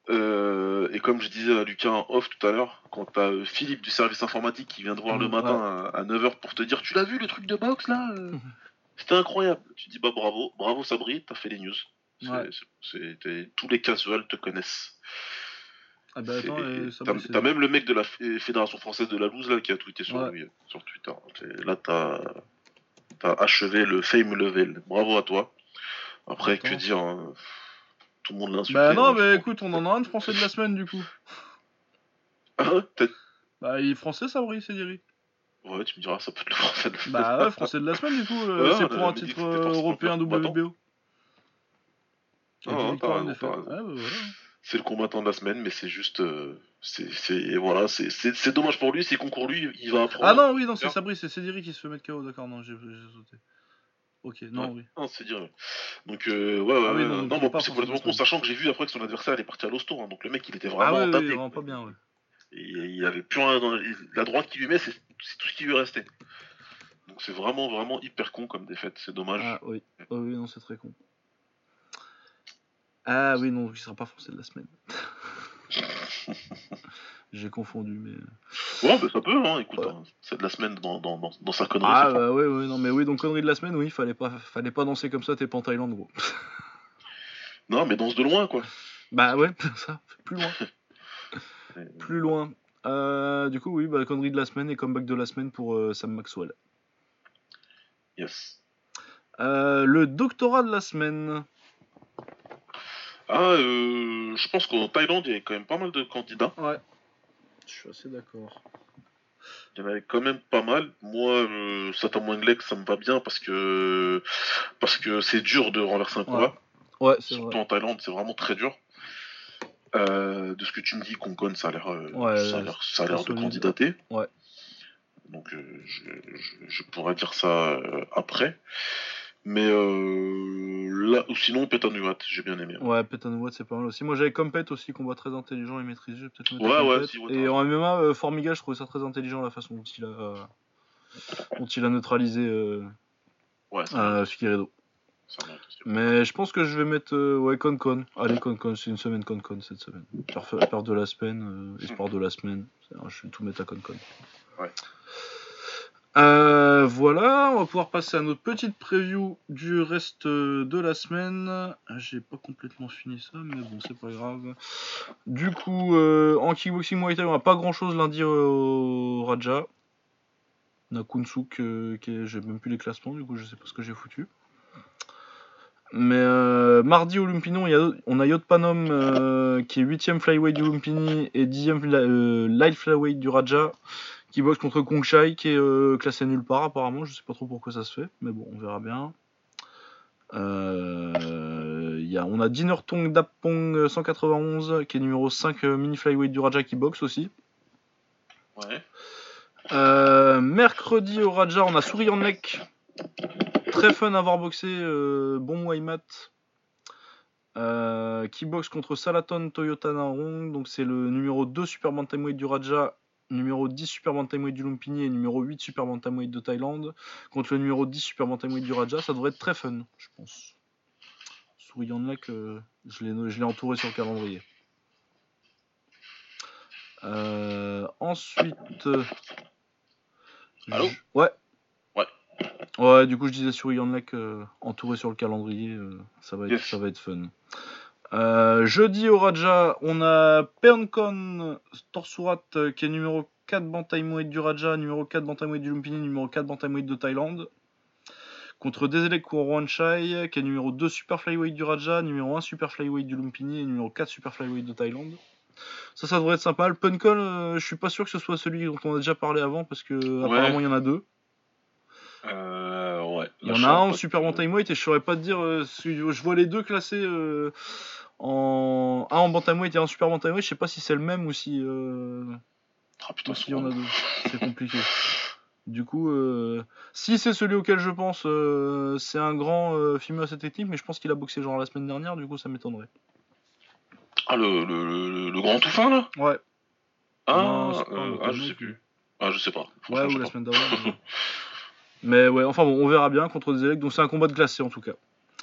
Euh, et comme je disais à Lucas en off tout à l'heure, quand t'as euh, Philippe du service informatique qui vient te voir le matin à, 9h pour te dire Tu l'as vu le truc de boxe là euh [LAUGHS] C'était incroyable. Tu dis bah bravo, bravo Sabri, t'as fait les news. Tous les casuals te connaissent. Ah bah attends, T'as même le mec de la Fédération française de la loose là qui a tweeté sur Ouais. lui sur Twitter. Là t'as as achevé le fame level. Bravo à toi. Après que dire hein, Tout le monde l'insulte. Bah non, mais écoute, on en a un de français de la semaine du coup. [LAUGHS] Ah peut-être. Bah il est français, Sabri Sediri. Ouais, tu me diras, ça peut être le français de Bah ouais, français de la semaine du coup. euh, Ouais, c'est pour un titre euh, européen. WBO. Ah, ouais. Ouais, bah. C'est le combattant de la semaine, mais c'est juste. euh, c'est voilà, c'est- dommage pour lui, c'est concours lui, il va apprendre. Ah non, oui, non, c'est. Sabri, c'est Sediri qui se fait mettre KO, d'accord, non, j'ai j'ai sauté. Ok, non, oui. Non, c'est dire. Donc, euh, ouais, ouais, Ah oui, ouais, non, non, plus, c'est complètement con, sachant que j'ai vu après que son adversaire est parti à l'hosto, hein, donc le mec il était Ah vraiment oui, oui, entablé. vraiment pas bien, ouais. Et il avait plus rien dans la droite qui lui met, c'est tout ce qui lui restait. Donc c'est vraiment, vraiment hyper con comme défaite, c'est dommage. Ah oui, oh, oui, non, c'est très con. Ah oui, non, il sera pas français de la semaine. [LAUGHS] J'ai confondu, mais. Ouais, bah ça peut, hein, écoute, Ouais. hein, c'est de la semaine dans, dans, dans, dans sa connerie. Ah bah oui, oui, non, mais oui, donc connerie de la semaine, oui, fallait pas, fallait pas danser comme ça, t'es pas en Thaïlande, gros. [LAUGHS] Non, mais danse de loin, quoi. Bah ouais, [LAUGHS] ça, plus loin. [LAUGHS] Plus loin. Euh, du coup, oui, bah, connerie de la semaine et comeback de la semaine pour euh, Sam Maxwell. Yes. Euh, le doctorat de la semaine. Ah, euh, je pense qu'en Thaïlande, il y avait quand même pas mal de candidats. Ouais. Je suis assez d'accord. Il y en avait quand même pas mal. Moi, euh, Satan Wanglek, ça me va bien parce que parce que c'est dur de renverser un combat. Ouais, Surtout vrai. en Thaïlande, c'est vraiment très dur. Euh, de ce que tu me dis, Concon, ça a l'air, euh, Ouais, ça a l'air, ça a l'air de candidater. Ouais. Donc euh, je, je, je pourrais dire ça après. Mais euh, là, ou sinon Petanuat, j'ai bien aimé. Ouais, Pet Watt, c'est pas mal aussi. Moi, j'avais Compet aussi, combat très intelligent et maîtrisé. Peut-être Ouais, ouais, si, Et en MMA, euh, Formiga, je trouvais ça très intelligent la façon dont il a, dont il a neutralisé euh, Ouais, Figueredo. Mais je pense que je vais mettre euh, ouais Concon. Allez Concon, c'est une semaine Concon cette semaine. Peur de la semaine, euh, espoir de la semaine. Je vais tout mettre à Concon. Ouais. Euh, voilà, on va pouvoir passer à notre petite preview du reste de la semaine. J'ai pas complètement fini ça, mais bon, c'est pas grave. Du coup, euh, en kickboxing Muay on a pas grand chose lundi au Raja. On Kunsuk, euh, j'ai même plus les classements, du coup, je sais pas ce que j'ai foutu. Mais mardi au Lumpini, on, a- Yotpanom euh, qui est 8ème flyweight du Lumpini et 10ème fly- euh, light flyweight du Raja qui boxe contre Kongshai qui est euh, classé nulle part apparemment. Je sais pas trop pourquoi ça se fait, mais bon, on verra bien. Euh, il y a, on a Dinner Tong Dapong 191 qui est numéro 5 euh, mini flyweight du Raja qui boxe aussi. Ouais. Euh, mercredi au Raja, on a Souriant Neck. Très fun à voir boxer. euh, bon Waymat. Euh, qui boxe contre Salaton Toyota Narong. Donc c'est le numéro 2 Super Bantamweight du Raja, numéro 10 Super Bantamweight du Lumpini et numéro 8 Super Bantamweight de Thaïlande. Contre le numéro 10 Super Bantamweight du Raja. Ça devrait être très fun, je pense. Souriant Neck, euh, je l'ai je l'ai entouré sur le calendrier. Euh, ensuite. euh, Allô je- Ouais. Ouais. Ouais, du coup, je disais sur Yanlek, euh, entouré sur le calendrier, euh, ça, va être, Yes. ça va être fun. Euh, jeudi au Raja, on a Pernkon Torsurat euh, qui est numéro 4 Bantamweight du Raja, numéro 4 Bantamweight du Lumpini, numéro 4 Bantamweight de Thaïlande. Contre Deselek Kourouanchai qui est numéro 2 Super Flyweight du Raja, numéro 1 Super Flyweight du Lumpini et numéro 4 Super Flyweight de Thaïlande. Ça, ça devrait être sympa. Le Punkon, euh, je suis pas sûr que ce soit celui dont on a déjà parlé avant parce que apparemment il y en a deux. Euh, ouais. Il y en a un en super bantamweight et je saurais pas te dire. euh, je vois les deux classés euh, en un en bantamweight et un en super bantamweight. Je sais pas si c'est le même ou si euh, Ah putain, ou s'il y en a deux. C'est compliqué. [LAUGHS] Du coup, euh, si c'est celui auquel je pense, euh, c'est un grand film à cette technique, mais je pense qu'il a boxé genre la semaine dernière. Du coup, ça m'étonnerait. Ah, le, le, le, le grand tout fin là? Ouais. Ah, Non, ah, je sais plus. Ah, je sais pas. Ouais, ou la semaine mais- [LAUGHS] Mais ouais, enfin bon, on verra bien contre des élèves. Donc c'est un combat de classé en tout cas.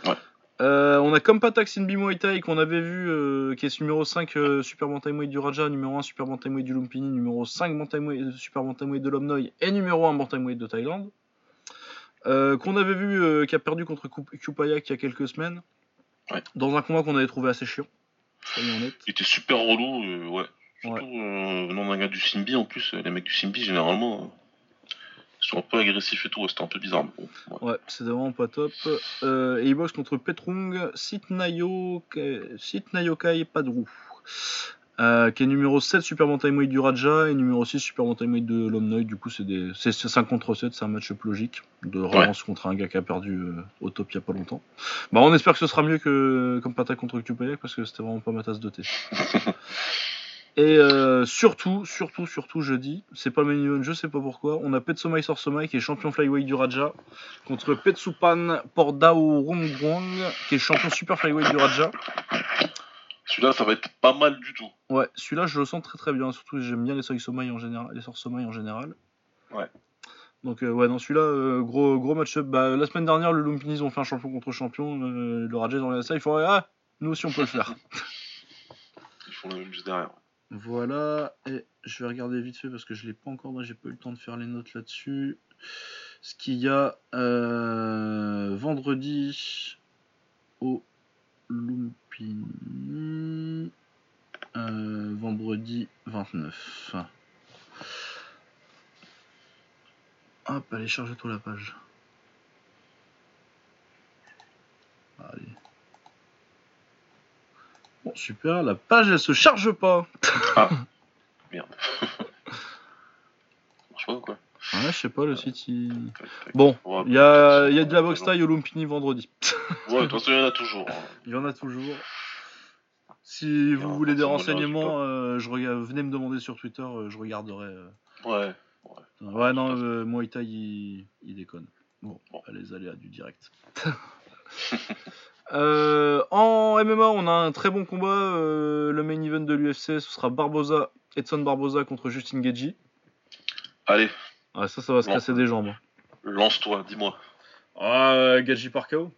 Ouais. Euh, on a Kompatax Inbi Muay Thai qu'on avait vu, euh, qui est numéro 5 euh, Super Bantamweight du Raja, numéro 1 Super Bantamweight du Lumpini, numéro 5 Bantamweight, euh, Super Bantamweight de Lomnoy et numéro 1 Bantamweight de Thaïlande. Qu'on avait vu, qui a perdu contre Kup- Kupayak il y a quelques semaines. Ouais. Dans un combat qu'on avait trouvé assez chiant. Il était super relou, ouais. Ouais. Surtout euh, venant d'un gars du Simbi en plus, les mecs du Simbi généralement ils sont un peu agressifs et tout, c'était un peu bizarre. mais bon, ouais. Ouais, c'est vraiment pas top. Euh, et il boxe contre Petrung Sitnayo, Sitnayokai Padru. Euh, qui est numéro 7 Super Bantamweight du Raja et numéro 6 Super Bantamweight de Lomnoy. Du coup, c'est des... c'est c'est 5 contre 7, c'est un match logique de relance contre un gars qui a perdu euh, au top il y a pas longtemps. Bah, on espère que ce sera mieux que comme Pata contre Kupayak parce que c'était vraiment pas ma tasse de thé. [LAUGHS] Et euh, surtout, surtout, surtout jeudi, c'est pas le main event, je sais pas pourquoi, on a Petsomai Sorsomai qui est champion flyweight du Raja contre Petsupan Pordao Rumguang qui est champion super flyweight du Raja. Celui-là, ça va être pas mal du tout. Ouais, celui-là je le sens très très bien, surtout j'aime bien les Sorsomai en général, les Sorsomai en général. Ouais. Donc euh, ouais, non celui-là euh, gros gros match-up. Bah, la semaine dernière le Lumpini ils ont fait un champion contre champion, euh, le Raja ils ont ça, il faudrait ah nous aussi on peut le faire. Ils font le même juste derrière. Voilà, et je vais regarder vite fait parce que je l'ai pas encore, j'ai pas eu le temps de faire les notes là-dessus. Ce qu'il y a euh, vendredi au Lumpini, euh, vendredi 29. Hop, allez, charge-toi la page. Allez. Bon, super, la page elle se charge pas. [LAUGHS] Merde. Ça marche pas ou quoi? Ouais, je sais pas, le site il. Bon, il y a, il y a de la boxe taille au Lumpini vendredi. Ouais, de toute façon, il y en a toujours. hein. [LAUGHS] Il y en a toujours. Si vous voulez des renseignements, euh, je regarde, venez me demander sur Twitter, euh, je regarderai. euh. Ouais. Ouais, non, euh, Muay Thai, il, il déconne. Bon, Bon. les aléas du direct. [LAUGHS] Euh, en MMA, on a un très bon combat. euh, le main event de l'UFC, ce sera Barboza, Edson Barboza contre Justin Gagey. Allez, Ah, ça, ça va se casser des jambes. lance-toi, dis-moi. Ah, Gagey par KO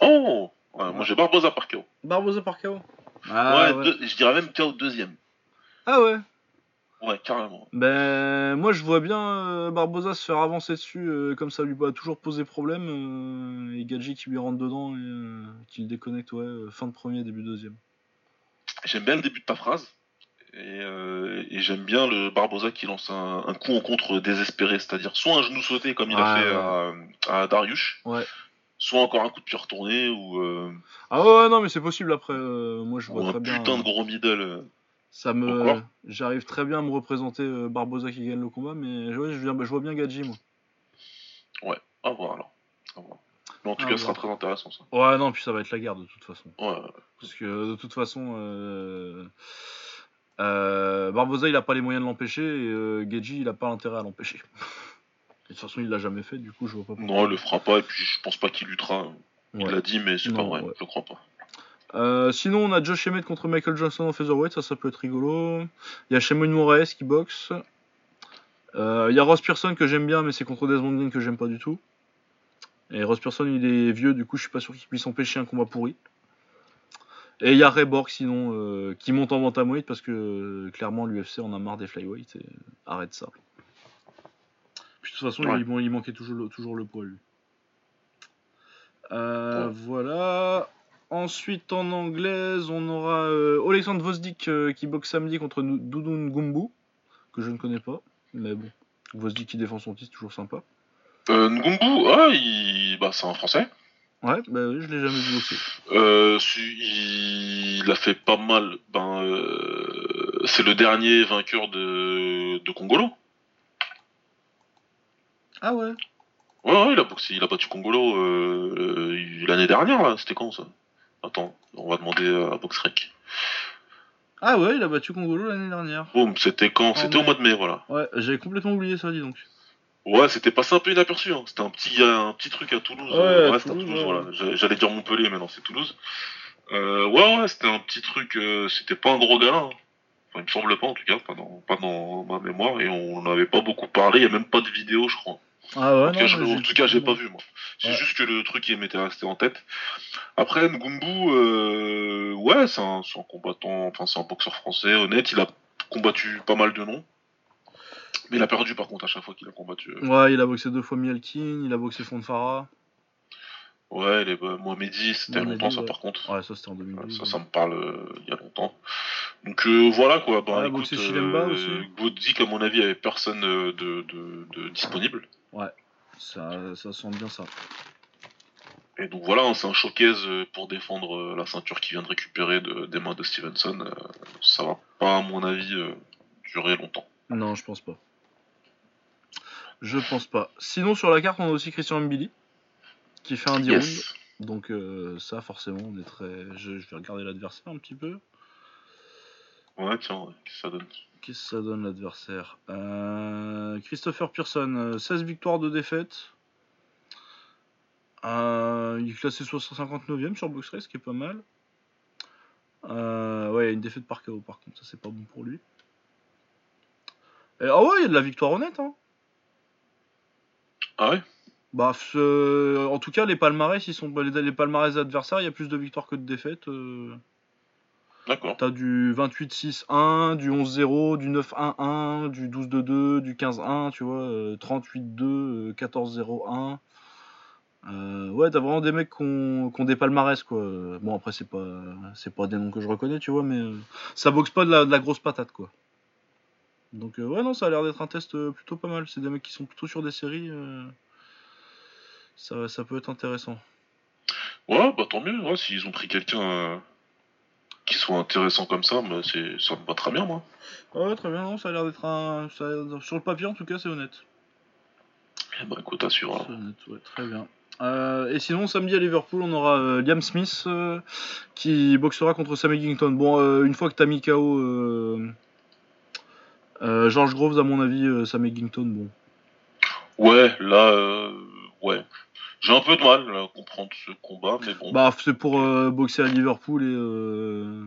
Oh ouais, Moi j'ai Barbosa par KO. Barbosa par KO. ouais, Ah ouais. deux- je dirais même KO deuxième. Ah ouais. Ouais, carrément. Ben moi je vois bien euh, Barbosa se faire avancer dessus euh, comme ça lui a toujours posé problème euh, et Gadji qui lui rentre dedans et qui le déconnecte ouais fin de premier début deuxième. J'aime bien le début de ta phrase. Et, euh, et j'aime bien le Barbosa qui lance un, un coup en contre désespéré, c'est-à-dire soit un genou sauté comme il a fait ouais. à, à Darius, Ouais. soit encore un coup de pied retourné ou, euh, Ah ouais, ouais, non mais c'est possible après euh, moi je vois un très putain de gros middle. Ça me j'arrive très bien à me représenter euh, Barbosa qui gagne le combat mais ouais, je, je vois bien Gadji moi. À voir alors. À voir. Mais en tout cas, ce sera très intéressant ça. Ouais non puis ça va être la guerre de toute façon. Ouais, Parce que de toute façon, euh, euh, Barbosa il a pas les moyens de l'empêcher et euh, Geji il a pas l'intérêt à l'empêcher. [LAUGHS] Et de toute façon il l'a jamais fait, du coup je vois pas pourquoi. non, il le fera pas et puis je pense pas qu'il luttera. Il Ouais. l'a dit, mais c'est pas vrai, ouais. je crois pas. Euh, sinon on a Josh Emmett contre Michael Johnson en featherweight, ça ça peut être rigolo. Il y a Shimon Moraes qui boxe. Euh, Il y a Ross Pearson que j'aime bien mais c'est contre Desmond Green que j'aime pas du tout. Et Ross Pearson il est vieux du coup je suis pas sûr qu'il puisse empêcher un combat pourri. Et il y a Ray Borg sinon euh, qui monte en bantamweight parce que clairement l'UFC en a marre des flyweight et arrête ça. Puis de toute façon Ouais. il, man- il manquait toujours le, toujours le poids lui. Ouais. Voilà. Ensuite en anglaise on aura euh, Alexandre Vosdik euh, qui boxe samedi contre Doudou Ngumbu que je ne connais pas. Mais bon, Vosdik qui défend son titre, toujours sympa. Euh, Ngumbu, ah, il... bah, c'est un français. Ouais, bah oui, je l'ai jamais vu boxer. Euh, il a fait pas mal. Ben, euh, c'est le dernier vainqueur de, de Congolo. Ah ouais Ouais, ouais, il a boxé, il a battu Congolo euh, euh, l'année dernière, là. C'était quand ça? Attends, on va demander à Boxrec. Ah ouais, il a battu Congolo l'année dernière. Boum, c'était quand? C'était au mois de mai, voilà. Ouais, j'avais complètement oublié ça, dis donc. Ouais, c'était passé un peu inaperçu. Hein. C'était un petit, un petit truc à Toulouse. Ouais, euh, à c'était à Toulouse, ouais. voilà. J'allais- dire Montpellier, mais non, c'est Toulouse. Euh, ouais, ouais, c'était un petit truc. euh, c'était pas un gros gala. hein. Enfin, il me semble pas, en tout cas, pas dans, pas dans ma mémoire. Et on n'avait pas beaucoup parlé. Il y a même pas de vidéo, je crois. Ah ouais, en tout cas, je- en tout cas, j'ai pas vu, moi. C'est Ouais. juste que le truc, il m'était resté en tête. Après, Ngumbu, euh, ouais, c'est un, c'est un combattant, enfin, c'est un boxeur français, honnête. Il a combattu pas mal de noms. Mais il a perdu, par contre, à chaque fois qu'il a combattu. euh, Ouais, il a boxé deux fois Mielkin, il a boxé Fonfara. Ouais, les euh, Mohamedi, c'était longtemps, ça, ouais. par contre. Ouais, ça c'était en Euh, 2012. Ça, ça me parle euh, il y a longtemps. Donc euh, voilà quoi. Bah, Ouais, écoute, aussi. Gaudic, à mon avis, avait personne euh, de, de, de disponible. Ça, ça sent bien ça. Et donc voilà, hein, c'est un showcase euh, pour défendre euh, la ceinture qui vient de récupérer de- des mains de Stevenson. Euh, ça va pas, à mon avis, euh, durer longtemps. Non, je pense pas. Je pense pas. Sinon, sur la carte, on a aussi Christian Mbili qui fait un 10 rounds. Yes. Donc, euh, ça, forcément, on est très. Je, je vais regarder l'adversaire un petit peu. Ouais, tiens, ouais, qu'est-ce que ça donne Qu'est-ce que ça donne l'adversaire? Euh, Christopher Pearson, euh, 16 victoires de défaite. Euh, il est classé 59ème sur BoxRace, ce qui est pas mal. Euh, ouais, il y a une défaite par KO par contre, ça c'est pas bon pour lui. Et, ah ouais, il y a de la victoire honnête. Hein. Ah ouais? Bah, ce- en tout cas, les palmarès, ils sont les, les palmarès adversaires, il y a plus de victoires que de défaites. euh. D'accord. T'as du 28-6-1, du 11-0, du 9-1-1, du 12-2-2, du 15-1, tu vois, euh, 38-2, euh, 14-0-1. Euh, ouais, t'as vraiment des mecs qui ont, qui ont des palmarès, quoi. Bon, après, c'est pas, c'est pas des noms que je reconnais, tu vois, mais euh, ça boxe pas de la, de la grosse patate, quoi. Donc, euh, ouais, non, ça a l'air d'être un test euh, plutôt pas mal. C'est des mecs qui sont plutôt sur des séries. Ça, ça peut être intéressant. Ouais, bah tant mieux. Ouais, S'ils ont pris quelqu'un euh, qui soit intéressant comme ça, bah, c'est, ça me va très bien, moi. Ouais, très bien, non, ça a l'air d'être un. ça a l'air- Sur le papier, en tout cas, c'est honnête. Eh bah écoute, à suivre. alors. C'est honnête, ouais, très bien. Euh, et sinon, samedi à Liverpool, on aura euh, Liam Smith euh, qui boxera contre Sam Eggington. Bon, une fois que t'as mis KO George Groves, à mon avis, Sam Eggington, bon. Ouais, là, ouais. J'ai un peu de mal à comprendre ce combat, mais bon. Bah, c'est pour euh, boxer à Liverpool et, euh,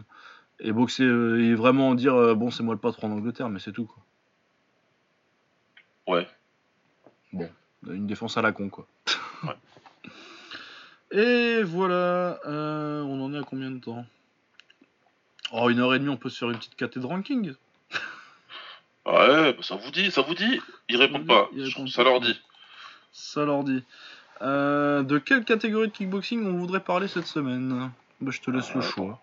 et boxer euh, et vraiment dire bon, c'est moi le patron en Angleterre, mais c'est tout quoi. Ouais. Bon, une défense à la con quoi. Ouais. [LAUGHS] Et voilà, on en est à combien de temps? Oh, une heure et demie, on peut se faire une petite caté de ranking. Ouais, bah, ça vous dit, ça vous dit Ils répondent pas, Ils répondent ça pas. leur dit. Ça leur dit. Euh, de quelle catégorie de kickboxing on voudrait parler cette semaine bah, Je te laisse le Ah, choix.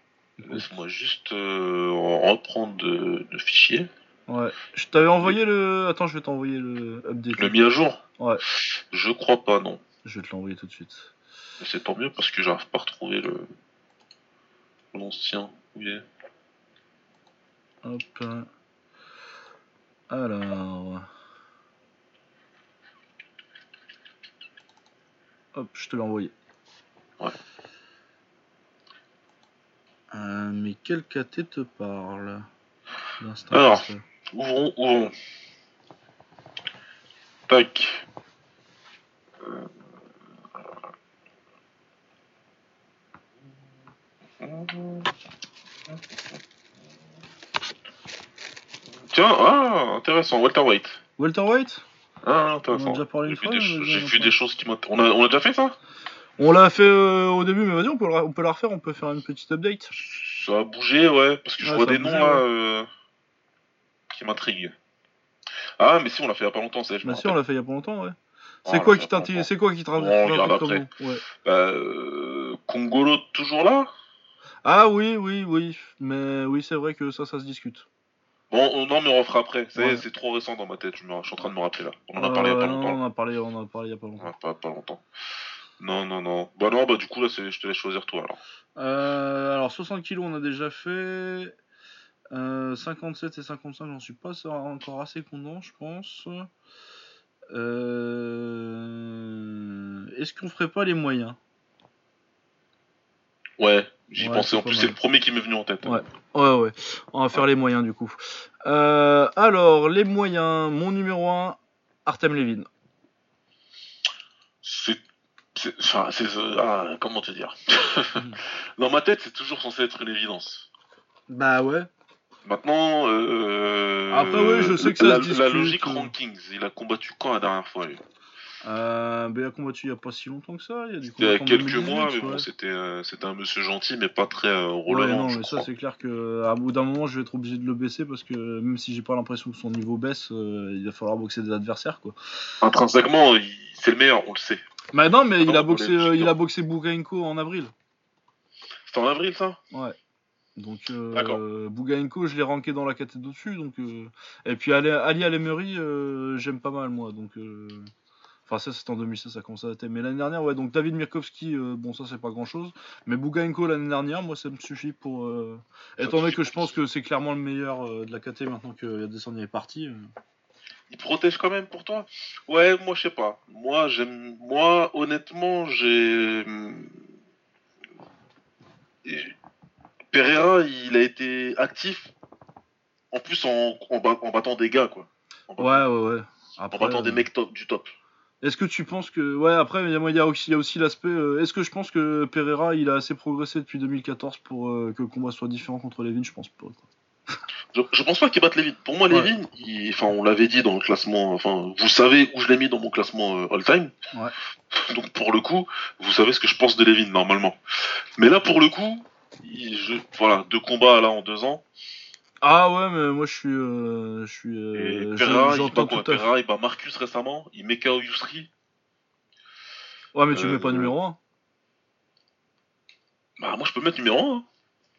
Laisse-moi juste euh, reprendre de fichier. Ouais. Je t'avais envoyé le. Attends, je vais t'envoyer le update. Le mis à jour Ouais. Je crois pas, non. Je vais te l'envoyer tout de suite. C'est tant mieux parce que j'arrive pas à retrouver le. L'ancien. Où il est? Hop. Alors. Hop, je te l'ai envoyé. Ouais. Euh, mais quel KT te parle Alors. Ouvrons, ouvrons. Tac. Tiens, ah, intéressant, welterweight. Welterweight Ah, On en intéressant. a déjà parlé une fois, des, j'ai ai vu des choses qui m'intéressent. On a, on a déjà fait ça? On l'a fait euh, au début, mais vas-y, on peut, le- on peut la refaire, on peut faire une petite update. Ça a bougé, ouais, parce que je Ouais, vois des noms là euh, qui m'intriguent. Ah, mais si, on l'a fait il y a pas longtemps, ça, je Bah si, on l'a fait il y a pas longtemps, ouais. Ah, C'est quoi qui longtemps. C'est quoi qui te On regarde après. Ouais. Bah, euh, Congolo, toujours là? Ah oui, oui, oui. Mais oui, c'est vrai que ça, ça se discute. Bon, oh, non, mais on refera après. Ouais. c'est trop récent dans ma tête, je, me- je suis en train de me rappeler là. On en a Euh, parlé il y a pas non, longtemps. on en a parlé, on en a parlé il y a pas longtemps. Ouais, pas, pas longtemps. Non, non, non. Bah non, bah du coup, là, je te laisse choisir toi alors. Euh, alors 60 kilos, on a déjà fait. Euh, 57 et 55, j'en suis pas encore assez content, je pense. Euh, Est-ce qu'on ferait pas les moyens? Ouais, j'y Ouais, pensais. En plus, c'est le premier qui m'est venu en tête. Ouais. Ouais, ouais. On va faire les moyens du coup. Euh, alors, les moyens. Mon numéro 1, Artem Levin. C'est. Enfin, c'est. Ah, comment te dire? [LAUGHS] [LAUGHS] Dans ma tête, c'est toujours censé être une évidence. Bah ouais. Maintenant, euh, Après, ouais, je sais que ça la, se discute, la logique euh. rankings, il a combattu quand la dernière fois lui? Euh, bah, il a combattu il y a pas si longtemps que ça. Il y a du C'était il y a quelques 2018, mois, mais ouais. bon, c'était euh, c'était un monsieur gentil, mais pas très euh, Ouais, non, je mais crois. ça c'est clair que à bout d'un moment je vais être obligé de le baisser parce que même si j'ai pas l'impression que son niveau baisse, euh, il va falloir boxer des adversaires quoi. Intrinsèquement, il- c'est le meilleur, on le sait. Bah non, mais il Non, a on boxé, euh, il a boxé Bougainko en avril. C'était en avril, ça? Ouais. Donc euh. Bougainko, je l'ai ranké dans la catégorie au-dessus. Donc euh, et puis Ali, Ali Alemery, euh, j'aime pas mal moi. Donc euh, enfin ça c'était en 2016, ça commence à dater. Mais l'année dernière, ouais. Donc David Mirkowski, euh, bon ça c'est pas grand-chose. Mais Bougainko l'année dernière, moi ça me suffit pour. euh, Étant donné que je pense que c'est clairement le meilleur euh, de la KT maintenant que Yadesanya est parti. Il protège quand même pour toi? Ouais, moi, je sais pas. Moi, j'aime. Moi, honnêtement, j'ai. Et- Pereira, il a été actif. En plus, en, en, bat- en battant des gars, quoi. En battant, Ouais, ouais, ouais. en battant des mecs top, du top. Est-ce que tu penses que. Ouais, après, il y a, il y a aussi, l'aspect. euh, Est-ce que je pense que Pereira, il a assez progressé depuis 2014 pour euh, que le combat soit différent contre Levin? Je pense pas. quoi. Je, je pense pas qu'il batte Levin. Pour moi, Ouais. Levin, il- enfin, on l'avait dit dans le classement. Enfin, vous savez où je l'ai mis dans mon classement euh, all-time. Ouais. Donc, pour le coup, vous savez ce que je pense de Levin normalement. Mais là, pour le coup, il- je, voilà, deux combats là en deux ans. Ah ouais, mais moi je suis. euh, je suis. Et euh, Pereira, il bat quoi à. Pereira, il bat Marcus récemment. Il met KO Yusri. Ouais, mais tu le Euh, mets pas numéro 1. Bah, moi, je peux mettre numéro 1.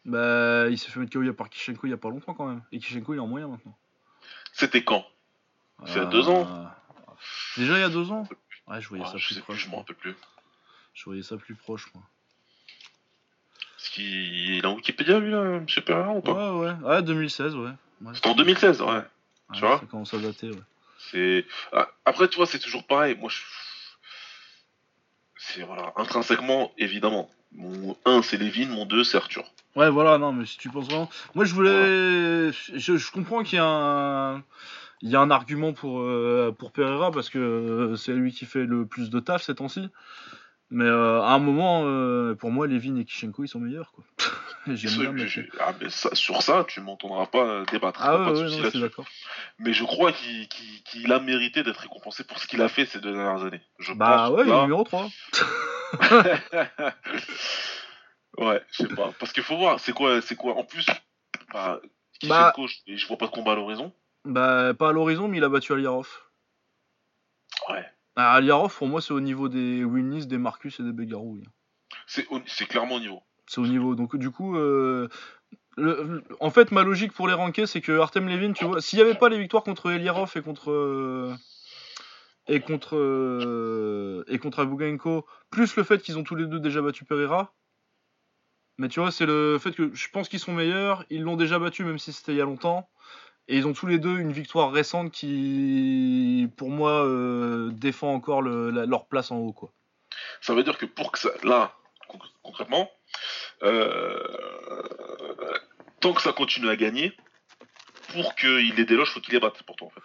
Bah, il s'est fait mettre KO par Kishenko il y a pas longtemps quand même. Et Kishenko il est en moyen maintenant. C'était quand? C'est il y a Euh, deux ans. Déjà il y a deux ans? Ouais, je voyais Ah, ça Je plus sais plus, proche. je m'en rappelle plus. Je voyais ça plus proche, moi. Est-ce qu'il il est en Wikipédia, lui, là, monsieur Pereira, ou pas? Ouais, ouais. Ouais, 2016, ouais. ouais. C'était en 2016, ouais. Ouais, tu vois? Ça commence à dater, ouais. C'est ah, après tu vois c'est toujours pareil. Moi je c'est voilà intrinsèquement évidemment. Mon 1 c'est Lévin, mon 2 c'est Arthur. Ouais, voilà, non, mais si tu penses vraiment. Moi, je voulais. Je, je comprends qu'il y a un. Il y a un argument pour, euh, pour Pereira parce que euh, c'est lui qui fait le plus de taf ces temps-ci. Mais euh, à un moment, euh, pour moi, Levin et Kishenko, ils sont meilleurs. Quoi. [LAUGHS] J'aime bien ah, mais ça- sur ça tu m'entendras pas débattre. Ah pas ouais, de ouais, non, je. Mais je crois qu'il a mérité d'être récompensé pour ce qu'il a fait ces deux dernières années. Je Bah pense ouais, il est numéro 3. [LAUGHS] ouais, je sais pas. Parce qu'il faut voir, c'est quoi, c'est quoi. En plus, bah, qui Bah- et je vois pas de combat à l'horizon. Bah, pas à l'horizon, mais il a battu Aliarov. Ouais. Ah, Aliarov, pour moi, c'est au niveau des Winnis, des Marcus et des Begarou. oui. C'est, au- c'est clairement au niveau. C'est au niveau. Donc, du coup, euh, le- en fait, ma logique pour les ranker, c'est que Artem Levin, tu vois, s'il n'y avait pas les victoires contre Eliarov et contre. euh, et contre. euh, et contre Abugaenko, plus le fait qu'ils ont tous les deux déjà battu Pereira. Mais tu vois, c'est le fait que je pense qu'ils sont meilleurs, ils l'ont déjà battu, même si c'était il y a longtemps. Et ils ont tous les deux une victoire récente qui, pour moi, euh, défend encore le- la- leur place en haut. Quoi. Ça veut dire que pour que ça. Là, con- concrètement, euh, tant que ça continue à gagner, pour qu'il les déloge, faut qu'il les batte pour toi en fait.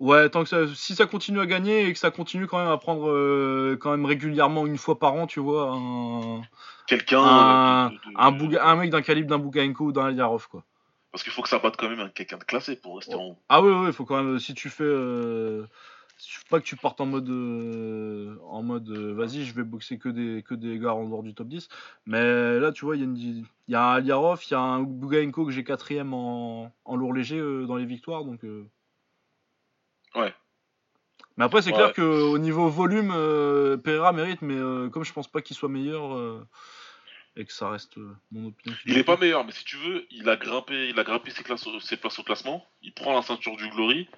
Ouais, tant que ça, si ça continue à gagner et que ça continue quand même à prendre euh, quand même régulièrement une fois par an, tu vois, un, Quelqu'un. Un- de- de- un, Bouga- un mec d'un calibre d'un Bugaenko ou d'un Aliarov, quoi. Parce qu'il faut que ça batte quand même un- quelqu'un de classé pour rester en haut. Ah ouais, ouais, faut quand même, si tu fais, euh, si- pas que tu partes en mode, euh, en mode, euh, vas-y, je vais boxer que des, que des gars en dehors du top 10. Mais là, tu vois, il y a une, il y a un Aliarov, il y a un Bugaenko que j'ai quatrième en, en lourd léger euh, dans les victoires, donc. Ouais. Mais après, c'est Ouais. clair qu'au niveau volume, Pereira mérite, mais comme je pense pas qu'il soit meilleur et que ça reste euh, mon opinion. Il est pas meilleur, mais si tu veux, il a grimpé, il a grimpé ses, classes, ses places au classement, il prend la ceinture du Glory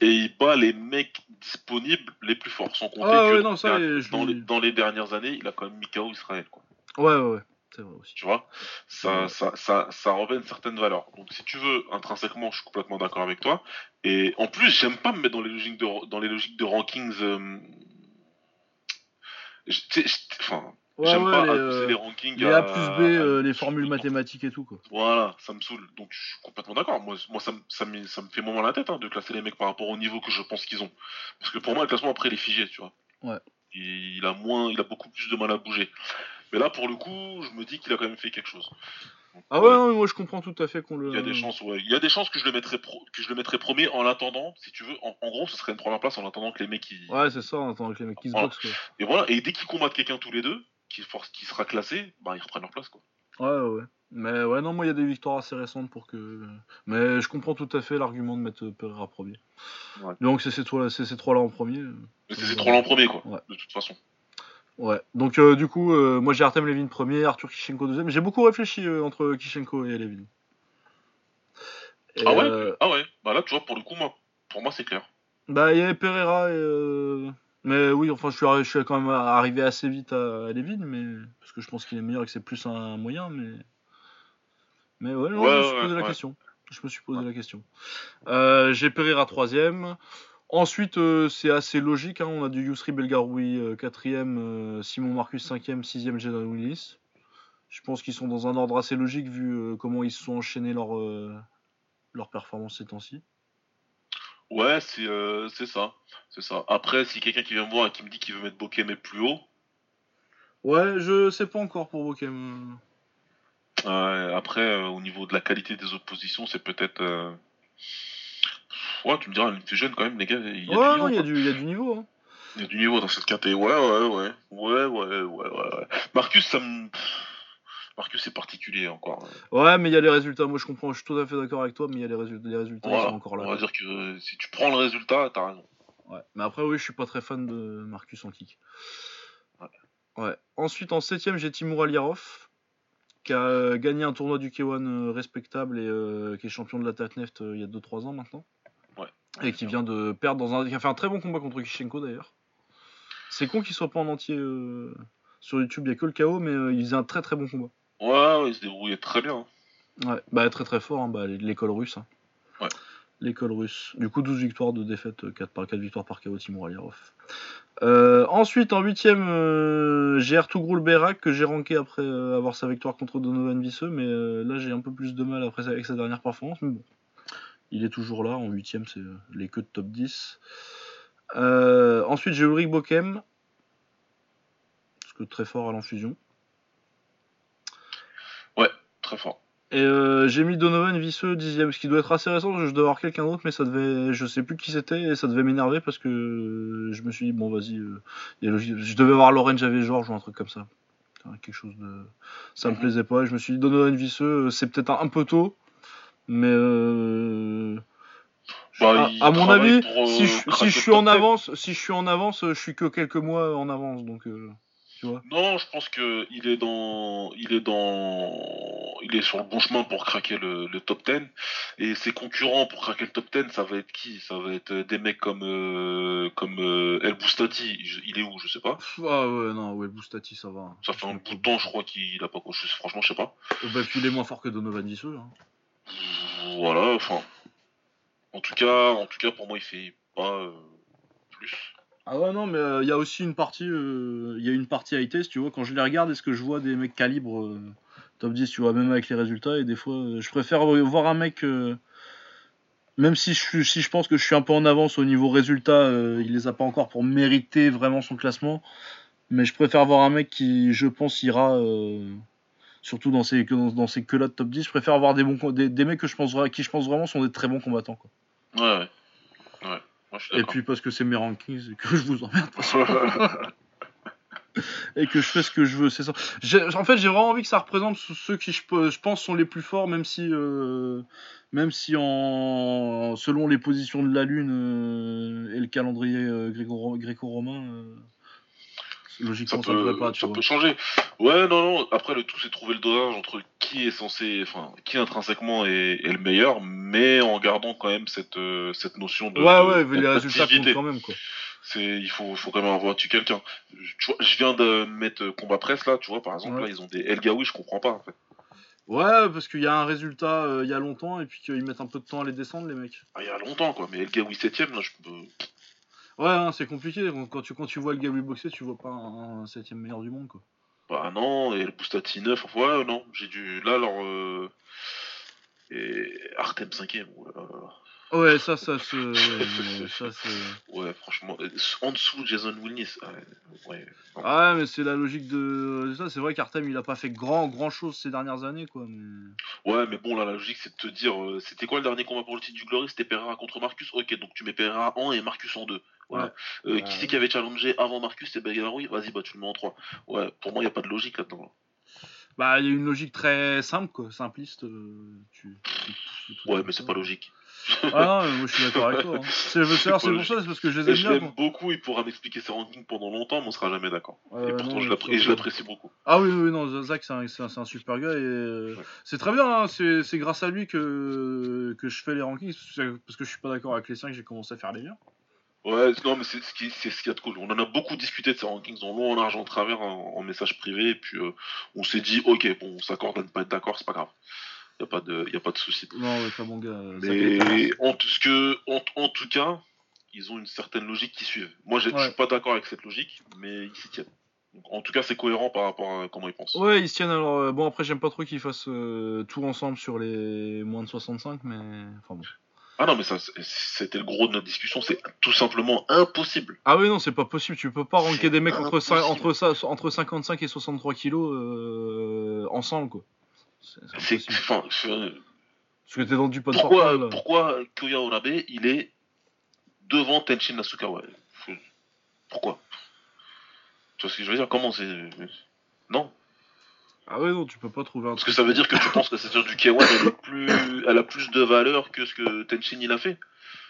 et il bat les mecs disponibles les plus forts. Sans compter Ah que ouais, non, ça, dans, les, dans les dernières années, il a quand même mis KO Israël. Quoi. Ouais, ouais, ouais. C'est vrai aussi. Tu vois? Ça, ça, ça, ça revêt une certaine valeur. Donc si tu veux, intrinsèquement, je suis complètement d'accord avec toi. Et en plus, j'aime pas me mettre dans les logiques de, dans les logiques de rankings. euh, Enfin, Ouais, j'aime ouais, pas les, euh, les rankings. les A à- plus B, euh, les formules mathématiques et tout, quoi. Voilà, ça me saoule. Donc je suis complètement d'accord. Moi, moi ça, me- ça, me, ça me fait à la tête hein, de classer les mecs par rapport au niveau que je pense qu'ils ont. Parce que pour moi, le classement après, il est figé, tu vois. Ouais. Il, il a moins, il a beaucoup plus de mal à bouger. Mais là, pour le coup, je me dis qu'il a quand même fait quelque chose. Donc, Ah ouais, non, moi je comprends tout à fait qu'on le. Il y a des chances, ouais. Il y a des chances que je le mettrais, pro- que je le mettrais premier en l'attendant, si tu veux. En, en gros, ce serait une première place en attendant que les mecs. Ils... Ouais, c'est ça, on attend que les mecs qui se Voilà. boxent, quoi. Et voilà. Et dès qu'ils combattent quelqu'un tous les deux, qui, qui sera classé, bah ils reprennent leur place, quoi. Ouais, ouais. Mais ouais, non, moi il y a des victoires assez récentes pour que. Mais je comprends tout à fait l'argument de mettre euh, Pereira premier. Ouais. Donc c'est ces trois- ces trois-là en premier. euh. C'est ces trois là en premier, quoi. Ouais. De toute façon. Ouais. Donc euh, du coup, euh, moi j'ai Artem Levin premier, Arthur Kishenko deuxième. J'ai beaucoup réfléchi euh, entre Kishenko et Levin. Et, Ah ouais? euh, Ah ouais. Bah là, tu vois, pour le coup, moi, pour moi, c'est clair. Bah, il y avait Pereira et. Mais oui, enfin, je suis, arri- je suis quand même arrivé assez vite à, à Levin, mais... parce que je pense qu'il est meilleur et que c'est plus un moyen, mais. Mais ouais, non, Ouais, je me suis ouais, posé la question. Je me suis posé la question. Euh, J'ai Pereira troisième. Ensuite, euh, c'est assez logique. hein, On a du Yousri Belgaroui euh, quatrième, euh, Simon Marcus cinquième, sixième Jaden Willis. Je pense qu'ils sont dans un ordre assez logique vu comment ils se sont enchaînés leurs euh, leurs performances ces temps-ci. Ouais, c'est euh, c'est ça. C'est ça. Après, si quelqu'un qui vient me voir et qui me dit qu'il veut mettre Bokeh plus haut, Ouais, je sais pas encore pour Bokem. euh, après, euh, au niveau de la qualité des oppositions, c'est peut-être. euh, Ouais, tu me diras, il est jeune quand même, les gars. Il y a, Ouais, du, non, niveau, il y, a du- il y a du niveau. hein. Il y a du niveau dans cette. Ouais, ouais, ouais. Ouais, ouais, ouais, ouais, ouais. Marcus, ça me. Marcus, c'est particulier encore. Ouais, mais il y a les résultats. Moi, je comprends, je suis tout à fait d'accord avec toi, mais il y a les résultats, les résultats ils sont encore là. On va dire que euh, si tu prends le résultat, t'as raison. Ouais. Mais après, oui, je suis pas très fan de Marcus en kick. Ouais. Ouais. Ensuite, en septième, j'ai Timur Aliarov, qui a euh, gagné un tournoi du K1 euh, respectable et euh, qui est champion de la Tatneft euh, il y a 2-3 ans maintenant. Ouais. Et qui vient de perdre dans un. qui a fait un très bon combat contre Kishenko d'ailleurs. C'est con qu'il soit pas en entier euh, sur YouTube, il y a que le KO, mais il faisait un très très bon combat. Ouais, ouais, il se débrouillait très bien. Ouais, bah très très fort, hein, bah, l'école russe. hein. Ouais. L'école russe. Du coup, 12 victoires de défaite, 4, par, 4 victoires par KO Timur. Euh, ensuite, en 8 euh, j'ai Ertugrul Berak que j'ai ranké après euh, avoir sa victoire contre Donovan Visseux, mais euh, là j'ai un peu plus de mal après avec sa dernière performance. Mais bon, il est toujours là. En 8 c'est euh, les queues de top 10. Euh, ensuite, j'ai Ulrich Bokem, parce que très fort à l'infusion. Très fort. Et euh, j'ai mis Donovan Visseux dixième, ce qui doit être assez récent, je dois avoir quelqu'un d'autre, mais ça devait, je sais plus qui c'était, et ça devait m'énerver parce que euh, je me suis dit, bon, vas-y, euh, je devais avoir Lorenz j'avais Georges ou un truc comme ça. Quelque chose de. Ça me Mhm. plaisait pas, et je me suis dit, Donovan Visseux, c'est peut-être un, un peu tôt, mais. euh, Bah, à, mon avis, si, je, si suis en top 10. avance, si je suis en avance, je suis que quelques mois en avance, donc. Euh, tu vois. Non, je pense que il est dans, il est dans, il est sur le bon chemin pour craquer le, le top 10. Et ses concurrents pour craquer le top 10, ça va être qui? Ça va être des mecs comme, euh, comme euh, El Boustati. Il est où? Je sais pas. Ah ouais, non, ouais, Boustati, ça va. Ça fait un bout de temps, je crois qu'il a pas coché. Franchement, je sais pas. Euh, Bah, puis il est moins fort que Donovan Visseux. Hein. Voilà. Enfin, en tout cas, en tout cas, pour moi, il fait pas euh, plus. Ah ouais, non, mais euh, il y a aussi une partie, euh, il y a une partie high test, tu vois, quand je les regarde, est-ce que je vois des mecs calibre euh, top 10, tu vois, même avec les résultats, et des fois, euh, je préfère voir un mec, euh, même si je, pense que je suis un peu en avance au niveau résultat, euh, il les a pas encore pour mériter vraiment son classement, mais je préfère voir un mec qui, je pense, ira, euh, surtout dans ces, ces queues-là de top 10, je préfère avoir des, bons, des, mecs que je pense, qui je pense vraiment sont des très bons combattants, quoi. Ouais. Ouais. Moi, je suis Et puis parce que c'est mes rankings et que je vous emmerde. [LAUGHS] et que je fais ce que je veux, c'est ça. En fait, j'ai vraiment envie que ça représente ceux- qui, je, pe- je pense, sont les plus forts, même si, euh, même si en, selon les positions de la Lune euh, et le calendrier euh, gréco- gréco-romain, ça logiquement, ça, peut, devrait pas, tu ça vois. peut changer. Ouais, non, non. Après, le tout, c'est trouver le dosage entre qui est censé, enfin, qui intrinsèquement est, est le meilleur, mais en gardant quand même cette, euh, cette notion de. Ouais, de ouais, les résultats comptent quand même, quoi. C'est, il faut, faut quand même avoir tu quelqu'un. Tu vois, je viens de mettre euh, combat presse là, tu vois, par exemple, Ouais. là, ils ont des El Gaoui, je comprends pas en fait. Ouais, parce qu'il y a un résultat euh, il y a longtemps et puis qu'ils mettent un peu de temps à les descendre, les mecs. Ah, il y a longtemps quoi, mais El Gaoui 7 là, je peux. Ouais, hein, c'est compliqué. Quand tu, quand tu vois le Gabi boxer, tu vois pas un, un septième meilleur du monde, quoi. Bah non, et le Boustati 9, enfin, ouais, non, j'ai dû. Là, alors. Euh... Et Artem 5ème, ouais, là. Ouais, ça, ça se. [LAUGHS] ouais, ça, ouais, franchement, euh, en dessous de Jason Wilnis, ouais, ouais. non. Ah, mais c'est la logique de ça. C'est vrai qu'Artem, il a pas fait grand, grand chose ces dernières années, quoi. Mais... Ouais, mais bon, là, la logique, c'est de te dire, euh, c'était quoi le dernier combat pour le titre du Glory? C'était Pereira contre Marcus Ok, donc tu mets Pereira en et Marcus en deux. Voilà. Euh, qui c'est qui avait challengé avant Marcus C'est Belgaroui Vas-y, bah tu le mets en 3. Ouais, pour moi, il a pas de logique là-dedans. Bah, il y a une logique très simple, quoi. Simpliste. euh, tu, tu Ouais, mais c'est pas logique. Ah, non, mais moi, je suis d'accord avec toi. hein. [LAUGHS] C'est pour ça, c'est parce que je les Et aime je bien, beaucoup, il pourra m'expliquer ses rankings pendant longtemps, mais on sera jamais d'accord. Et pourtant, non, je et l'apprécie beaucoup. Ah oui, oui, non, Zach, c'est un, super gars et euh, Ouais. c'est très bien, hein, c'est grâce à lui que, que je fais les rankings, parce que je suis pas d'accord avec les 5 que j'ai commencé à faire les miens. Ouais, non, mais c'est ce qui c'est ce qu'il y a de cool. On en a beaucoup discuté de ces rankings en long, en large, en travers, en, en message privé, et puis euh, on s'est dit, ok, bon, on s'accorde à ne pas être d'accord, c'est pas grave. Y a pas de, y a pas de souci. Non, ouais, pas mon gars. Mais en tout, ce que, en, en tout cas, ils ont une certaine logique qui suivent. Moi, je Ouais. suis pas d'accord avec cette logique, mais ils s'y tiennent. Donc, en tout cas, c'est cohérent par rapport à comment ils pensent. Ouais, ils se tiennent alors. euh, bon, après, j'aime pas trop qu'ils fassent euh, tout ensemble sur les moins de 65, mais. Enfin bon. Ah non, mais ça, c'était le gros de notre discussion. C'est tout simplement impossible. Ah oui, non, c'est pas possible. Tu peux pas ranker des mecs entre, cin- impossible. entre, ça, entre 55 et 63 kilos euh, ensemble, quoi. C'est enfin, Parce que t'es dans du pot de pourquoi, portable, pourquoi Kyoya Orabe, il est devant Tenshin Nasukawa Pourquoi? Tu vois ce que je veux dire? Comment c'est Non, Ah ouais, non, tu peux pas trouver un parce que ça veut dire que tu penses que cette du K1 elle, est plus, elle a plus de valeur que ce que Tenshin il a fait.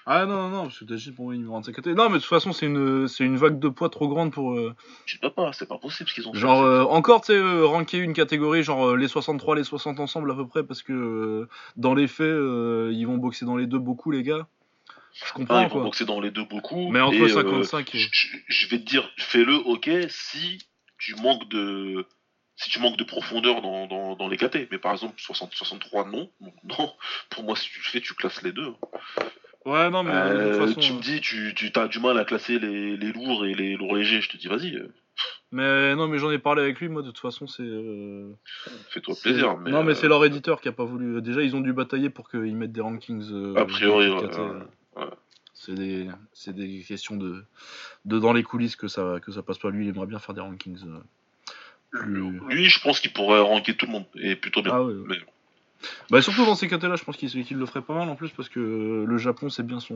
Ah non, non, non, parce que Tenshin pour moi il est numéro 1 de sa catégorie. Non, mais de toute façon, c'est une, c'est une vague de poids trop grande pour. euh, Tu peux pas, c'est pas possible ce qu'ils ont fait. genre, euh, encore, tu sais, euh, ranker une catégorie, genre euh, les 63, les 60 ensemble à peu près, parce que euh, dans les faits, ils vont boxer dans les deux beaucoup, les gars. Je comprends, ils vont boxer dans les deux beaucoup. Mais entre et, euh, 55 et. je, je- je vais te dire, fais-le, ok, si tu manques de. Si tu manques de profondeur dans, dans, dans les KT, mais par exemple 60, 63 non, Donc, non. [LAUGHS] Pour moi si tu le fais tu classes les deux. Ouais, non, mais de Euh, toute façon. tu euh, me dis tu, tu as du mal à classer les, les lourds et les lourds légers, je te dis vas-y, euh, Mais non, mais j'en ai parlé avec lui, moi, de toute façon, c'est. euh, fais-toi plaisir. Mais, non, mais euh, c'est leur éditeur qui a pas voulu. Déjà, ils ont dû batailler pour qu'ils mettent des rankings. euh, A priori, ouais, KT, ouais, euh. ouais. C'est des, c'est des questions de, de dans les coulisses que ça, que ça passe pas. Lui, il aimerait bien faire des rankings. Lui je pense qu'il pourrait ranker tout le monde et plutôt bien. Ah ouais, ouais. Mais- Bah surtout dans ces cas-là, je pense qu'il le ferait pas mal en plus parce que le Japon c'est bien son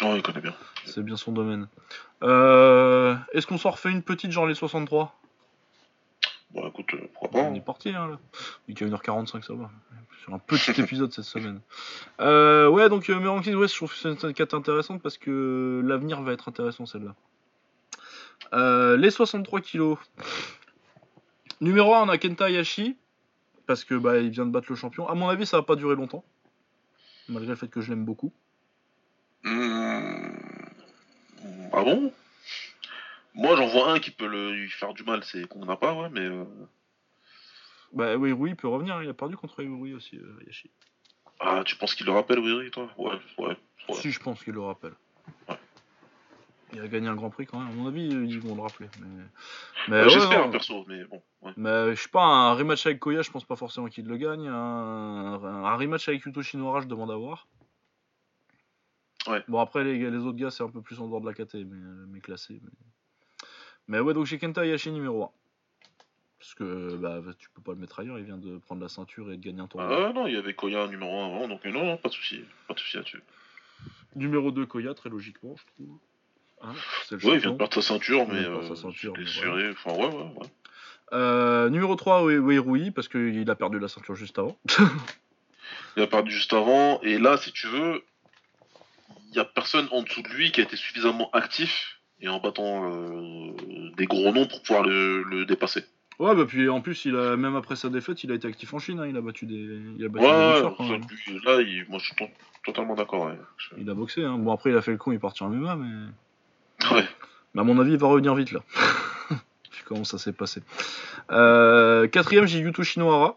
Non, il connaît bien. c'est bien son domaine. Euh, Est-ce qu'on s'en refait une petite genre les 63 Bon, écoute, euh, pourquoi pas. On hein. est parti hein, là. Il y a 1h45 ça va. Sur un petit [LAUGHS] épisode cette semaine. Euh, ouais donc euh, mes rankings, ouais, je trouve que c'est une carte intéressante parce que l'avenir va être intéressant celle-là. Euh, les 63 kilos. Numéro 1 on a Kenta Hayashi parce que bah il vient de battre le champion. À mon avis ça va pas durer longtemps. Malgré le fait que je l'aime beaucoup. Hmm. Ah bon? Moi, j'en vois un qui peut le- lui faire du mal, c'est qu'on n'a pas, ouais, mais. euh, Bah oui, oui, il peut revenir, il a perdu contre Iwuri aussi, euh, Hayashi. Ah, tu penses qu'il le rappelle, oui, toi? Ouais, ouais. ouais. Si je pense qu'il le rappelle. Il a gagné un grand prix quand même, à mon avis ils vont le rappeler. Mais, mais Euh, ouais, J'espère, perso, mais bon. Ouais. Mais je sais pas, un rematch avec Koya, je pense pas forcément qu'il le gagne. Un, un rematch avec Yuto Shinora, je demande à voir. Ouais. Bon, après, les, les autres gars, c'est un peu plus en dehors de la KT, mais, mais classé. Mais... mais ouais, donc j'ai Kenta Hayashi numéro 1. Parce que bah, tu peux pas le mettre ailleurs, il vient de prendre la ceinture et de gagner un tournoi. Ah non, il y avait Koya numéro 1 avant, donc euh, non, non, pas de souci, pas de souci là-dessus. Numéro 2, Koya, très logiquement, je trouve. Hein, Ouais, il vient de perdre sa ceinture, mais perdre euh, sa ceinture, mais serré. Enfin, ouais, ouais, ouais. Euh, numéro 3, Weirui, parce qu'il a perdu la ceinture juste avant. Il a perdu juste avant, et là, si tu veux, il y a personne en dessous de lui qui a été suffisamment actif et en battant euh, des gros noms pour pouvoir le, le dépasser. Ouais, bah puis en plus, il a, même après sa défaite, il a été actif en Chine, hein, il a battu des, il a battu Ouais, des ouais, là, il- moi, je suis to- totalement d'accord. Ouais. Il a boxé, hein. Bon, après, il a fait le con, il est parti en MMA, mais... Ouais. mais à mon avis, il va revenir vite, là. [LAUGHS] Vu comment ça s'est passé. Euh, quatrième, j'ai Yuto Shinohara.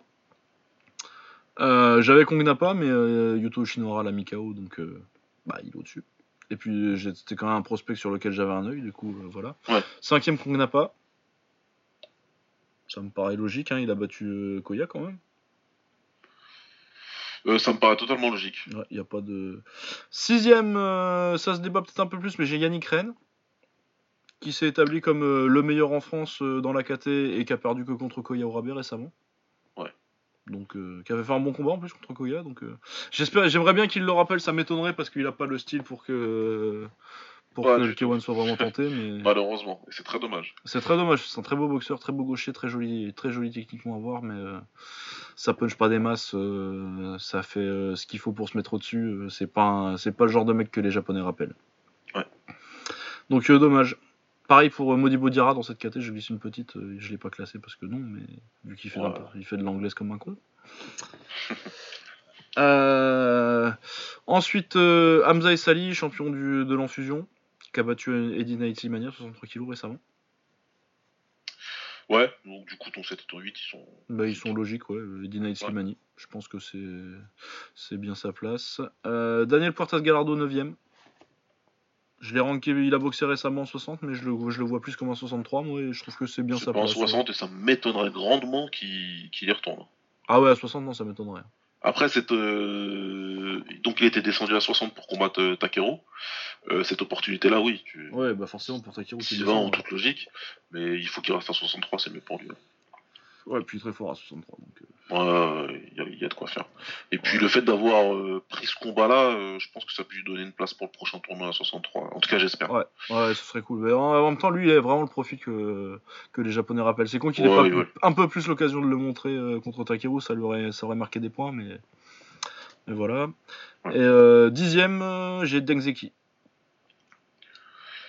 Euh, J'avais Kongnapa, mais euh, Yuto Shinohara l'a mis KO, donc euh, bah, il est au-dessus. Et puis, c'était quand même un prospect sur lequel j'avais un œil, du coup, voilà. Ouais. Cinquième, Kongnapa. Ça me paraît logique, hein, il a battu Koya quand même. Euh, ça me paraît totalement logique. Ouais, il y a pas de. Sixième, euh, ça se débat peut-être un peu plus, mais j'ai Yannick Rennes, qui s'est établi comme euh, le meilleur en France euh, dans la KT et qui a perdu que contre Koya Urabe récemment. Ouais. Donc, euh, qui avait fait un bon combat en plus contre Koya. Donc, j'espère, j'aimerais bien qu'il le rappelle. Ça m'étonnerait parce qu'il a pas le style pour que pour Ouais, que du le K1 soit vraiment tenté, mais [LAUGHS] Malheureusement, et c'est très dommage. c'est très dommage. C'est un très beau boxeur, très beau gaucher, très joli, très joli techniquement à voir, mais ça punch pas des masses. ça fait ce qu'il faut pour se mettre au-dessus. c'est pas, un- c'est pas le genre de mec que les Japonais rappellent. Ouais. Donc dommage. Pareil pour euh, Modibo Diarra dans cette KT, je glisse une petite, euh, je l'ai pas classé parce que non, mais vu qu'il fait, il fait de l'anglaise comme un con. [LAUGHS] Euh, ensuite, euh, Hamza Essali, champion du, de l'enfusion, qui a battu Eddie Knightley Mania, 63 kg récemment. Ouais, donc du coup, ton 7 et ton 8, ils sont. Bah, ils sont logiques, ouais. Eddie Ouais. Je pense que c'est c'est bien sa place. Euh, Daniel Puertas Gallardo, 9ème. Je l'ai ranké, il a boxé récemment en 60, mais je le, je le vois plus comme un 63, moi, et je trouve que c'est bien C'est sa pas en place. ouais. 60 et ça m'étonnerait grandement qu'il y retourne. Ah ouais, à 60, non, ça m'étonnerait. Après, cette, euh, donc il était descendu à 60 pour combattre euh, Takeru. Euh, cette opportunité-là, oui, tu Ouais, bah forcément, pour Takeru, vas en toute logique, mais il faut qu'il reste à 63, c'est mieux pour lui. Ouais, puis très fort à 63. Donc, euh, Ouais, il y, a- il y a de quoi faire. Et puis le fait d'avoir euh, pris ce combat-là, euh, je pense que ça peut lui donner une place pour le prochain tournoi à 63. En tout cas, j'espère. Ouais, ouais, ce serait cool. Mais en, en même temps, lui, il a vraiment le profil que, que les Japonais rappellent. C'est con qu'il ait Ouais, pas un peu plus l'occasion de le montrer euh, contre Takeru, ça, lui aurait, ça aurait marqué des points, mais, mais voilà. Et dixième, j'ai Dengzeki.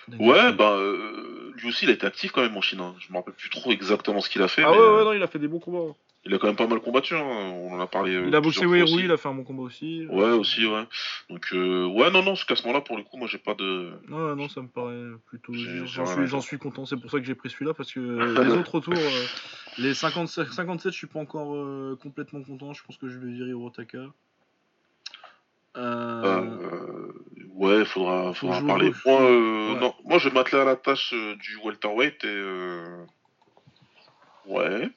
Dengzeki. Ouais, bah euh, lui aussi, il a été actif quand même en Chine. hein. Je me rappelle plus trop exactement ce qu'il a fait. Ah mais, ouais, euh, ouais, non, il a fait des bons combats. Il a quand même pas mal combattu. hein. On en a parlé. euh, Il a boxé fois Weirui, aussi. il a fait un bon combat aussi. Ouais, aussi, ouais. Donc, euh, ouais, non, non, ce classement-là, pour le coup, moi, j'ai pas de. Ouais, non, ça me paraît plutôt. J'en suis, content, c'est pour ça que j'ai pris celui-là, parce que [LAUGHS] les autres tours, euh, les 57, 57, je suis pas encore euh, complètement content. Je pense que je vais virer Urotaka. Euh, ouais, faudra, faudra je parler. Moi, euh, Ouais. non, moi, je vais m'atteler à la tâche euh, du welterweight et. euh, Ouais.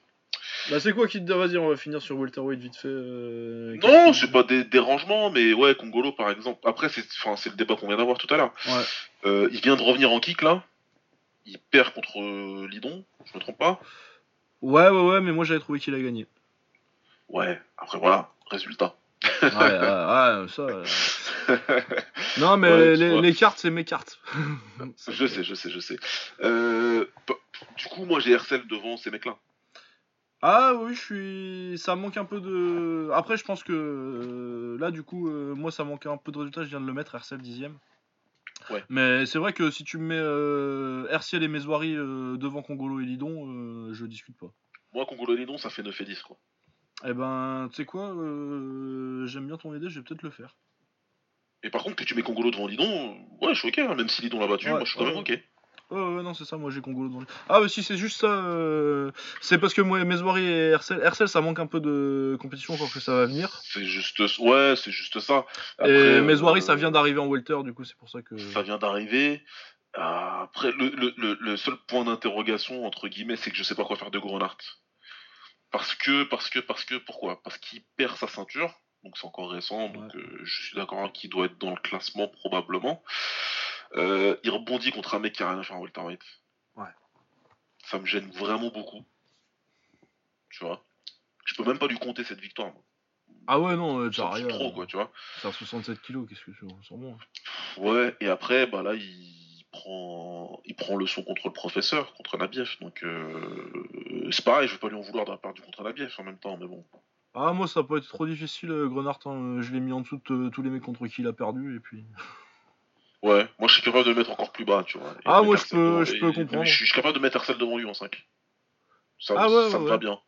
Bah, c'est quoi qui te. Vas-y, on va finir sur Welterweight vite fait. euh, Non, c'est pas des dérangements, mais ouais, Congolo par exemple. Après, c'est le débat qu'on vient d'avoir tout à l'heure. Ouais. Euh, il vient de revenir en kick là. Il perd contre Lidon, je me trompe pas. Ouais, ouais, ouais, mais moi j'avais trouvé qu'il a gagné. Ouais, après voilà, résultat. Ouais, [LAUGHS] ouais, ouais, ça. Non, mais Ouais, les, cartes, c'est mes cartes. [LAUGHS] Je sais, je sais, je sais. Euh, du coup, moi j'ai Hercel devant ces mecs-là. Ah oui, je suis. Ça manque un peu de. Après, je pense que euh, là, du coup, euh, moi, ça manque un peu de résultats. Je viens de le mettre, RCL dixième. Ouais. Mais c'est vrai que si tu me mets RCL et Meswari euh, devant Congolo et Lidon, je discute pas. Moi, Congolo Lidon, ça fait 9 et 10, quoi. Eh ben, tu sais quoi, j'aime bien ton idée, je vais peut-être le faire. Et par contre, que tu mets Congolo devant Lidon, ouais, je suis ok, hein, même si Lidon l'a battu, Ouais, moi je suis quand ouais, même ok. Ouais, ouais, non, c'est ça, moi j'ai Congolo devant lui. Ah, bah si c'est juste ça, euh, c'est parce que moi, Meswari et RCL, ça manque un peu de compétition quand que ça va venir. C'est juste, ouais, c'est juste ça. et Après, Meswari, euh, ça vient d'arriver en welter, du coup, c'est pour ça que. Ça vient d'arriver. Après, le, le, le, le seul point d'interrogation, entre guillemets, c'est que je sais pas quoi faire de Gronart. Parce que, parce que, parce que, pourquoi? Parce qu'il perd sa ceinture, donc c'est encore récent, donc euh, je suis d'accord qu'il doit être dans le classement probablement. Euh, il rebondit contre un mec qui a rien à faire en welterweight. Ouais. Ça me gêne vraiment beaucoup. Tu vois Je peux même pas lui compter cette victoire. moi. Ah ouais, non, euh, Ça me Jaria, fout trop, quoi, tu vois c'est à 67 kilos, qu'est-ce que c'est sûrement. Ouais, et après, bah là, il prend, il prend le son contre le professeur, contre Nabiev. Donc, euh, c'est pareil, je vais pas lui en vouloir d'avoir perdu contre Nabiev en même temps, mais bon. Ah, moi, ça a pas été trop difficile, euh, Grenard, hein, je l'ai mis en dessous de euh, tous les mecs contre qui il a perdu, et puis. [LAUGHS] Ouais, moi je suis capable de le mettre encore plus bas, tu vois. Ah, moi, je peux- je peux comprendre. Je suis capable de mettre Arcel devant lui en 5. Ça, Ah ouais, ça ouais, me va bien.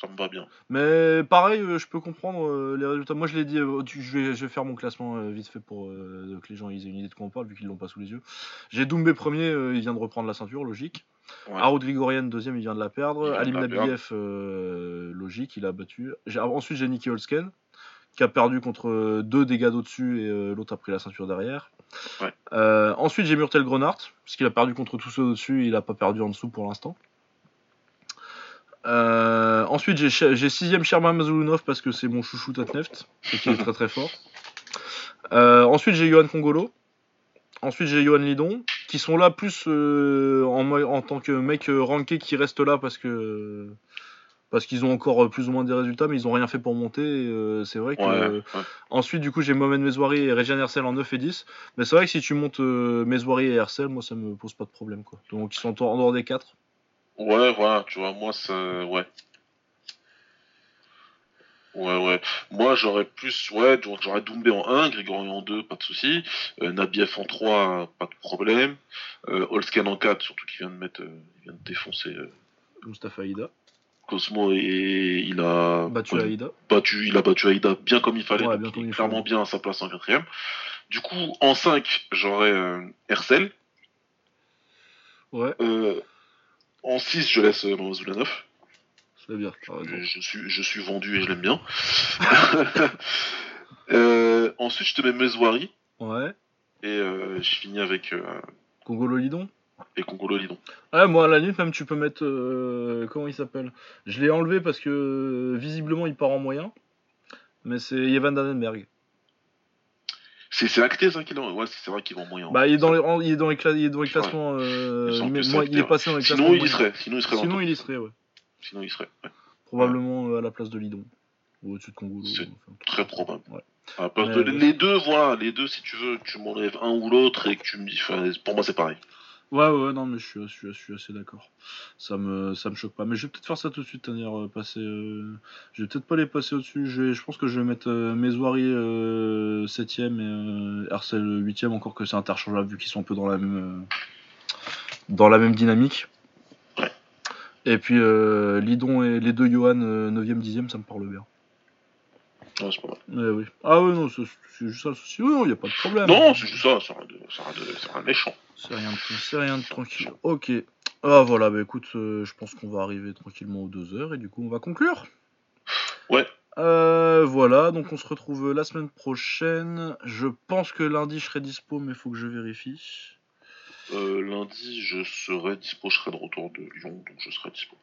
Ça me va bien. Mais pareil, euh, je peux comprendre euh, les résultats. Moi, je l'ai dit, euh, je, vais, je vais faire mon classement vite fait pour que les gens ils aient une idée de quoi on parle, vu qu'ils l'ont pas sous les yeux. J'ai Doumbé premier, il vient de reprendre la ceinture, logique. Ouais. Grigorian deuxième, il vient de la perdre. Alim Nabiev, euh, logique, il a battu. J'ai- Ensuite, j'ai Nicky Holsken, qui a perdu contre deux dégâts d'au-dessus et euh, l'autre a pris la ceinture derrière. Ouais. Euh, ensuite, j'ai Murtel Grenard, parce qu'il a perdu contre tous ceux au-dessus, il a pas perdu en dessous pour l'instant. Euh, ensuite, j'ai sixième Sherman Mazulunov parce que c'est mon chouchou Tatneft et qui est très très fort. Euh, ensuite, j'ai Johan Congolo. Ensuite, j'ai Johan Lidon qui sont là plus euh, en, tant que mec ranké qui restent là parce que parce qu'ils ont encore plus ou moins des résultats, mais ils ont rien fait pour monter. euh, c'est vrai que Ouais, ouais. Ensuite, du coup, j'ai Mohamed Mezouari et Rejan Hersel en 9 et 10. Mais c'est vrai que si tu montes euh, Mezouari et Hersel, moi, ça me pose pas de problème. quoi. Donc, ils sont en dehors des 4. Ouais, voilà, tu vois, moi, ça. Ouais. Ouais, ouais. Moi, j'aurais plus. Ouais, donc j'aurais Doumbé en 1, Grégory en 2, pas de souci. Euh, Nabiev en 3, pas de problème. Euh, Holsken en 4, surtout qu'il vient de mettre. euh, il vient de défoncer euh, Mustafa. Cosmo et il a. Battu ouais, Aïda. battu, il a battu Aïda bien comme il fallait, Ouais, donc bien il comme est il clairement bien à sa place en quatrième. Du coup, en 5, j'aurais euh, Hercel. Ouais, Euh, en 6, je laisse euh, Mamazoulanov. c'est bien. Je, suis, je suis vendu et je l'aime bien. [LAUGHS] Euh, ensuite, je te mets Mezouari Ouais. et euh, je finis avec euh, Congolo Lidon. et Congolo Lidon. Ouais, moi, à la limite, même, tu peux mettre. euh, comment il s'appelle? Je l'ai enlevé parce que visiblement, il part en moyen. Mais c'est Evan Dannenberg. C'est acté ça qu'il est Ouais, c'est vrai qu'il va en moyen. Bah, il est dans les, il est dans les, cla- il est dans les Ouais. classements. euh, mais moi, il est passé dans les classements. Sinon, il y serait. Sinon, il serait Sinon, il y 3. serait, ouais. Sinon, il serait. ouais. Probablement euh, à la place de Lidon. Ou au-dessus de Congolo. C'est enfin, Très probable. Ouais. À la place de-. Les deux, voilà, les deux, si tu veux, tu m'enlèves un ou l'autre et que tu me dis. enfin, pour moi, c'est pareil. Ouais, ouais, non, mais je suis, je suis, je suis assez d'accord. Ça me, ça me choque pas. Mais je vais peut-être faire ça tout de suite, Tanière. euh, Passer, euh, Je vais peut-être pas les passer au-dessus. Je, pense que je vais mettre euh, Mezouari 7ème et euh, Arcel 8ème, encore que c'est interchangeable vu qu'ils sont un peu dans la même, euh, dans la même dynamique. Et puis euh, Lidon et les deux Johan 9ème, 10ème, ça me parle bien. Ouais, c'est pas mal. Oui. Ah ouais, non, c'est c'est juste ça le souci. Oui, non, y a pas de problème. Non, c'est juste ça, ça rien de, de, méchant. C'est rien, de- c'est rien de tranquille. Ok. Ah voilà, bah écoute, euh, je pense qu'on va arriver tranquillement aux deux heures et du coup on va conclure. Ouais. Euh, voilà, donc on se retrouve la semaine prochaine. Je pense que lundi je serai dispo, mais faut que je vérifie. Euh, lundi, je serai dispo, je serai de retour de Lyon, donc je serai dispo.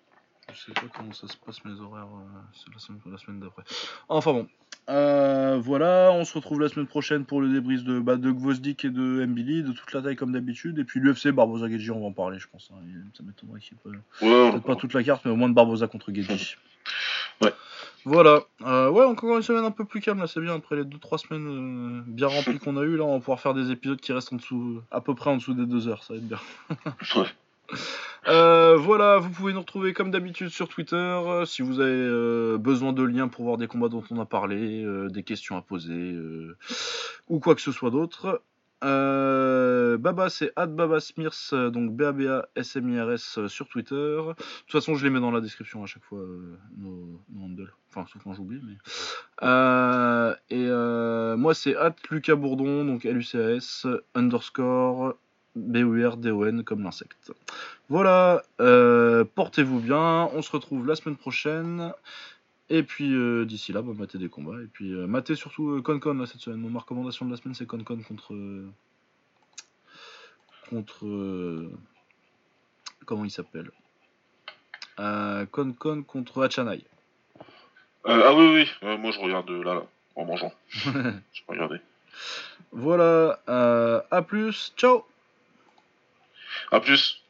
Je sais pas comment ça se passe mes horaires, c'est la semaine, la semaine d'après. Enfin bon. Euh, voilà, on se retrouve la semaine prochaine pour le débrief de, bah, de Gvozdik et de Mbili, de toute la taille comme d'habitude. Et puis l'UFC, Barbosa Gedji, on va en parler, je pense. hein. Ça m'étonnerait qu'il y ait pas- Ouais, on Peut-être pas toute la carte, mais au moins de Barbosa contre Gedji. Ouais. Voilà. Euh, ouais, encore une semaine un peu plus calme là, c'est bien. Après les 2-3 semaines euh, bien remplies qu'on a eu là, on va pouvoir faire des épisodes qui restent en dessous, à peu près en dessous des 2 heures. Ça va être bien. Ouais. Euh, voilà, vous pouvez nous retrouver comme d'habitude sur Twitter. euh, si vous avez euh, besoin de liens pour voir des combats dont on a parlé, des questions à poser ou quoi que ce soit d'autre. Baba, c'est @babasmirs, donc b a b a s m i r s sur Twitter. De toute façon, je les mets dans la description à chaque fois nos, handles. Enfin, sauf quand j'oublie. Et moi, c'est Lucas Bourdon, donc L U C A S underscore B U R D O N comme l'insecte. Voilà, euh, portez-vous bien, on se retrouve la semaine prochaine. Et puis euh, d'ici là, bah, matez des combats. Et puis euh, matez surtout euh, Concon là, cette semaine. Mon- Ma recommandation de la semaine, c'est Concon contre. euh, contre. euh, comment il s'appelle? Euh, Concon contre Hachanai. Euh, ah oui, oui, euh, moi je regarde euh, là, là, en mangeant. [LAUGHS] Je regarder. voilà, euh, à plus, ciao A plus.